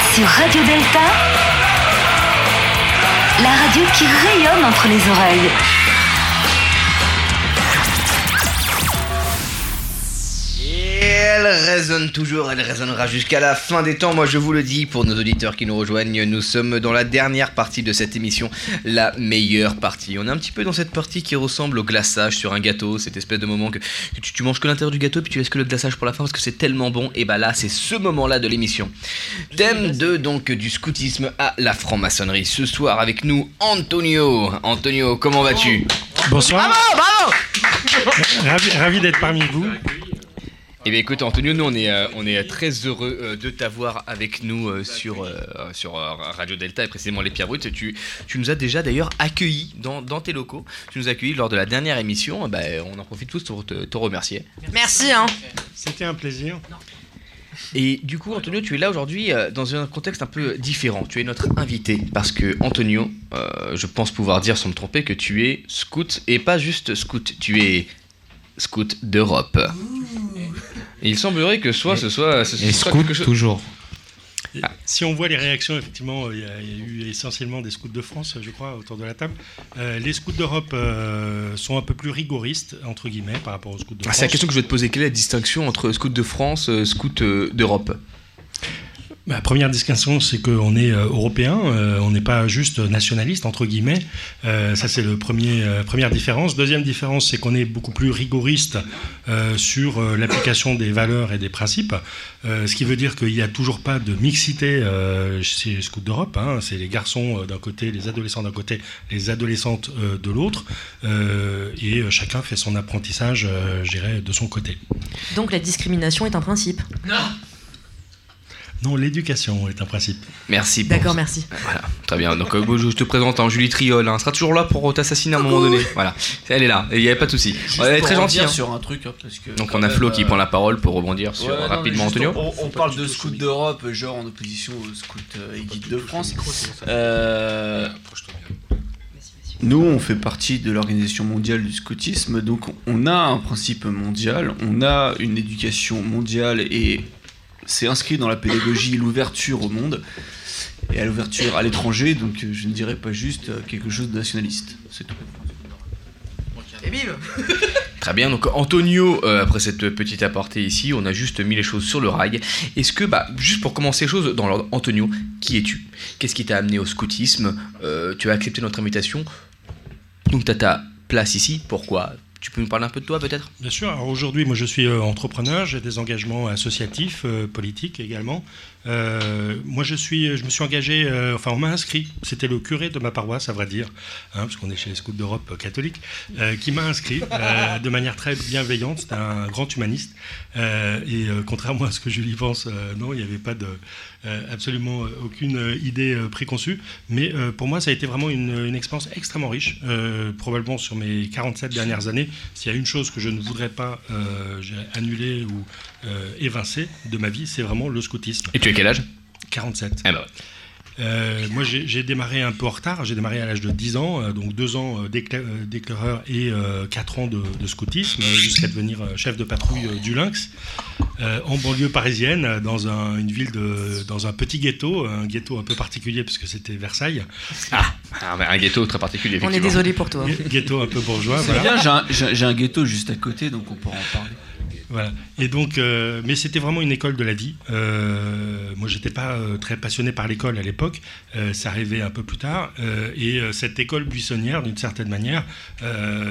Sur Radio Delta, la radio qui rayonne entre les oreilles. Résonne toujours, elle résonnera jusqu'à la fin des temps. Moi, je vous le dis, pour nos auditeurs qui nous rejoignent, nous sommes dans la dernière partie de cette émission, la meilleure partie. On est un petit peu dans cette partie qui ressemble au glaçage sur un gâteau, cette espèce de moment que, que tu, tu manges que l'intérieur du gâteau puis tu laisses que le glaçage pour la fin parce que c'est tellement bon. Et bah là, c'est ce moment-là de l'émission. Thème 2 donc du scoutisme à la franc-maçonnerie. Ce soir avec nous, Antonio. Antonio, comment vas-tu? Bonsoir. Bravo, Ravi, ravi d'être parmi vous. Eh bien écoute Antonio, nous on est, euh, on est très heureux euh, de t'avoir avec nous euh, sur, euh, sur euh, Radio Delta et précisément les Pierres Brutes. Tu, tu nous as déjà d'ailleurs accueillis dans, dans tes locaux. Tu nous as accueillis lors de la dernière émission. Eh ben, on en profite tous pour te, te remercier. Merci, hein. C'était un plaisir. Et du coup, Antonio, tu es là aujourd'hui euh, dans un contexte un peu différent. Tu es notre invité parce que, Antonio, euh, je pense pouvoir dire sans me tromper que tu es scout et pas juste scout, tu es scout d'Europe. Et il semblerait que soit ce soit, ce Et soit scout quelque chose. toujours. Et Si on voit les réactions, effectivement, il y, a, il y a eu essentiellement des scouts de France, je crois, autour de la table. Euh, les scouts d'Europe euh, sont un peu plus rigoristes, entre guillemets, par rapport aux scouts de Ah, France. c'est la question que je vais te poser. Quelle est la distinction entre scout de France, scout euh, d'Europe? La Bah, première distinction, c'est qu'on est euh, européen, euh, on n'est pas juste nationaliste, entre guillemets. Euh, ça, c'est la euh, première différence. Deuxième différence, c'est qu'on est beaucoup plus rigoriste euh, sur euh, l'application des valeurs et des principes. Euh, ce qui veut dire qu'il n'y a toujours pas de mixité euh, chez les scouts d'Europe. hein. C'est les garçons euh, d'un côté, les adolescents d'un côté, les adolescentes euh, de l'autre. Euh, et chacun fait son apprentissage, euh, je dirais, de son côté. Donc la discrimination est un principe. Non, l'éducation est un principe. Merci. D'accord, ça. merci. Voilà, très bien. Donc euh, je te présente hein, Julie Triol. hein, sera toujours là pour t'assassiner à un moment donné. Voilà, elle est là. Il n'y avait pas de souci. Juste Elle est très gentille. hein. sur un truc, hein, parce que Donc on a Flo qui euh, prend la parole pour rebondir sur Ouais, non, rapidement Antonio. On, on parle de scouts d'Europe, genre en opposition aux scouts euh, de France. Euh, nous, on fait partie de l'Organisation mondiale du scoutisme, donc on a un principe mondial, on a une éducation mondiale et c'est inscrit dans la pédagogie l'ouverture au monde et à l'ouverture à l'étranger, donc euh, je ne dirais pas juste euh, quelque chose de nationaliste. C'est tout. Et bim [laughs] Très bien, donc Antonio, euh, après cette petite aparté ici, on a juste mis les choses sur le rail. Est-ce que, bah, juste pour commencer les choses dans l'ordre, Antonio, qui es-tu? Qu'est-ce qui t'a amené au scoutisme? Euh, Tu as accepté notre invitation, donc tu as ta place ici, pourquoi? Tu peux nous parler un peu de toi peut-être? Bien sûr. Alors aujourd'hui, moi, je suis euh, entrepreneur. J'ai des engagements associatifs, euh, politiques également. Euh, moi, je suis, je me suis engagé. enfin, on m'a inscrit. C'était le curé de ma paroisse, à vrai dire, hein, parce qu'on est chez les Scouts d'Europe catholiques, euh, qui m'a inscrit de manière très bienveillante. C'est un grand humaniste. Et contrairement à ce que Julie pense, non, il n'y avait pas de absolument euh, aucune euh, idée euh, préconçue. Mais euh, pour moi, ça a été vraiment une, une expérience extrêmement riche. Euh, probablement sur mes 47 dernières années, s'il y a une chose que je ne voudrais pas euh, annuler ou euh, évincer de ma vie, c'est vraiment le scoutisme. Et tu as quel âge? 47. Eh ben ouais. Euh, moi, j'ai démarré un peu en retard. J'ai démarré à l'âge de 10 ans, euh, donc 2 ans euh, d'écla- d'éclaireur et 4 ans de, de scoutisme, jusqu'à devenir chef de patrouille euh, du Lynx, euh, en banlieue parisienne, dans un, une ville de, dans un petit ghetto, un ghetto un peu particulier puisque c'était Versailles. Ah, un ghetto très particulier. On est désolé pour toi. Ghetto un peu bourgeois. C'est voilà. bien, j'ai un- un ghetto juste à côté, donc on pourra en parler. Voilà. Et donc, euh, mais c'était vraiment une école de la vie. Euh, moi, j'étais pas euh, très passionné par l'école à l'époque. Euh, ça arrivait un peu plus tard. Et cette école buissonnière, d'une certaine manière,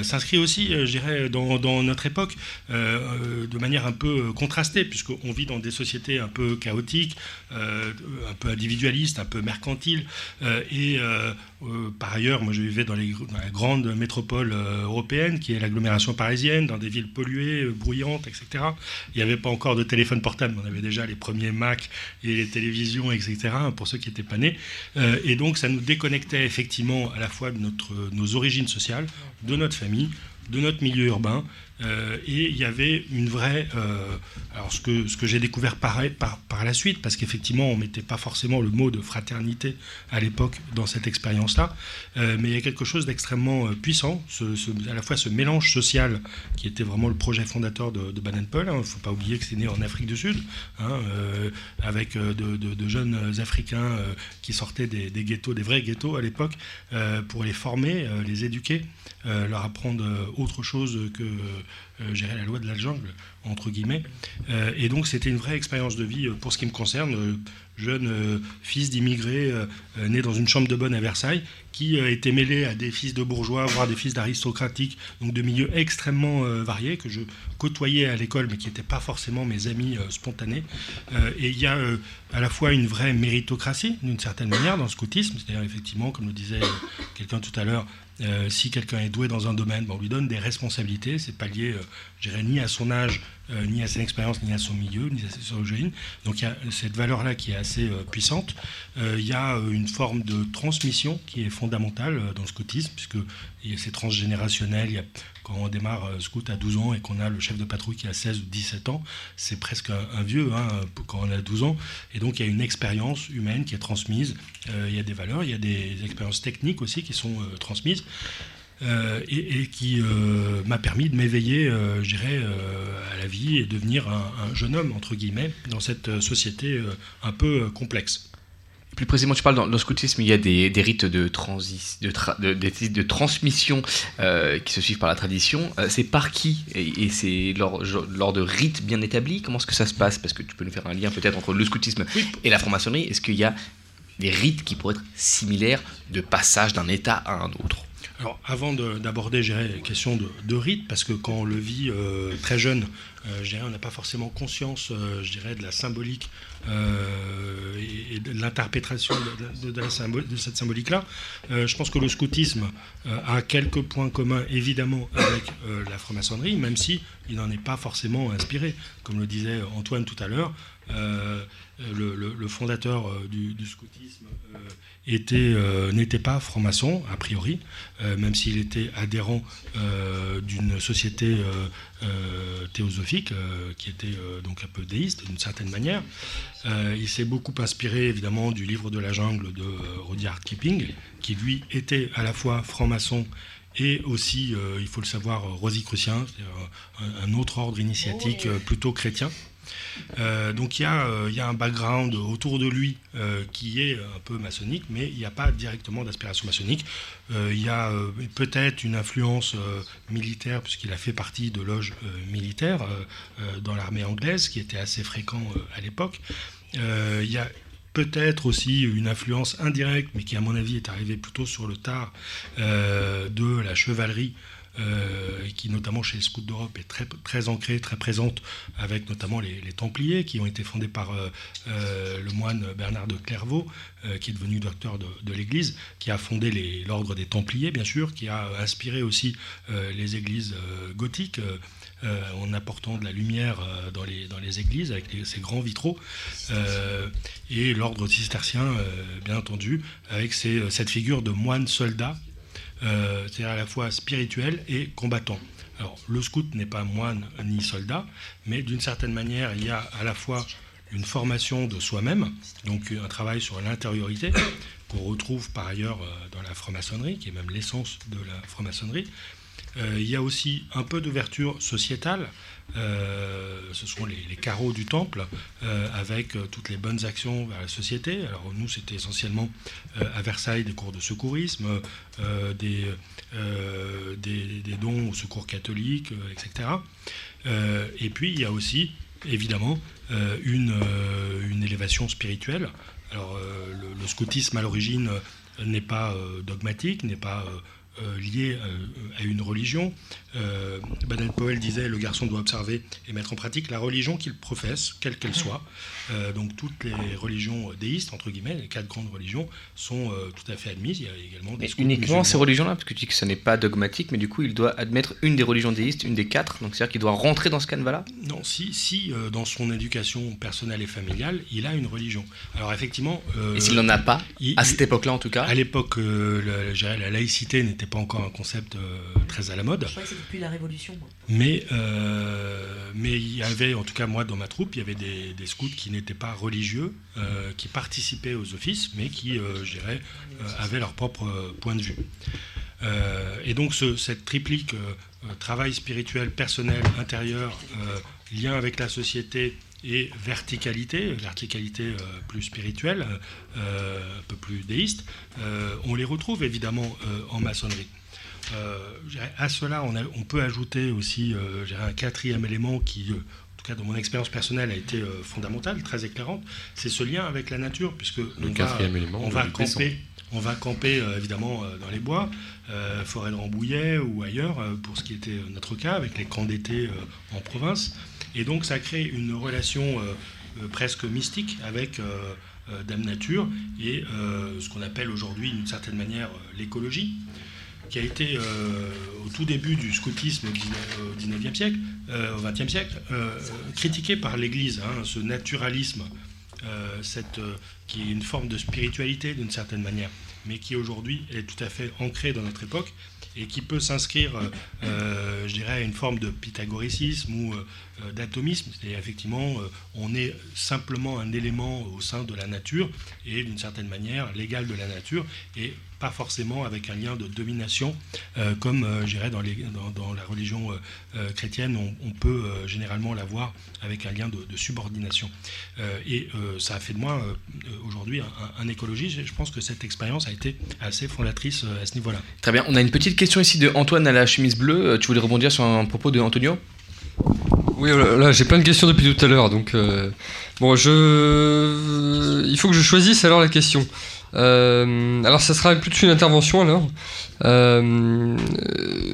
s'inscrit aussi, je dirais, dans, notre époque, de manière un peu contrastée, puisqu'on vit dans des sociétés un peu chaotiques, un peu individualistes, un peu mercantiles. Et euh, par ailleurs, moi, je vivais dans, la grande métropole euh, européenne, qui est l'agglomération parisienne, dans des villes polluées, euh, bruyantes, etc. Il n'y avait pas encore de téléphone portable, on avait déjà les premiers Mac et les télévisions, etc., pour ceux qui n'étaient pas nés. Et donc, ça nous déconnectait effectivement à la fois de notre, nos origines sociales, de notre famille, de notre milieu urbain, Euh, et il y avait une vraie. euh, alors, ce que, j'ai découvert par, la suite, parce qu'effectivement, on ne mettait pas forcément le mot de fraternité à l'époque dans cette expérience-là, euh, mais il y a quelque chose d'extrêmement puissant, à la fois ce mélange social qui était vraiment le projet fondateur de, de. Il ne faut pas oublier que c'est né en Afrique du Sud, hein, avec de, jeunes Africains qui sortaient des, des ghettos, des vrais ghettos à l'époque, pour les former, les éduquer, leur apprendre autre chose que gérer la loi de la jungle, entre guillemets. Euh, et donc c'était une vraie expérience de vie euh, pour ce qui me concerne. Jeune euh, fils d'immigrés euh, euh, né dans une chambre de bonne à Versailles, qui était mêlé à des fils de bourgeois, voire des fils d'aristocratiques, donc de milieux extrêmement variés que je côtoyais à l'école, mais qui n'étaient pas forcément mes amis spontanés. Et il y a à la fois une vraie méritocratie, d'une certaine manière, dans le scoutisme, c'est-à-dire effectivement, comme le disait quelqu'un tout à l'heure, si quelqu'un est doué dans un domaine, ben, on lui donne des responsabilités. C'est pas lié, je dirais, ni à son âge, euh, ni à son expérience, ni à son milieu, ni à ses origines. Donc il y a cette valeur-là qui est assez euh, puissante. Euh, il y a une forme de transmission qui est fondamentale dans le scoutisme, puisque c'est transgénérationnel. Il y a- quand on démarre scout à 12 ans et qu'on a le chef de patrouille qui a 16 ou 17 ans, c'est presque un, vieux hein, quand on a 12 ans. Et donc il y a une expérience humaine qui est transmise. Il y a des valeurs, il y a des expériences techniques aussi qui sont transmises. Euh, et, et qui euh, m'a permis de m'éveiller, euh, je dirais, euh, à la vie et devenir un, un jeune homme, entre guillemets, dans cette société un peu complexe. Plus précisément, tu parles dans, le scoutisme, il y a des, des rites de, transi, de, tra- de- des rites de transmission euh, qui se suivent par la tradition. Euh, c'est par qui? Et, et c'est lors de rites bien établis? Comment est-ce que ça se passe? Parce que tu peux nous faire un lien peut-être entre le scoutisme et la franc-maçonnerie. Est-ce qu'il y a des rites qui pourraient être similaires de passage d'un état à un autre? Alors, avant de- d'aborder, la question de, de rite, parce que quand on le vit euh, très jeune, euh, on n'a pas forcément conscience, euh, je dirais, de la symbolique et, de l'interprétation de, cette symbolique-là. Je pense que le scoutisme a quelques points communs, évidemment, avec la franc-maçonnerie, même si il n'en est pas forcément inspiré. Comme le disait Antoine tout à l'heure, le, fondateur du, du scoutisme était, euh, n'était pas franc-maçon, a priori, euh, même s'il était adhérent euh, d'une société théosophique, qui était donc un peu déiste d'une certaine manière. Il s'est beaucoup inspiré évidemment du livre de la jungle de Rudyard Kipling, qui lui était à la fois franc-maçon et aussi, euh, il faut le savoir, rosicrucien, un, un autre ordre initiatique euh, plutôt chrétien. Euh, donc il y, a, euh, il y a un background autour de lui euh, qui est un peu maçonnique, mais il n'y a pas directement d'aspiration maçonnique. Il y a peut-être une influence militaire, puisqu'il a fait partie de loges militaires dans l'armée anglaise, qui était assez fréquent à l'époque. Il y a peut-être aussi une influence indirecte, mais qui à mon avis est arrivée plutôt sur le tard, de la chevalerie euh, qui notamment chez les Scouts d'Europe est très, ancrée, très présente, avec notamment les, Templiers qui ont été fondés par euh, euh, le moine Bernard de Clairvaux, euh, qui est devenu docteur de, l'Église, qui a fondé l'ordre des Templiers, bien sûr, qui a inspiré aussi les églises gothiques. en apportant de la lumière dans, les, églises avec les- ces grands vitraux, et l'ordre cistercien, bien entendu, avec cette figure de moine soldat, euh, c'est-à-dire à la fois spirituel et combattant. Alors, le scout n'est pas moine ni soldat, mais d'une certaine manière, il y a à la fois une formation de soi-même, donc un travail sur l'intériorité, [coughs] qu'on retrouve par ailleurs euh, dans la franc-maçonnerie, qui est même l'essence de la franc-maçonnerie. Euh, il y a aussi un peu d'ouverture sociétale. Euh, ce sont les, carreaux du temple, euh, avec euh, toutes les bonnes actions vers la société. Alors nous, c'était essentiellement à Versailles des cours de secourisme, des, dons au secours catholique, etc. Et puis, il y a aussi, évidemment, une, élévation spirituelle. Alors, le, scoutisme, à l'origine, n'est pas dogmatique, n'est pas lié à une religion. Euh, Baden-Powell disait le garçon doit observer et mettre en pratique la religion qu'il professe, quelle qu'elle soit. Euh, donc toutes les religions déistes, entre guillemets, les quatre grandes religions, sont euh, tout à fait admises. Il y a également des uniquement musulmans. ces religions-là, parce que tu dis que ce n'est pas dogmatique, mais du coup, il doit admettre une des religions déistes, une des quatre, donc c'est-à-dire qu'il doit rentrer dans ce canevas-là? Non, si, si euh, dans son éducation personnelle et familiale, il a une religion. Alors effectivement... euh, Et s'il n'en a pas, il- à cette époque-là en tout cas? À l'époque, euh, la, laïcité n'était pas encore un concept euh, très à la mode. Je crois que c'est depuis la Révolution. Mais, euh, mais il y avait, en tout cas moi dans ma troupe, il y avait des, scouts qui n'étaient pas religieux, euh, qui participaient aux offices, mais qui, euh, je dirais, avaient leur propre point de vue. Et donc ce- cette triplique travail spirituel, personnel, intérieur, lien avec la société et verticalité, verticalité plus spirituelle, un peu plus déiste, on les retrouve évidemment en maçonnerie. Euh, à cela, on, a- on peut ajouter aussi euh, un quatrième élément qui, euh, en tout cas dans mon expérience personnelle, a été fondamental, très éclairante, c'est ce lien avec la nature, puisque on va, quatrième élément, on le va camper, on va camper euh, évidemment euh, dans les bois, euh, forêt de Rambouillet ou ailleurs, pour ce qui était notre cas, avec les camps d'été en province. Et donc ça crée une relation presque mystique avec Dame Nature et ce qu'on appelle aujourd'hui d'une certaine manière l'écologie qui a été euh, au tout début du scoutisme au 19 au 19e siècle, euh, au 20e siècle, euh, critiqué par l'Église, hein, ce naturalisme, cette, qui est une forme de spiritualité d'une certaine manière, mais qui aujourd'hui est tout à fait ancré dans notre époque et qui peut s'inscrire, je dirais, à une forme de pythagoricisme ou d'atomisme. C'est-à-dire, effectivement, euh, on est simplement un élément au sein de la nature et d'une certaine manière l'égal de la nature et pas forcément avec un lien de domination euh, comme euh, je dirais dans, dans- la religion euh, euh, chrétienne on, peut euh, généralement l'avoir avec un lien de, subordination Euh, et euh, ça a fait de moi euh, euh, aujourd'hui un, écologiste je pense que cette expérience a été assez fondatrice euh, à ce niveau-là. Très bien, on a une petite question ici de Antoine à la chemise bleue. Euh, Tu voulais rebondir sur un propos de Antonio? Oui, voilà, là, j'ai plein de questions depuis tout à l'heure, donc euh, bon, je, il faut que je choisisse alors la question. Euh, alors, ça sera plutôt une intervention alors. Euh,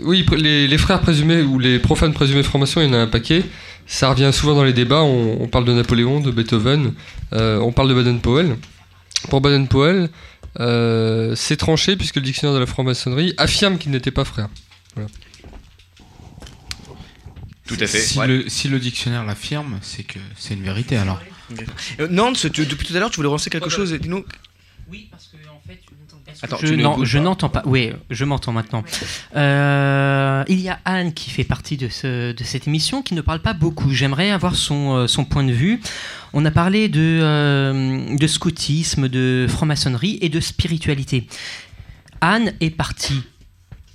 oui, les, frères présumés ou les profanes présumés francs-maçons, il y en a un paquet. Ça revient souvent dans les débats. On, on parle de Napoléon, de Beethoven, on parle de Baden-Powell. Pour Baden-Powell, c'est tranché puisque le dictionnaire de la franc-maçonnerie affirme qu'il n'était pas frère. Voilà. Tout à fait, Si, ouais. le, si le dictionnaire l'affirme, c'est que c'est une vérité alors. Euh, Nance, tu- depuis tout à l'heure, tu voulais relancer quelque chose Dis-nous. Oui, parce que en fait, Attends, je pas. n'entends pas. Oui, je m'entends maintenant. Euh, il y a Anne qui fait partie de, ce- de cette émission qui ne parle pas beaucoup. J'aimerais avoir son, euh, son point de vue. On a parlé de, euh, de scoutisme, de franc-maçonnerie et de spiritualité. Anne est partie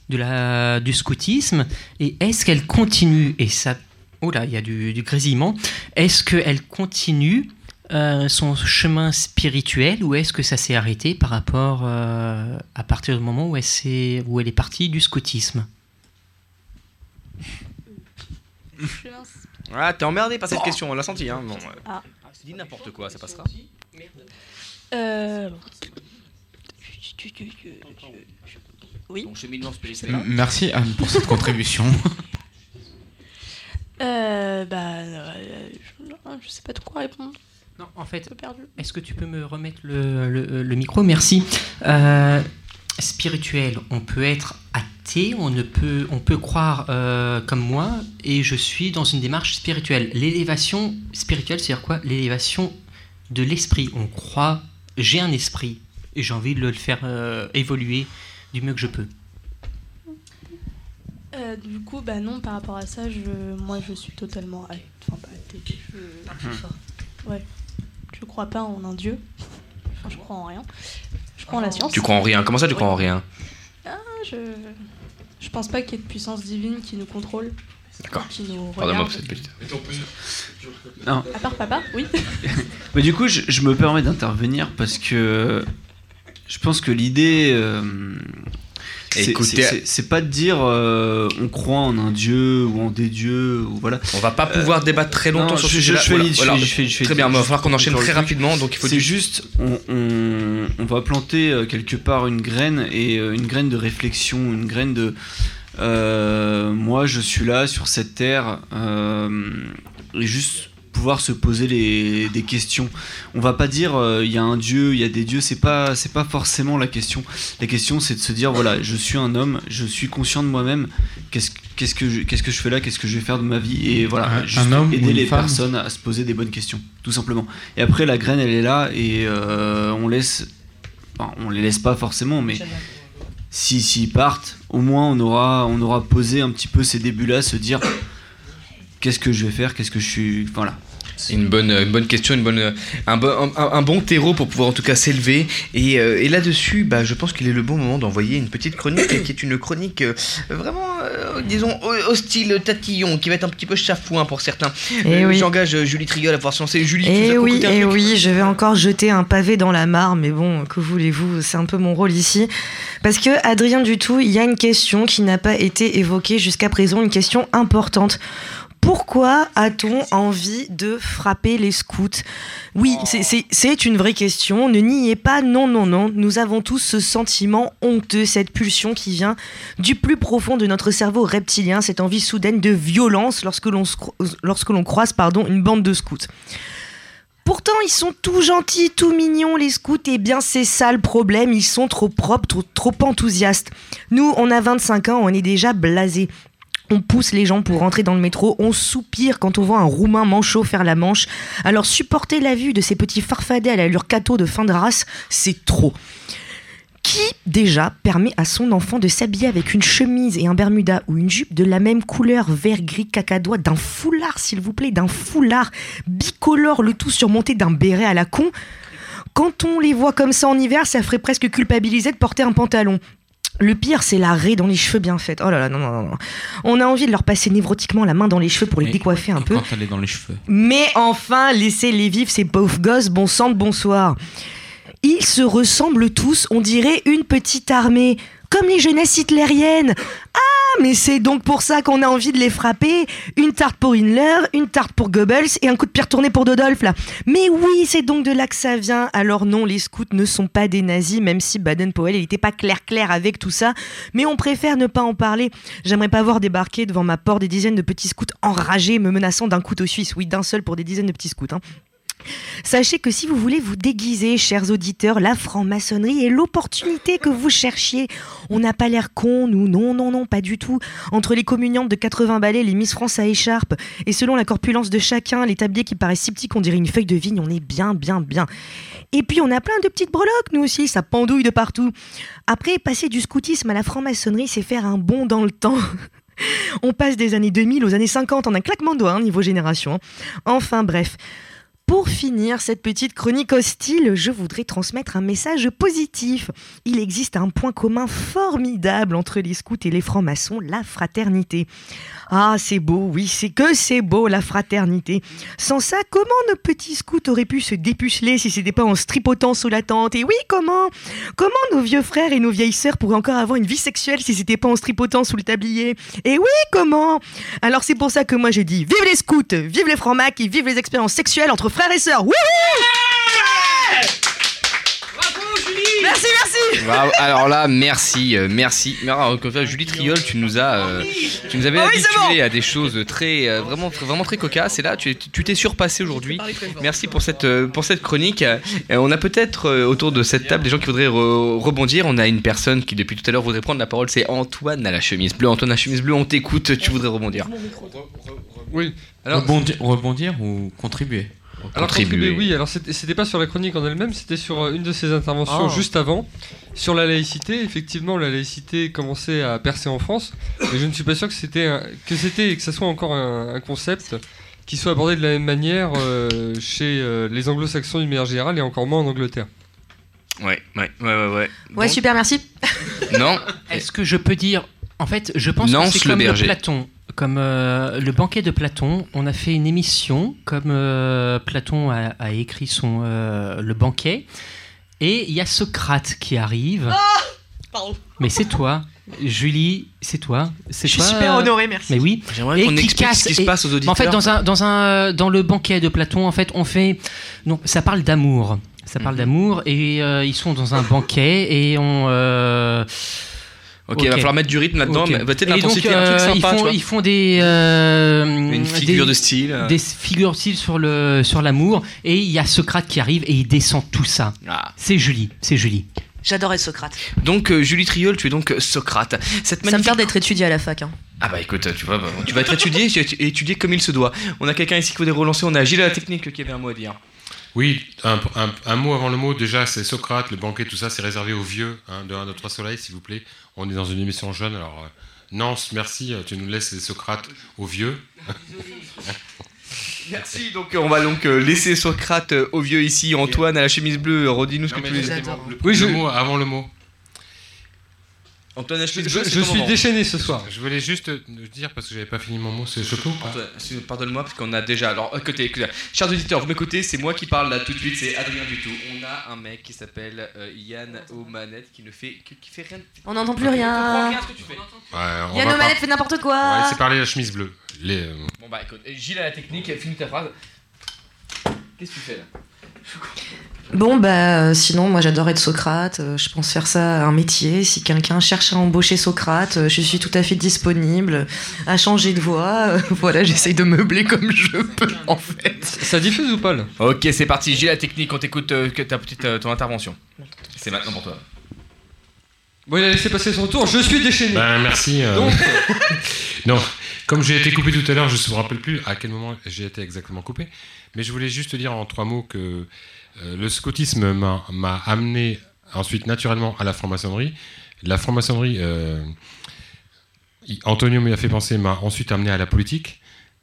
de la, du scoutisme et est-ce qu'elle continue et ça oh là il y a du, du grésillement est-ce qu'elle continue euh, son chemin spirituel ou est-ce que ça s'est arrêté par rapport euh, à partir du moment où elle, s'est- où elle est partie du scoutisme Ah, t'es emmerdé par cette question, on l'a senti. Hein. Bon, euh, Ah. dis n'importe quoi, ça passera. Euh... Oui. Ton cheminement spirituel. Merci Anne pour cette contribution. [laughs] Euh, bah, euh, je, je sais pas trop quoi répondre. Non, en fait, perdu. Est-ce que tu peux me remettre le, le- le micro? Merci. Euh, spirituel, on peut être athée, on, ne peut, on peut croire euh, comme moi, et je suis dans une démarche spirituelle. L'élévation spirituelle, c'est-à-dire quoi? L'élévation de l'esprit. On croit, j'ai un esprit, et j'ai envie de le faire euh, évoluer du mieux que je peux. Euh, du coup, bah non, par rapport à ça, je, moi je suis totalement athée. Enfin, pas athée. Je, ouais. Je crois pas en un dieu. Enfin, je crois en rien. Je crois en la science. Tu crois en rien Comment ça, tu crois en rien? Ah, je, je pense pas qu'il y ait de puissance divine qui nous contrôle. D'accord. Pardonne-moi pour cette petite. Non. À part papa, oui. [laughs] Mais du coup, je, je me permets d'intervenir parce que je pense que l'idée. euh, c'est- pas de dire euh, on croit en un dieu ou en des dieux ou voilà. On va pas pouvoir débattre très longtemps non, sur ce je- je- sujet-là. Voilà, Très bien, il va falloir qu'on enchaîne très rapidement, donc il faut C'est du- juste, on, on- on va planter euh, quelque part une graine et euh, une graine de réflexion, une graine de. euh, moi, je suis là sur cette terre euh, et juste pouvoir se poser les, des questions. On va pas dire euh, il y a un dieu, il y a des dieux. C'est pas c'est pas forcément la question. La question, c'est de se dire voilà, je suis un homme, je suis conscient de moi-même. Qu'est-ce qu'est-ce que je, qu'est-ce que je fais là Qu'est-ce que je vais faire de ma vie? Et voilà, Un- juste un aider les femme? personnes à se poser des bonnes questions, tout simplement. Et après, la graine, elle est là et euh, on laisse. enfin, on les laisse pas forcément, mais si s'ils partent, au moins on aura, on aura posé un petit peu ces débuts-là, se dire qu'est-ce que je vais faire, qu'est-ce que je suis. Voilà. Une bonne, une bonne question, une bonne, un, bon, un, un bon terreau pour pouvoir en tout cas s'élever. Et, euh, et là-dessus, bah, je pense qu'il est le bon moment d'envoyer une petite chronique qui est une chronique euh, vraiment, euh, disons, style tatillon, qui va être un petit peu chafouin pour certains. Eh oui. J'engage Julie Triol à pouvoir se lancer. Julie, Et Eh oui, et truc oui, je vais encore jeter un pavé dans la mare, mais bon, que voulez-vous, c'est un peu mon rôle ici. Parce que, Adrien Dutout, il y a une question qui n'a pas été évoquée jusqu'à présent, une question importante. Pourquoi a-t-on envie de frapper les scouts? Oui, c'est- c'est une vraie question, ne niez pas, non, non, non, nous avons tous ce sentiment honteux, cette pulsion qui vient du plus profond de notre cerveau reptilien, cette envie soudaine de violence lorsque l'on croise pardon, une bande de scouts. Pourtant, ils sont tout gentils, tout mignons, les scouts. Et bien, c'est ça le problème. Ils sont trop propres, trop, trop enthousiastes. Nous, on a 25 ans, on est déjà blasés. On pousse les gens pour rentrer dans le métro, on soupire quand on voit un roumain manchot faire la manche. Alors supporter la vue de ces petits farfadets à l'allure cato de fin de race, c'est trop. Qui déjà permet à son enfant de s'habiller avec une chemise et un bermuda ou une jupe de la même couleur vert gris cacadois, d'un foulard s'il vous plaît, d'un foulard bicolore, le tout surmonté d'un béret à la con? Quand on les voit comme ça en hiver, ça ferait presque culpabiliser de porter un pantalon. Le pire, c'est la raie dans les cheveux bien faite. Oh là là, non, non, non. On a envie de leur passer névrotiquement la main dans les cheveux pour les Mais décoiffer un peu. Quand elle est dans les cheveux. Mais enfin, laissez-les vivre, ces pauvres gosses, bon sang de bonsoir. Ils se ressemblent tous, on dirait une petite armée, comme les jeunesses hitlériennes. Ah, mais c'est donc pour ça qu'on a envie de les frapper. Une tarte pour Himmler, une tarte pour Goebbels et un coup de pierre tourné pour Dodolphe, là. Mais oui, c'est donc de là que ça vient. Alors non, les scouts ne sont pas des nazis, même si Baden-Powell n'était pas clair-clair avec tout ça. Mais on préfère ne pas en parler. J'aimerais pas voir débarquer devant ma porte des dizaines de petits scouts enragés me menaçant d'un couteau suisse. Oui, d'un seul pour des dizaines de petits scouts. hein. Sachez que si vous voulez vous déguiser, chers auditeurs, la franc-maçonnerie est l'opportunité que vous cherchiez. On n'a pas l'air con, nous, non, non, non, pas du tout. Entre les communiantes de 80 balais, les Miss France à écharpe, et selon la corpulence de chacun, les tabliers qui paraissent si petits qu'on dirait une feuille de vigne, on est bien, bien, bien. Et puis on a plein de petites breloques, nous aussi, ça pendouille de partout. Après, passer du scoutisme à la franc-maçonnerie, c'est faire un bond dans le temps. [laughs] On passe des années 2000 aux années 50 en un claquement de doigts, hein, niveau génération. Enfin bref. Pour finir cette petite chronique hostile, je voudrais transmettre un message positif. Il existe un point commun formidable entre les scouts et les francs-maçons, la fraternité. Ah, c'est beau, oui, c'est que c'est beau, la fraternité. Sans ça, comment nos petits scouts auraient pu se dépuceler si c'était pas en se tripotant sous la tente? Et oui, comment? Comment nos vieux frères et nos vieilles sœurs pourraient encore avoir une vie sexuelle si c'était pas en se tripotant sous le tablier? Et oui, comment? Alors c'est pour ça que moi je dis vive les scouts, vive les francs-macs et vive les expériences sexuelles entre frères et sœurs. Wouhou Merci, merci Bravo. Alors là, merci, euh, merci. Mais alors, fois, Julie Triol, tu nous as, euh, tu nous avais Ah oui, c'est habitués à des choses très, euh, vraiment, vraiment très cocasses. Et là, tu tu t'es surpassé aujourd'hui. Merci pour cette, euh, pour cette chronique. Euh, on a peut-être euh, autour de cette table des gens qui voudraient re- rebondir. On a une personne qui depuis tout à l'heure voudrait prendre la parole. C'est Antoine à la chemise bleue. Antoine à la chemise bleue, on t'écoute. Tu voudrais rebondir. Oui. rebondir, rebondir ou contribuer? Alors contribuer, oui. Alors c'était pas sur la chronique en elle-même, c'était sur euh, une de ses interventions Ah. juste avant, sur la laïcité. Effectivement, la laïcité commençait à percer en France, mais je ne suis pas sûr que c'était que c'était que ça soit encore un, un concept qui soit abordé de la même manière euh, chez euh, les Anglo-Saxons d'une manière générale et encore moins en Angleterre. Ouais, ouais, ouais, ouais. Ouais, Ouais, Donc- super, merci. Non. Est-ce que je peux dire En fait, je pense Nance que c'est le comme berger. Platon, comme euh, le banquet de Platon. On a fait une émission comme euh, Platon a, a écrit son euh, le banquet, et il y a Socrate qui arrive. Pardon. Mais c'est toi, Julie, c'est toi. C'est Je suis toi, super euh, honorée, merci. Mais oui. J'aimerais Et qu'on qui explique casse- ce qui se passe aux En fait, auditeurs. dans un, dans un, dans le banquet de Platon, en fait, on fait, non, ça parle d'amour. Ça Mhm. parle d'amour et euh, ils sont dans un banquet et on. Euh, Ok, il va falloir mettre du rythme là-dedans, Ok. mais peut-être l'intensité, un truc euh, sympa, Ils font, ils font des. euh, Une figure des- de style. euh. Des figures de style sur le sur l'amour et il y a Socrate qui arrive et il descend tout ça. Ah. C'est Julie, c'est Julie. J'adorais Socrate. Donc euh, Julie Triol, tu es donc Socrate. Cette Ça me magnifique- tarde d'être étudié à la fac. hein. Ah bah écoute, tu vois, bah, tu vas être étudié, [laughs] étudié comme il se doit. On a quelqu'un ici qui voudrait relancer, on a Gilles à la technique qui avait un mot à dire. Oui, un, un- un mot avant le mot. Déjà, c'est Socrate, le banquet, tout ça, c'est réservé aux vieux. Hein, de 1, 2, 3 soleil, s'il vous plaît. On est dans une émission jeune. Alors, euh, Nance, merci. euh, Tu nous laisses les Socrates aux vieux. [laughs] Merci, donc on va donc euh, laisser Socrate euh, au vieux ici. Antoine à la chemise bleue, redis-nous ce que tu veux dire. Oui, le mot avant le mot. Antoine Je- suis déchaîné ce soir. Je voulais juste dire, parce que j'avais pas fini mon mot, c'est Choco. Pardonne-moi parce qu'on a déjà. Alors, écoutez, écoutez, chers auditeurs, vous m'écoutez, c'est moi qui parle là tout de suite, c'est Adrien du tout. On a un mec qui s'appelle euh, Yann aux manettes qui ne fait, qui, qui fait rien. On n'entend plus rien. rien à ce que tu fais. Ouais, on Yann manettes fait n'importe On va quoi. laisser parler la chemise bleue. Les, euh, Bon bah écoute, Gilles à la technique, finis ta phrase. Qu'est-ce que tu fais là? Bon, bah, euh, sinon, moi j'adore être Socrate. euh, je pense faire ça un métier. Si quelqu'un cherche à embaucher Socrate, euh, je suis tout à fait disponible à changer de voix. [laughs] voilà, j'essaye de meubler comme je peux, en fait. Ça diffuse ou pas là? Ok, c'est parti, à la technique, on t'écoute euh, que ta petite euh, ton intervention. C'est maintenant pour toi. Bon, il a laissé passer son tour. Je suis déchaîné. Ben, merci. euh. Donc, [laughs] non, comme j'ai été coupé tout à l'heure, je ne me rappelle plus à quel moment j'ai été exactement coupé. Mais je voulais juste dire en trois mots que euh, le scoutisme m'a m'a amené ensuite naturellement à la franc-maçonnerie. La franc-maçonnerie, euh, Antonio m'y a fait penser, m'a ensuite amené à la politique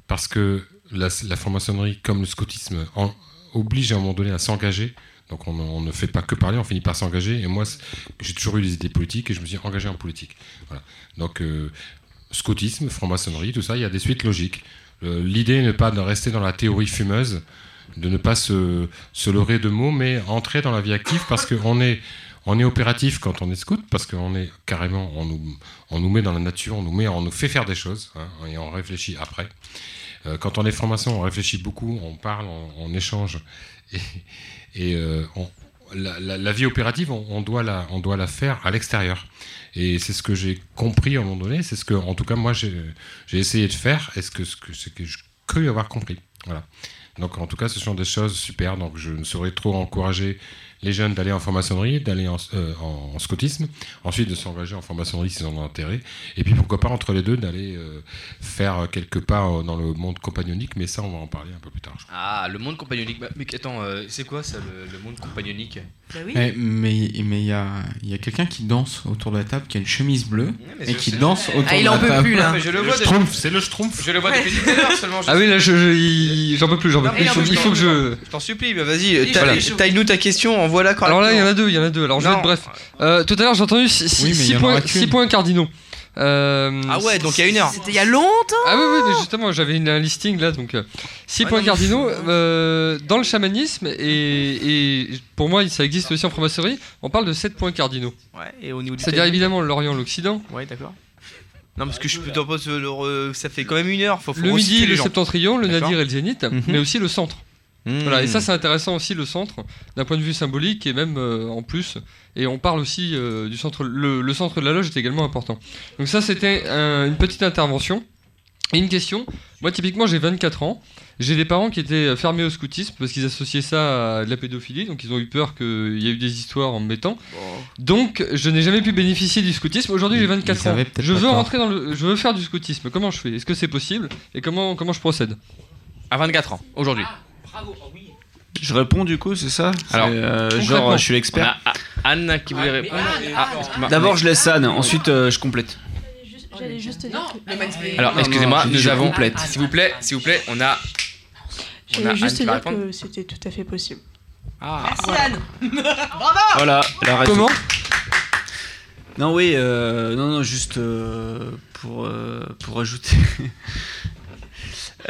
parce que la, la franc-maçonnerie, comme le scoutisme, en- oblige à un moment donné à s'engager. Donc on, on ne fait pas que parler, on finit par s'engager. Et moi, j'ai toujours eu des idées politiques et je me suis engagé en politique. Voilà. Donc euh, scoutisme, franc-maçonnerie, tout ça, il y a des suites logiques. Euh, L'idée n'est pas de rester dans la théorie fumeuse, de ne pas se, se leurrer de mots, mais entrer dans la vie active parce qu'on est, on est opératif quand on est scout, parce qu'on est carrément, on nous, on nous met dans la nature, on nous, met, on nous fait faire des choses, hein, et on réfléchit après. Euh, quand on est franc-maçon, on réfléchit beaucoup, on parle, on, échange, et, et, euh, la, la- la vie opérative, on doit la, on doit la faire à l'extérieur. Et c'est ce que j'ai compris à un moment donné, c'est ce que, en tout cas, moi, j'ai essayé de faire, et ce que, ce que je cru avoir compris. Voilà. Donc, en tout cas, ce sont des choses super. Donc, je ne saurais trop encourager les jeunes d'aller en franc-maçonnerie, d'aller en, euh, en- en scoutisme, ensuite de s'engager en franc-maçonnerie s'ils en ont intérêt, et puis pourquoi pas entre les deux d'aller euh, faire quelques pas euh, dans le monde compagnonique, mais ça, on va en parler un peu plus tard. je Ah, le monde compagnonique. Bah, Mais attends, euh, c'est quoi ça, le, le monde compagnonique? Bah Mais mais mais il y a, il y a quelqu'un qui danse autour de la table qui a une chemise bleue mais et je qui sais. danse autour Ah, il de en la peut table. plus, là. Mais je le Le vois déjà. schtroumpf, c'est le schtroumpf. Je le vois depuis tout à l'heure seulement. je ah oui, là, je, je- j'en peux plus, j'en peux Non, plus. Il faut, que je. Je t'en supplie, mais vas-y, taille-nous ta question en voilà Alors là, il y en a deux, il y en a deux. Alors je vais être bref. Euh, tout à l'heure, j'ai entendu 6 Oui, mais il y en points, cardinaux. Euh, Ah ouais, donc il y a une heure. C'était il y a longtemps. Ah oui, oui, mais justement, j'avais un listing là, donc 6 Ouais, points non, cardinaux. euh, dans le chamanisme, et, et pour moi, ça existe aussi en franc-maçonnerie, on parle de 7 points cardinaux. Ouais, et au niveau du C'est-à-dire évidemment l'Orient, l'Occident, Ouais, d'accord. Non, parce que je le re- ça fait quand même une heure. Faut, faut le midi, les le gens. septentrion, le nadir et le zénith, Mhm. mais aussi le centre. Mmh. Voilà, et ça c'est intéressant aussi le centre, d'un point de vue symbolique et même euh, en plus. Et on parle aussi euh, du centre, le, le centre de la loge est également important. Donc ça c'était un- une petite intervention. Et une question, moi typiquement j'ai 24 ans, j'ai des parents qui étaient fermés au scoutisme parce qu'ils associaient ça à de la pédophilie, donc ils ont eu peur qu'il y ait eu des histoires en me mettant. Donc je n'ai jamais pu bénéficier du scoutisme, aujourd'hui j'ai Ils- 24 ils ans. Je veux rentrer dans le... Je veux faire du scoutisme, comment je fais? Est-ce que c'est possible? Et comment, comment je procède? À 24 ans, aujourd'hui. Je réponds du coup, c'est ça Alors, euh, genre, je suis On l'expert. a A- Anne qui voulait répondre. Ah. D'abord, je laisse Anne, ensuite euh, je complète. J'allais juste te dire que... Alors, excusez-moi, nous avons. complète. S'il vous plaît, s'il vous plaît, on a. On a J'allais Anne juste te qui va dire répondre. que c'était tout à fait possible. Ah. [laughs] Voilà, la. Comment Non, oui, euh, non, non, juste euh, pour, euh, pour ajouter. [laughs]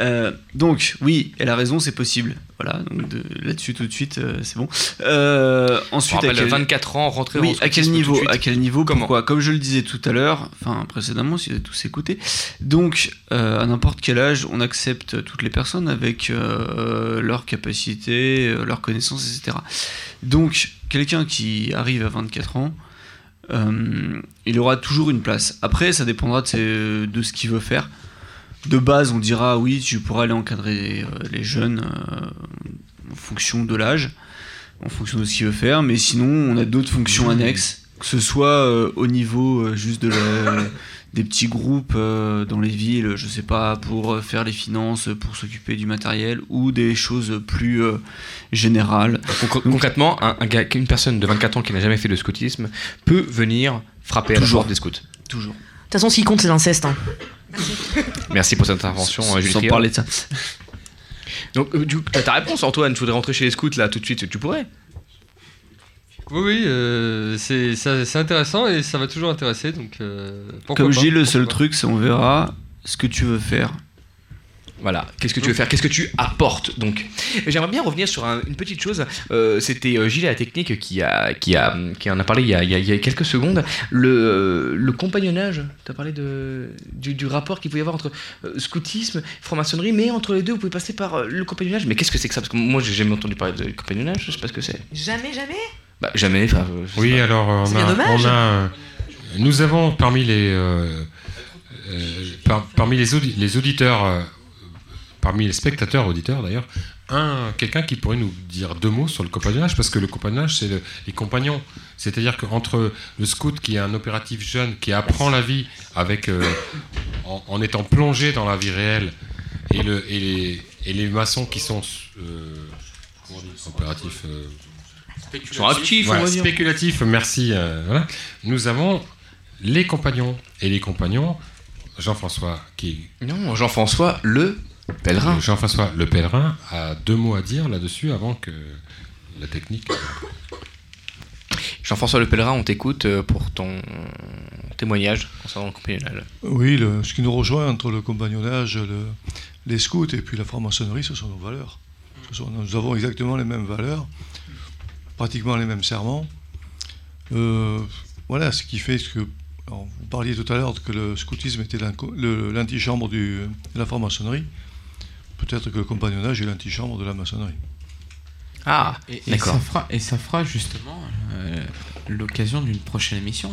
Euh, donc, oui, elle a raison, c'est possible. Voilà, donc de- là-dessus tout de suite, euh, c'est bon. Euh, On ensuite, à quel... 24 ans, rentrer Oui, à quel niveau. À quel niveau Comment Pourquoi? Comme je le disais tout à l'heure, enfin précédemment, si vous avez tous écouté. Donc, euh, à n'importe quel âge, on accepte toutes les personnes avec leurs capacités, leurs connaissances, etc. Donc, quelqu'un qui arrive à 24 ans, il aura toujours une place. Après, ça dépendra de, ses- de ce qu'il veut faire. De base, on dira oui, tu pourras aller encadrer euh, les jeunes euh, en fonction de l'âge, en fonction de ce qu'il veut faire. Mais sinon, on a d'autres fonctions annexes que ce soit euh, au niveau euh, juste de la- [coughs] des petits groupes dans les villes, je sais pas, pour faire les finances, pour s'occuper du matériel, ou des choses plus générales. Concr- Concrètement, un, un gars, une personne de 24 ans qui n'a jamais fait de scoutisme peut venir frapper à la Toujours. porte des scouts. Toujours. De toute façon, ce qui compte, c'est l'inceste. hein. Merci pour cette intervention, Sans- euh, Julie sans parler de ça. Donc, euh, du coup, t'as ta réponse, Antoine. Je voudrais rentrer chez les scouts là tout de suite. Tu pourrais Oui, oui, euh, c'est intéressant et ça va toujours intéresser. Donc, euh, pourquoi Comme je pas, dis, le seul pas. truc, c'est on verra ce que tu veux faire. Voilà, qu'est-ce que tu veux faire? Qu'est-ce que tu apportes donc? J'aimerais bien revenir sur un- une petite chose. Euh, C'était euh, Gilles à la technique qui, a, qui, a, qui en a parlé il y a, il y a- il y a quelques secondes. Le, euh, le compagnonnage, tu as parlé de, du, du rapport qu'il pouvait y avoir entre euh, scoutisme, franc-maçonnerie, mais entre les deux, vous pouvez passer par euh, le compagnonnage. Mais qu'est-ce que c'est que ça? Parce que moi, j'ai jamais entendu parler de compagnonnage, je sais pas ce que c'est. Jamais, jamais? Bah, jamais. enfin, Oui, pas. alors C'est on bien a, dommage. on a, nous avons parmi les, euh, euh, par- parmi les, audi- les auditeurs, euh, parmi les spectateurs auditeurs d'ailleurs, un quelqu'un qui pourrait nous dire deux mots sur le compagnonnage, parce que le compagnonnage c'est le- les compagnons, c'est-à-dire qu'entre le scout qui est un opératif jeune qui apprend la vie avec, euh, en, en étant plongé dans la vie réelle, et, le, et, les, et les maçons qui sont euh, opératifs. euh, dire. spéculatifs, merci. euh, voilà. Nous avons les compagnons. Et les compagnons, Jean-François qui. Non, Jean-François le pèlerin. Jean-François le pèlerin a deux mots à dire là-dessus avant que la technique. Jean-François le pèlerin, on t'écoute euh, pour ton témoignage concernant le compagnonnage. Oui, le- ce qui nous rejoint entre le compagnonnage, le- les scouts et puis la franc-maçonnerie, ce sont nos valeurs. Ce sont- nous avons exactement les mêmes valeurs, pratiquement les mêmes serments. Euh, voilà, ce qui fait que. alors, vous parliez tout à l'heure que le scoutisme était l'antichambre de la franc-maçonnerie. Peut-être que le compagnonnage est l'antichambre de la maçonnerie. Ah, Et, et d'accord. ça fera, et ça fera justement euh, l'occasion d'une prochaine émission.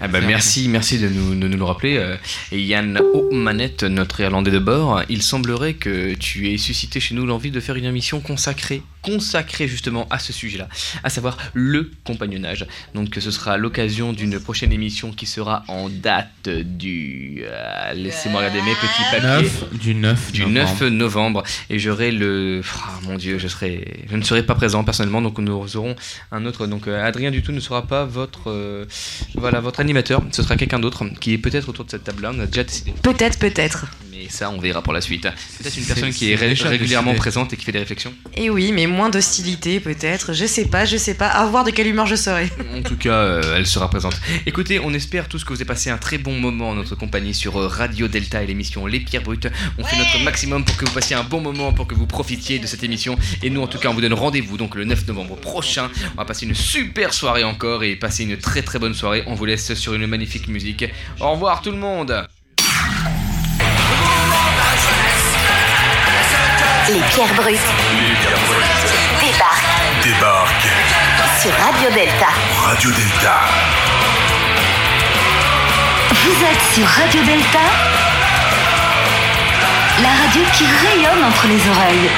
Ah bah merci, merci de nous, de nous le rappeler. Euh, Et Yann O'Manette, notre Irlandais de bord, il semblerait que tu aies suscité chez nous l'envie de faire une émission consacrée, consacrée justement à ce sujet-là, à savoir le compagnonnage. Donc ce sera l'occasion d'une prochaine émission qui sera en date du... euh, Laissez-moi regarder mes petits papiers. Neuf- du 9 du 9 novembre. Et j'aurai le... Ah, mon Dieu, je, serai... je ne serai pas présent personnellement, donc nous aurons un autre... Donc euh, Adrien Dutout ne sera pas votre... euh, Voilà, votre animateur. Ce sera quelqu'un d'autre qui est peut-être autour de cette table-là. On a déjà décidé. Peut-être, peut-être. Mais ça, on verra pour la suite. Peut-être une personne qui est, ré- régulièrement décidé. présente et qui fait des réflexions. Et oui, mais moins d'hostilité, peut-être. Je sais pas, je sais pas. À voir de quelle humeur je serai. En tout cas, euh, elle sera présente. Écoutez, on espère tous que vous avez passé un très bon moment en notre compagnie sur euh, Radio Delta et l'émission Les Pierres Brutes. On fait notre maximum pour que vous passiez un bon moment, pour que vous profitiez de cette émission. Et nous, en tout cas, on vous donne rendez-vous donc le 9 novembre prochain. On va passer une super soirée encore et passer une très très bonne soirée. On vous laisse sur une magnifique musique. Au revoir tout le monde. Les pierres brutes débarquent Débarque sur Radio Delta. Radio Delta. Vous êtes sur Radio Delta, la radio qui rayonne entre les oreilles.